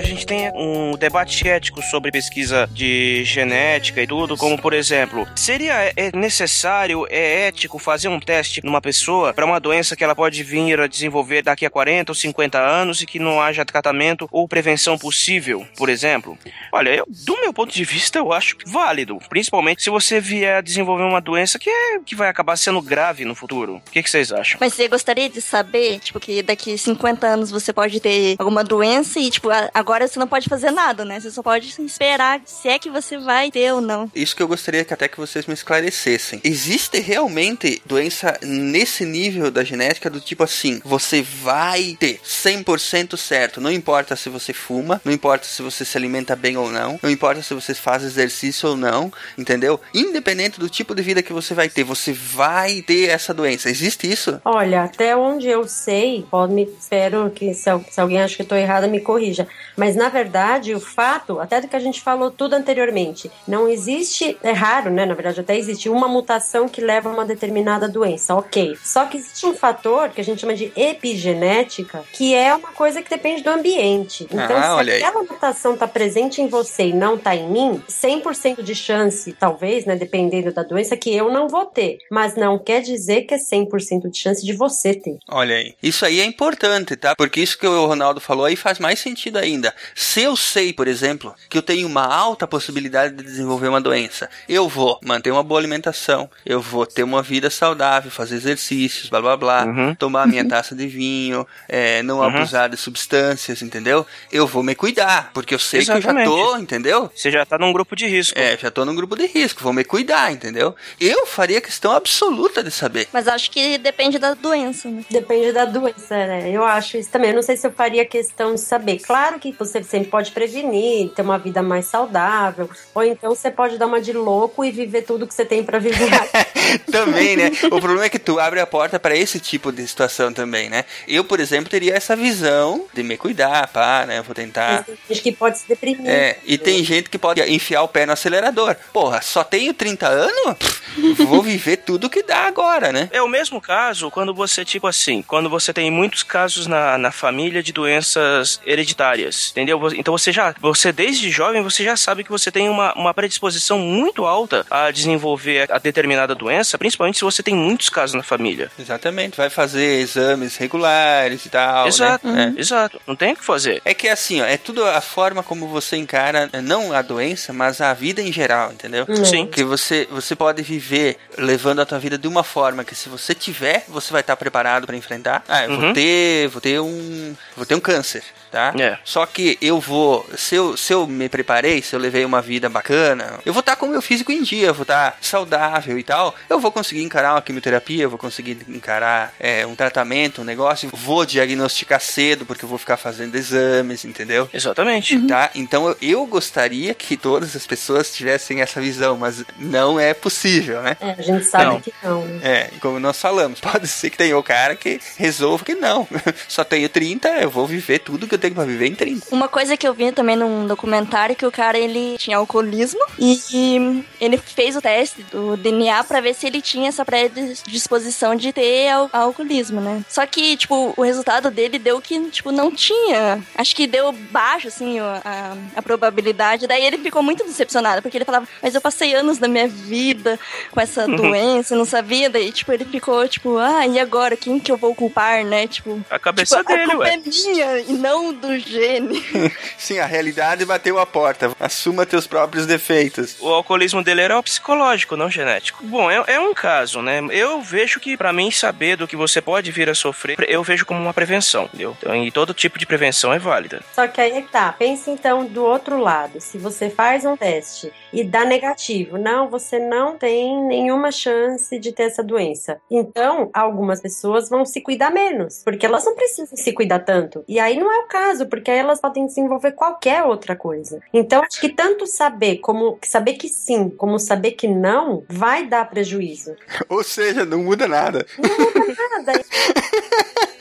A gente tem um debate ético sobre pesquisa de genética e tudo, como por exemplo, seria é necessário, é ético fazer um teste numa pessoa para uma doença que ela pode vir a desenvolver daqui a 40 ou 50 anos e que não haja tratamento ou prevenção possível, por exemplo? Olha, eu, do meu ponto de vista, eu acho válido, principalmente se você vier a desenvolver uma doença que, é, que vai acabar sendo grave no futuro. O que, que vocês acham? Mas você gostaria de saber, tipo, que daqui 50 anos você pode ter alguma doença e, tipo, agora você não pode fazer nada, né? Você só pode esperar se é que você vai ter ou não. Isso que eu gostaria que até que vocês me esclarecessem. Existe realmente doença nesse nível da genética do tipo assim, você vai ter 100% certo, não importa se você fuma, não importa se você se alimenta bem ou não, não importa se você faz exercício ou não, entendeu? Independente do tipo de vida que você vai ter, você vai ter essa doença. Existe isso? Olha, até onde eu sei, pode me espero que se, se alguém acha que estou errada me corrija. Mas na verdade, o fato, até do que a gente falou tudo anteriormente, não existe, é raro, né? Na verdade, até existe uma mutação que leva a uma determinada doença, ok. Só que existe um fator que a gente chama de epigenética, que é uma coisa que depende do ambiente. Então, Ah, se olha aí. aquela mutação está presente em você e não está em mim, 100% de chance, talvez, né, dependendo da doença, que eu não vou ter. Mas não quer dizer que é 100% de chance de você ter. Olha aí. Isso aí é importante, tá? Porque isso que o Ronaldo falou aí faz mais sentido ainda. Se eu sei, por exemplo, que eu tenho uma alta possibilidade de desenvolver uma doença, eu vou manter uma boa alimentação, eu vou ter uma vida saudável, fazer exercícios, blá blá blá, tomar minha taça de vinho, é, não Uhum. abusar de substâncias, entendeu? Eu vou me cuidar, porque eu sei que eu Exatamente. já tô, entendeu? Você já tá num grupo de risco. É, já tô num grupo de risco, vou me cuidar, entendeu? Eu faria questão absoluta de saber. Mas acho que depende da doença, né? Depende da doença, né? Eu acho isso também. Eu não sei se eu faria questão de saber. Claro que você sempre pode prevenir, ter uma vida mais saudável, ou então você pode dar uma de louco e viver tudo que você tem pra viver. também, né? O problema é que tu abre a porta para esse tipo de situação também, né? Eu, por exemplo, teria essa visão de me cuidar, pá, né? Eu vou tentar. Tem gente que pode se deprimir. É, e tem gente que pode enfiar o pé no acelerador. Porra, só tenho 30 anos? Vou viver tudo que dá agora, né? É o mesmo caso quando você, tipo assim, quando você tem muitos casos na, na família de doenças hereditárias, entendeu? Então você já, você desde jovem, você já sabe que você tem uma, uma predisposição muito alta a desenvolver a determinada doença, principalmente se você tem muitos casos na família. Exatamente, vai fazer exames regulares e tal. exato, né? É. exato. Não tem o que fazer. É que assim, ó, é tudo a forma como você encara não a doença, mas a vida em geral, entendeu? Hum. Sim. Que você, você pode viver levando a tua vida de uma forma que se você tiver, você vai estar preparado para enfrentar. Ah, eu Uhum. vou ter, vou ter um, vou ter um câncer, tá? É. Só que eu vou, se eu, se eu me preparei, se eu levei uma vida bacana, eu vou estar com o meu físico em dia, eu vou estar saudável e tal, eu vou conseguir encarar uma quimioterapia, eu vou conseguir encarar é, um tratamento, um negócio, vou diagnosticar cedo porque eu vou ficar fazendo exames, entendeu? Exatamente. Tá? Então eu, eu gostaria que todas as pessoas tivessem essa visão, mas não é possível, né? É, a gente sabe Não. que não, né? É, como nós falamos, pode ser que tenha o cara que resolva que não. Só tenho 30, eu vou viver tudo que eu tenho pra viver em 30. Uma coisa que eu vi também num documentário que o cara ele tinha alcoolismo e, e ele fez o teste do DNA pra ver se ele tinha essa predisposição de ter al- alcoolismo, né? Só que, tipo, o resultado dele deu que, tipo, não tinha. Acho que deu baixo, assim, a, a, a probabilidade. Daí ele ficou muito decepcionado, porque ele falava, mas eu passei anos da minha vida com essa Uhum. doença, não sabia. Daí, tipo, ele ficou, tipo, ah, e agora? Quem que eu vou culpar, né? Tipo, A cabeça tipo, a dele, culpa ué. é minha e não do gene. Sim, a realidade bateu a porta. Assuma teus próprios defeitos. O alcoolismo dele era psicológico, não genético. Bom, é, é um caso, né? Eu vejo que, pra mim, saber do que você pode vir a sofrer, eu vejo como uma prevenção, entendeu? Então, e todo tipo de prevenção é válida. Só que aí é tá. Pense então do outro lado. Se você faz um teste e dá negativo, não, você não tem nenhuma chance de ter essa doença. Então, algumas pessoas vão se cuidar menos, porque elas não precisam se cuidar tanto. E aí não é o caso, porque aí elas podem desenvolver qualquer outra coisa. Então, acho que tanto saber como saber que sim, como saber que não, vai dar prejuízo. Ou seja, não muda nada. Nada.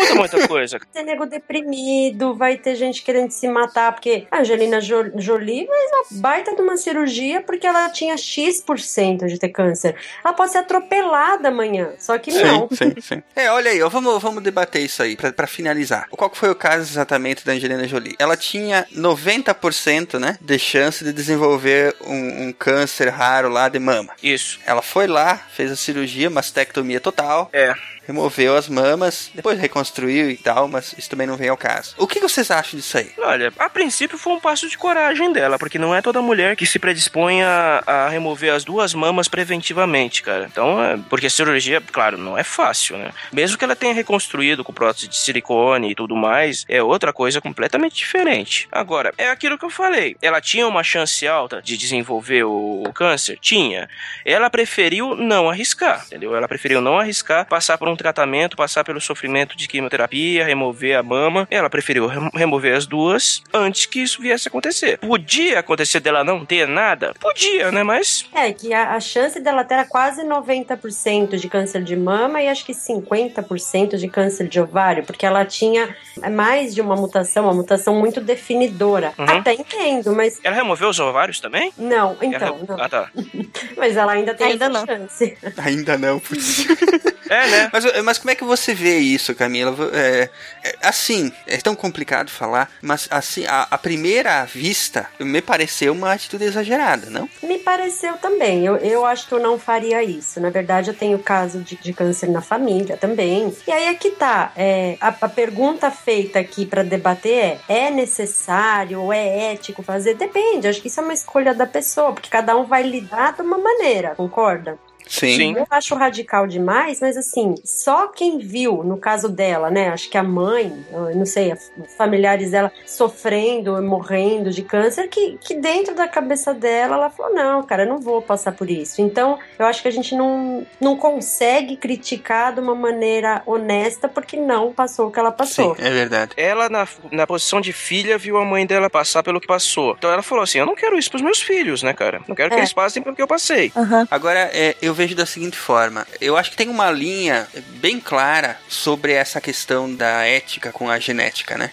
Muda muita coisa. Vai ter nego deprimido, vai ter gente querendo se matar, porque a Angelina Jo- Jolie fez uma baita de uma cirurgia porque ela tinha X% de ter câncer. Ela pode ser atropelada amanhã, só que não. Sim, sim, sim. É, olha aí, ó, vamos, vamos debater isso aí, pra, pra finalizar. Qual que foi o caso exatamente da Angelina Jolie? Ela tinha 90%, né, de chance de desenvolver um, um câncer raro lá de mama. Isso. Ela foi lá, fez a cirurgia, mastectomia total. É. Removeu as mamas, depois reconstruiu e tal, mas isso também não vem ao caso. O que vocês acham disso aí? Olha, a princípio foi um passo de coragem dela, porque não é toda mulher que se predispõe a, a remover as duas mamas preventivamente, cara. Então, é, porque a cirurgia, claro, não é fácil, né? Mesmo que ela tenha reconstruído com prótese de silicone e tudo mais, é outra coisa completamente diferente. Agora, é aquilo que eu falei. Ela tinha uma chance alta de desenvolver o, o câncer? Tinha. Ela preferiu não arriscar, entendeu? Ela preferiu não arriscar, passar por um tratamento, passar pelo sofrimento de quimioterapia, remover a mama. Ela preferiu rem- remover as duas antes que isso viesse a acontecer. Podia acontecer dela não ter nada? Podia, né? Mas É, que a, a chance dela ter era quase 90% de câncer de mama e acho que 50% de câncer de ovário, porque ela tinha mais de uma mutação, uma mutação muito definidora. Uhum. Até entendo, mas ela removeu os ovários também? não, então, Ela- não. Ah, tá. Mas ela ainda tem Ainda essa não. chance. Ainda não, putz. É, né? Mas, mas como é que você vê isso, Camila? É, é, assim, é tão complicado falar, mas assim, a, a primeira vista me pareceu uma atitude exagerada, não? Me pareceu também. Eu, eu acho que eu não faria isso. Na verdade, eu tenho caso de, de câncer na família também. E aí é que tá. É, a, a pergunta feita aqui pra debater é: é necessário ou é ético fazer? Depende. Acho que isso é uma escolha da pessoa, porque cada um vai lidar de uma maneira, concorda? Sim. Sim. Eu acho radical demais, mas assim, só quem viu, no caso dela, né? Acho que a mãe, eu não sei, familiares dela sofrendo, morrendo de câncer, que, que dentro da cabeça dela ela falou: não, cara, eu não vou passar por isso. Então, eu acho que a gente não, não consegue criticar de uma maneira honesta porque não passou o que ela passou. Sim, é verdade. Ela, na, na posição de filha, viu a mãe dela passar pelo que passou. Então ela falou assim: Eu não quero isso pros meus filhos, né, cara? Não quero que É. eles passem pelo que eu passei. Agora, é, eu vejo da seguinte forma: eu acho que tem uma linha bem clara sobre essa questão da ética com a genética, né?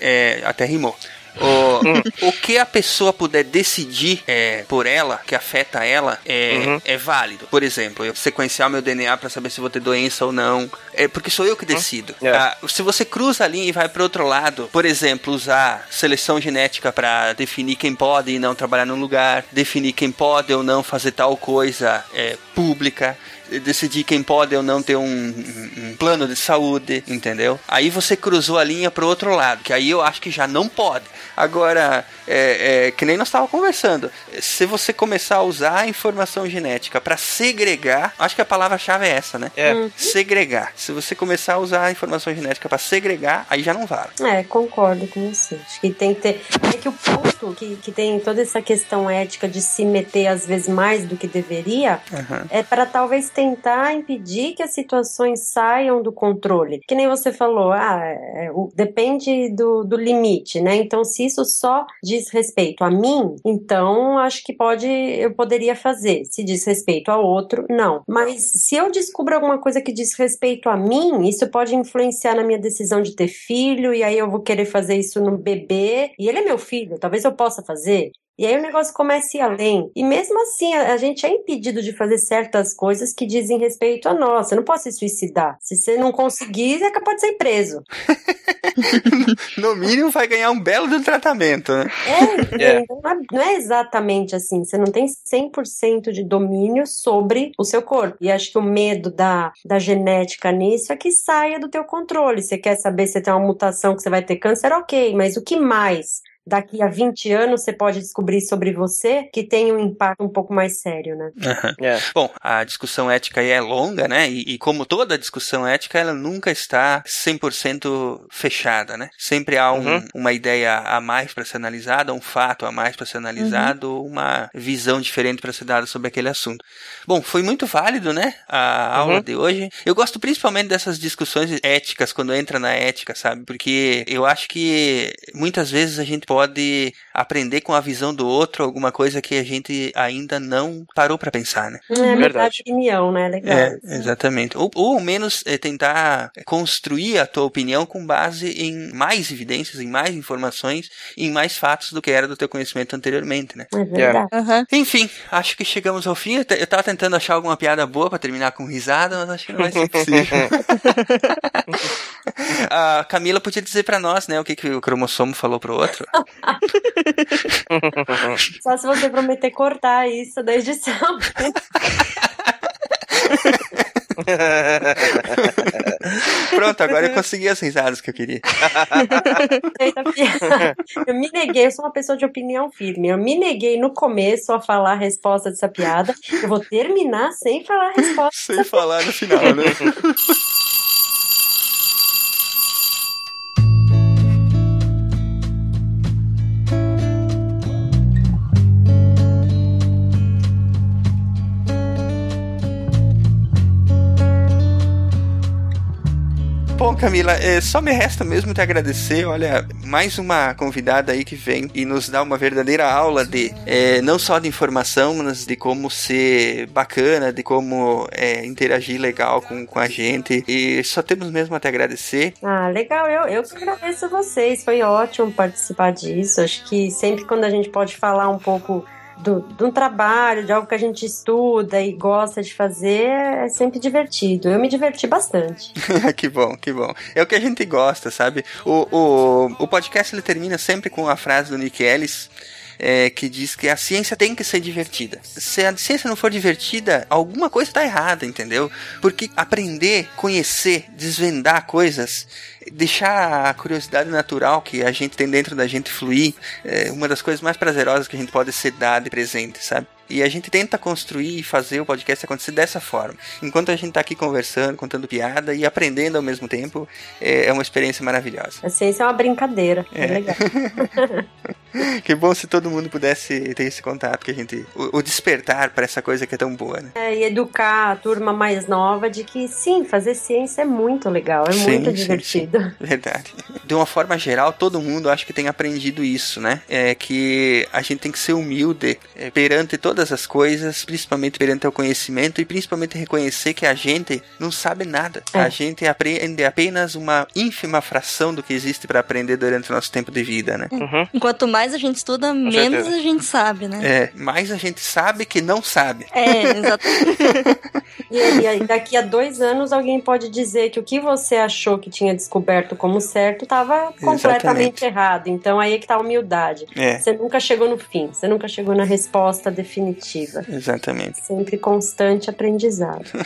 É, até rimou. O, o que a pessoa puder decidir é, por ela, que afeta ela, é, Uhum. é válido. Por exemplo, eu sequenciar meu DNA para saber se vou ter doença ou não, é porque sou eu que decido. É. Ah, se você cruza a linha e vai para outro lado, por exemplo, usar seleção genética para definir quem pode e não trabalhar num lugar, definir quem pode ou não fazer tal coisa é, pública, decidir quem pode ou não ter um, um- um plano de saúde, entendeu? Aí você cruzou a linha pro outro lado, que aí eu acho que já não pode. Agora, é, é, que nem nós estávamos conversando, se você começar a usar a informação genética para segregar, acho que a palavra-chave é essa, né? É. Segregar. Se você começar a usar a informação genética para segregar, aí já não vale. É, concordo com você. Acho que tem que ter. É que o ponto que, que tem toda essa questão ética de se meter às vezes mais do que deveria Aham. é para talvez tentar impedir que as situações saiam do controle. Que nem você falou, ah, é, o- depende do, do limite, né? Então, se isso só diz respeito a mim, então acho que pode, eu poderia fazer. Se diz respeito a outro, não. Mas se eu descubro alguma coisa que diz respeito a mim, isso pode influenciar na minha decisão de ter filho, e aí eu vou querer fazer isso no bebê, e ele é meu filho, talvez eu possa fazer. E aí o negócio começa a ir além. E mesmo assim, a, a gente é impedido de fazer certas coisas que dizem respeito a nós. Você não pode se suicidar. Se você não conseguir, é capaz de ser preso. No mínimo vai ganhar um belo um tratamento, né? É, É. não é, não é exatamente assim. Você não tem 100% de domínio sobre o seu corpo. E acho que o medo da, da genética nisso é que saia do teu controle. Você quer saber se tem uma mutação que você vai ter câncer, ok. Mas o que mais? Daqui a 20 anos você pode descobrir sobre você que tem um impacto um pouco mais sério, né? É. Bom, a discussão ética aí é longa, né? E, e como toda discussão ética, ela nunca está 100% fechada, né? Sempre há um- Uhum. uma ideia a mais para ser analisada, um fato a mais para ser analisado, uma visão diferente para ser dada sobre aquele assunto. Bom, foi muito válido, né? A aula Uhum. de hoje. Eu gosto principalmente dessas discussões éticas, quando entra na ética, sabe? Porque eu acho que muitas vezes a gente pode aprender com a visão do outro alguma coisa que a gente ainda não parou para pensar, né? É verdade. opinião, né? Legal. É, exatamente. Ou, ou ao menos é, tentar construir a tua opinião com base em mais evidências, em mais informações, em mais fatos do que era do teu conhecimento anteriormente, né? É verdade. Aham. Enfim, acho que chegamos ao fim. Eu tava tentando achar alguma piada boa pra terminar com risada, mas acho que não vai ser possível. a Camila podia dizer pra nós, né, o que, que o cromossomo falou pro outro. Só se você prometer cortar isso da edição. Pronto, agora eu consegui as risadas que eu queria. Eu me neguei, eu sou uma pessoa de opinião firme. Eu me neguei no começo a falar a resposta dessa piada. Eu vou terminar sem falar a resposta. Sem falar no final, né? Camila, é, só me resta mesmo te agradecer. Olha, mais uma convidada aí que vem e nos dá uma verdadeira aula de é, não só de informação, mas de como ser bacana, de como é, interagir legal com, com a gente. E só temos mesmo a te agradecer. Ah, legal. Eu, eu que agradeço a vocês. Foi ótimo participar disso. Acho que sempre quando a gente pode falar um pouco do, de um trabalho, de algo que a gente estuda e gosta de fazer, é sempre divertido. Eu me diverti bastante. que bom, que bom. É o que a gente gosta, sabe? O, o, o podcast ele termina sempre com a frase do Nick Ellis. É, que diz que a ciência tem que ser divertida. Se a ciência não for divertida, alguma coisa está errada, entendeu? Porque aprender, conhecer, desvendar coisas, deixar a curiosidade natural que a gente tem dentro da gente fluir, é uma das coisas mais prazerosas que a gente pode ser dado e presente, sabe? E a gente tenta construir e fazer o podcast acontecer dessa forma. Enquanto a gente tá aqui conversando, contando piada e aprendendo ao mesmo tempo, é é uma experiência maravilhosa. A ciência é uma brincadeira. É, É. legal. Que bom se todo mundo pudesse ter esse contato, que a gente. O, o despertar para essa coisa que é tão boa, né? É, e educar a turma mais nova de que sim, fazer ciência é muito legal, é Sim, muito sim, divertido. Verdade. De uma forma geral, todo mundo acho que tem aprendido isso, né? É que a gente tem que ser humilde é, perante todas as coisas, principalmente perante o conhecimento e principalmente reconhecer que a gente não sabe nada. É. A gente aprende apenas uma ínfima fração do que existe para aprender durante o nosso tempo de vida, né? Enquanto mais a gente estuda, menos certeza. a gente sabe, né? É, mais a gente sabe que não sabe. É, exatamente. E, aí, daqui a dois anos alguém pode dizer que o que você achou que tinha descoberto como certo estava completamente Exatamente. errado. Então aí é que tá a humildade. É. Você nunca chegou no fim, você nunca chegou na resposta definitiva. Exatamente. Sempre constante aprendizado.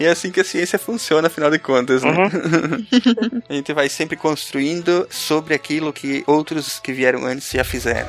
E é assim que a ciência funciona, afinal de contas, né? a gente vai sempre construindo sobre aquilo que outros que vieram antes já fizeram.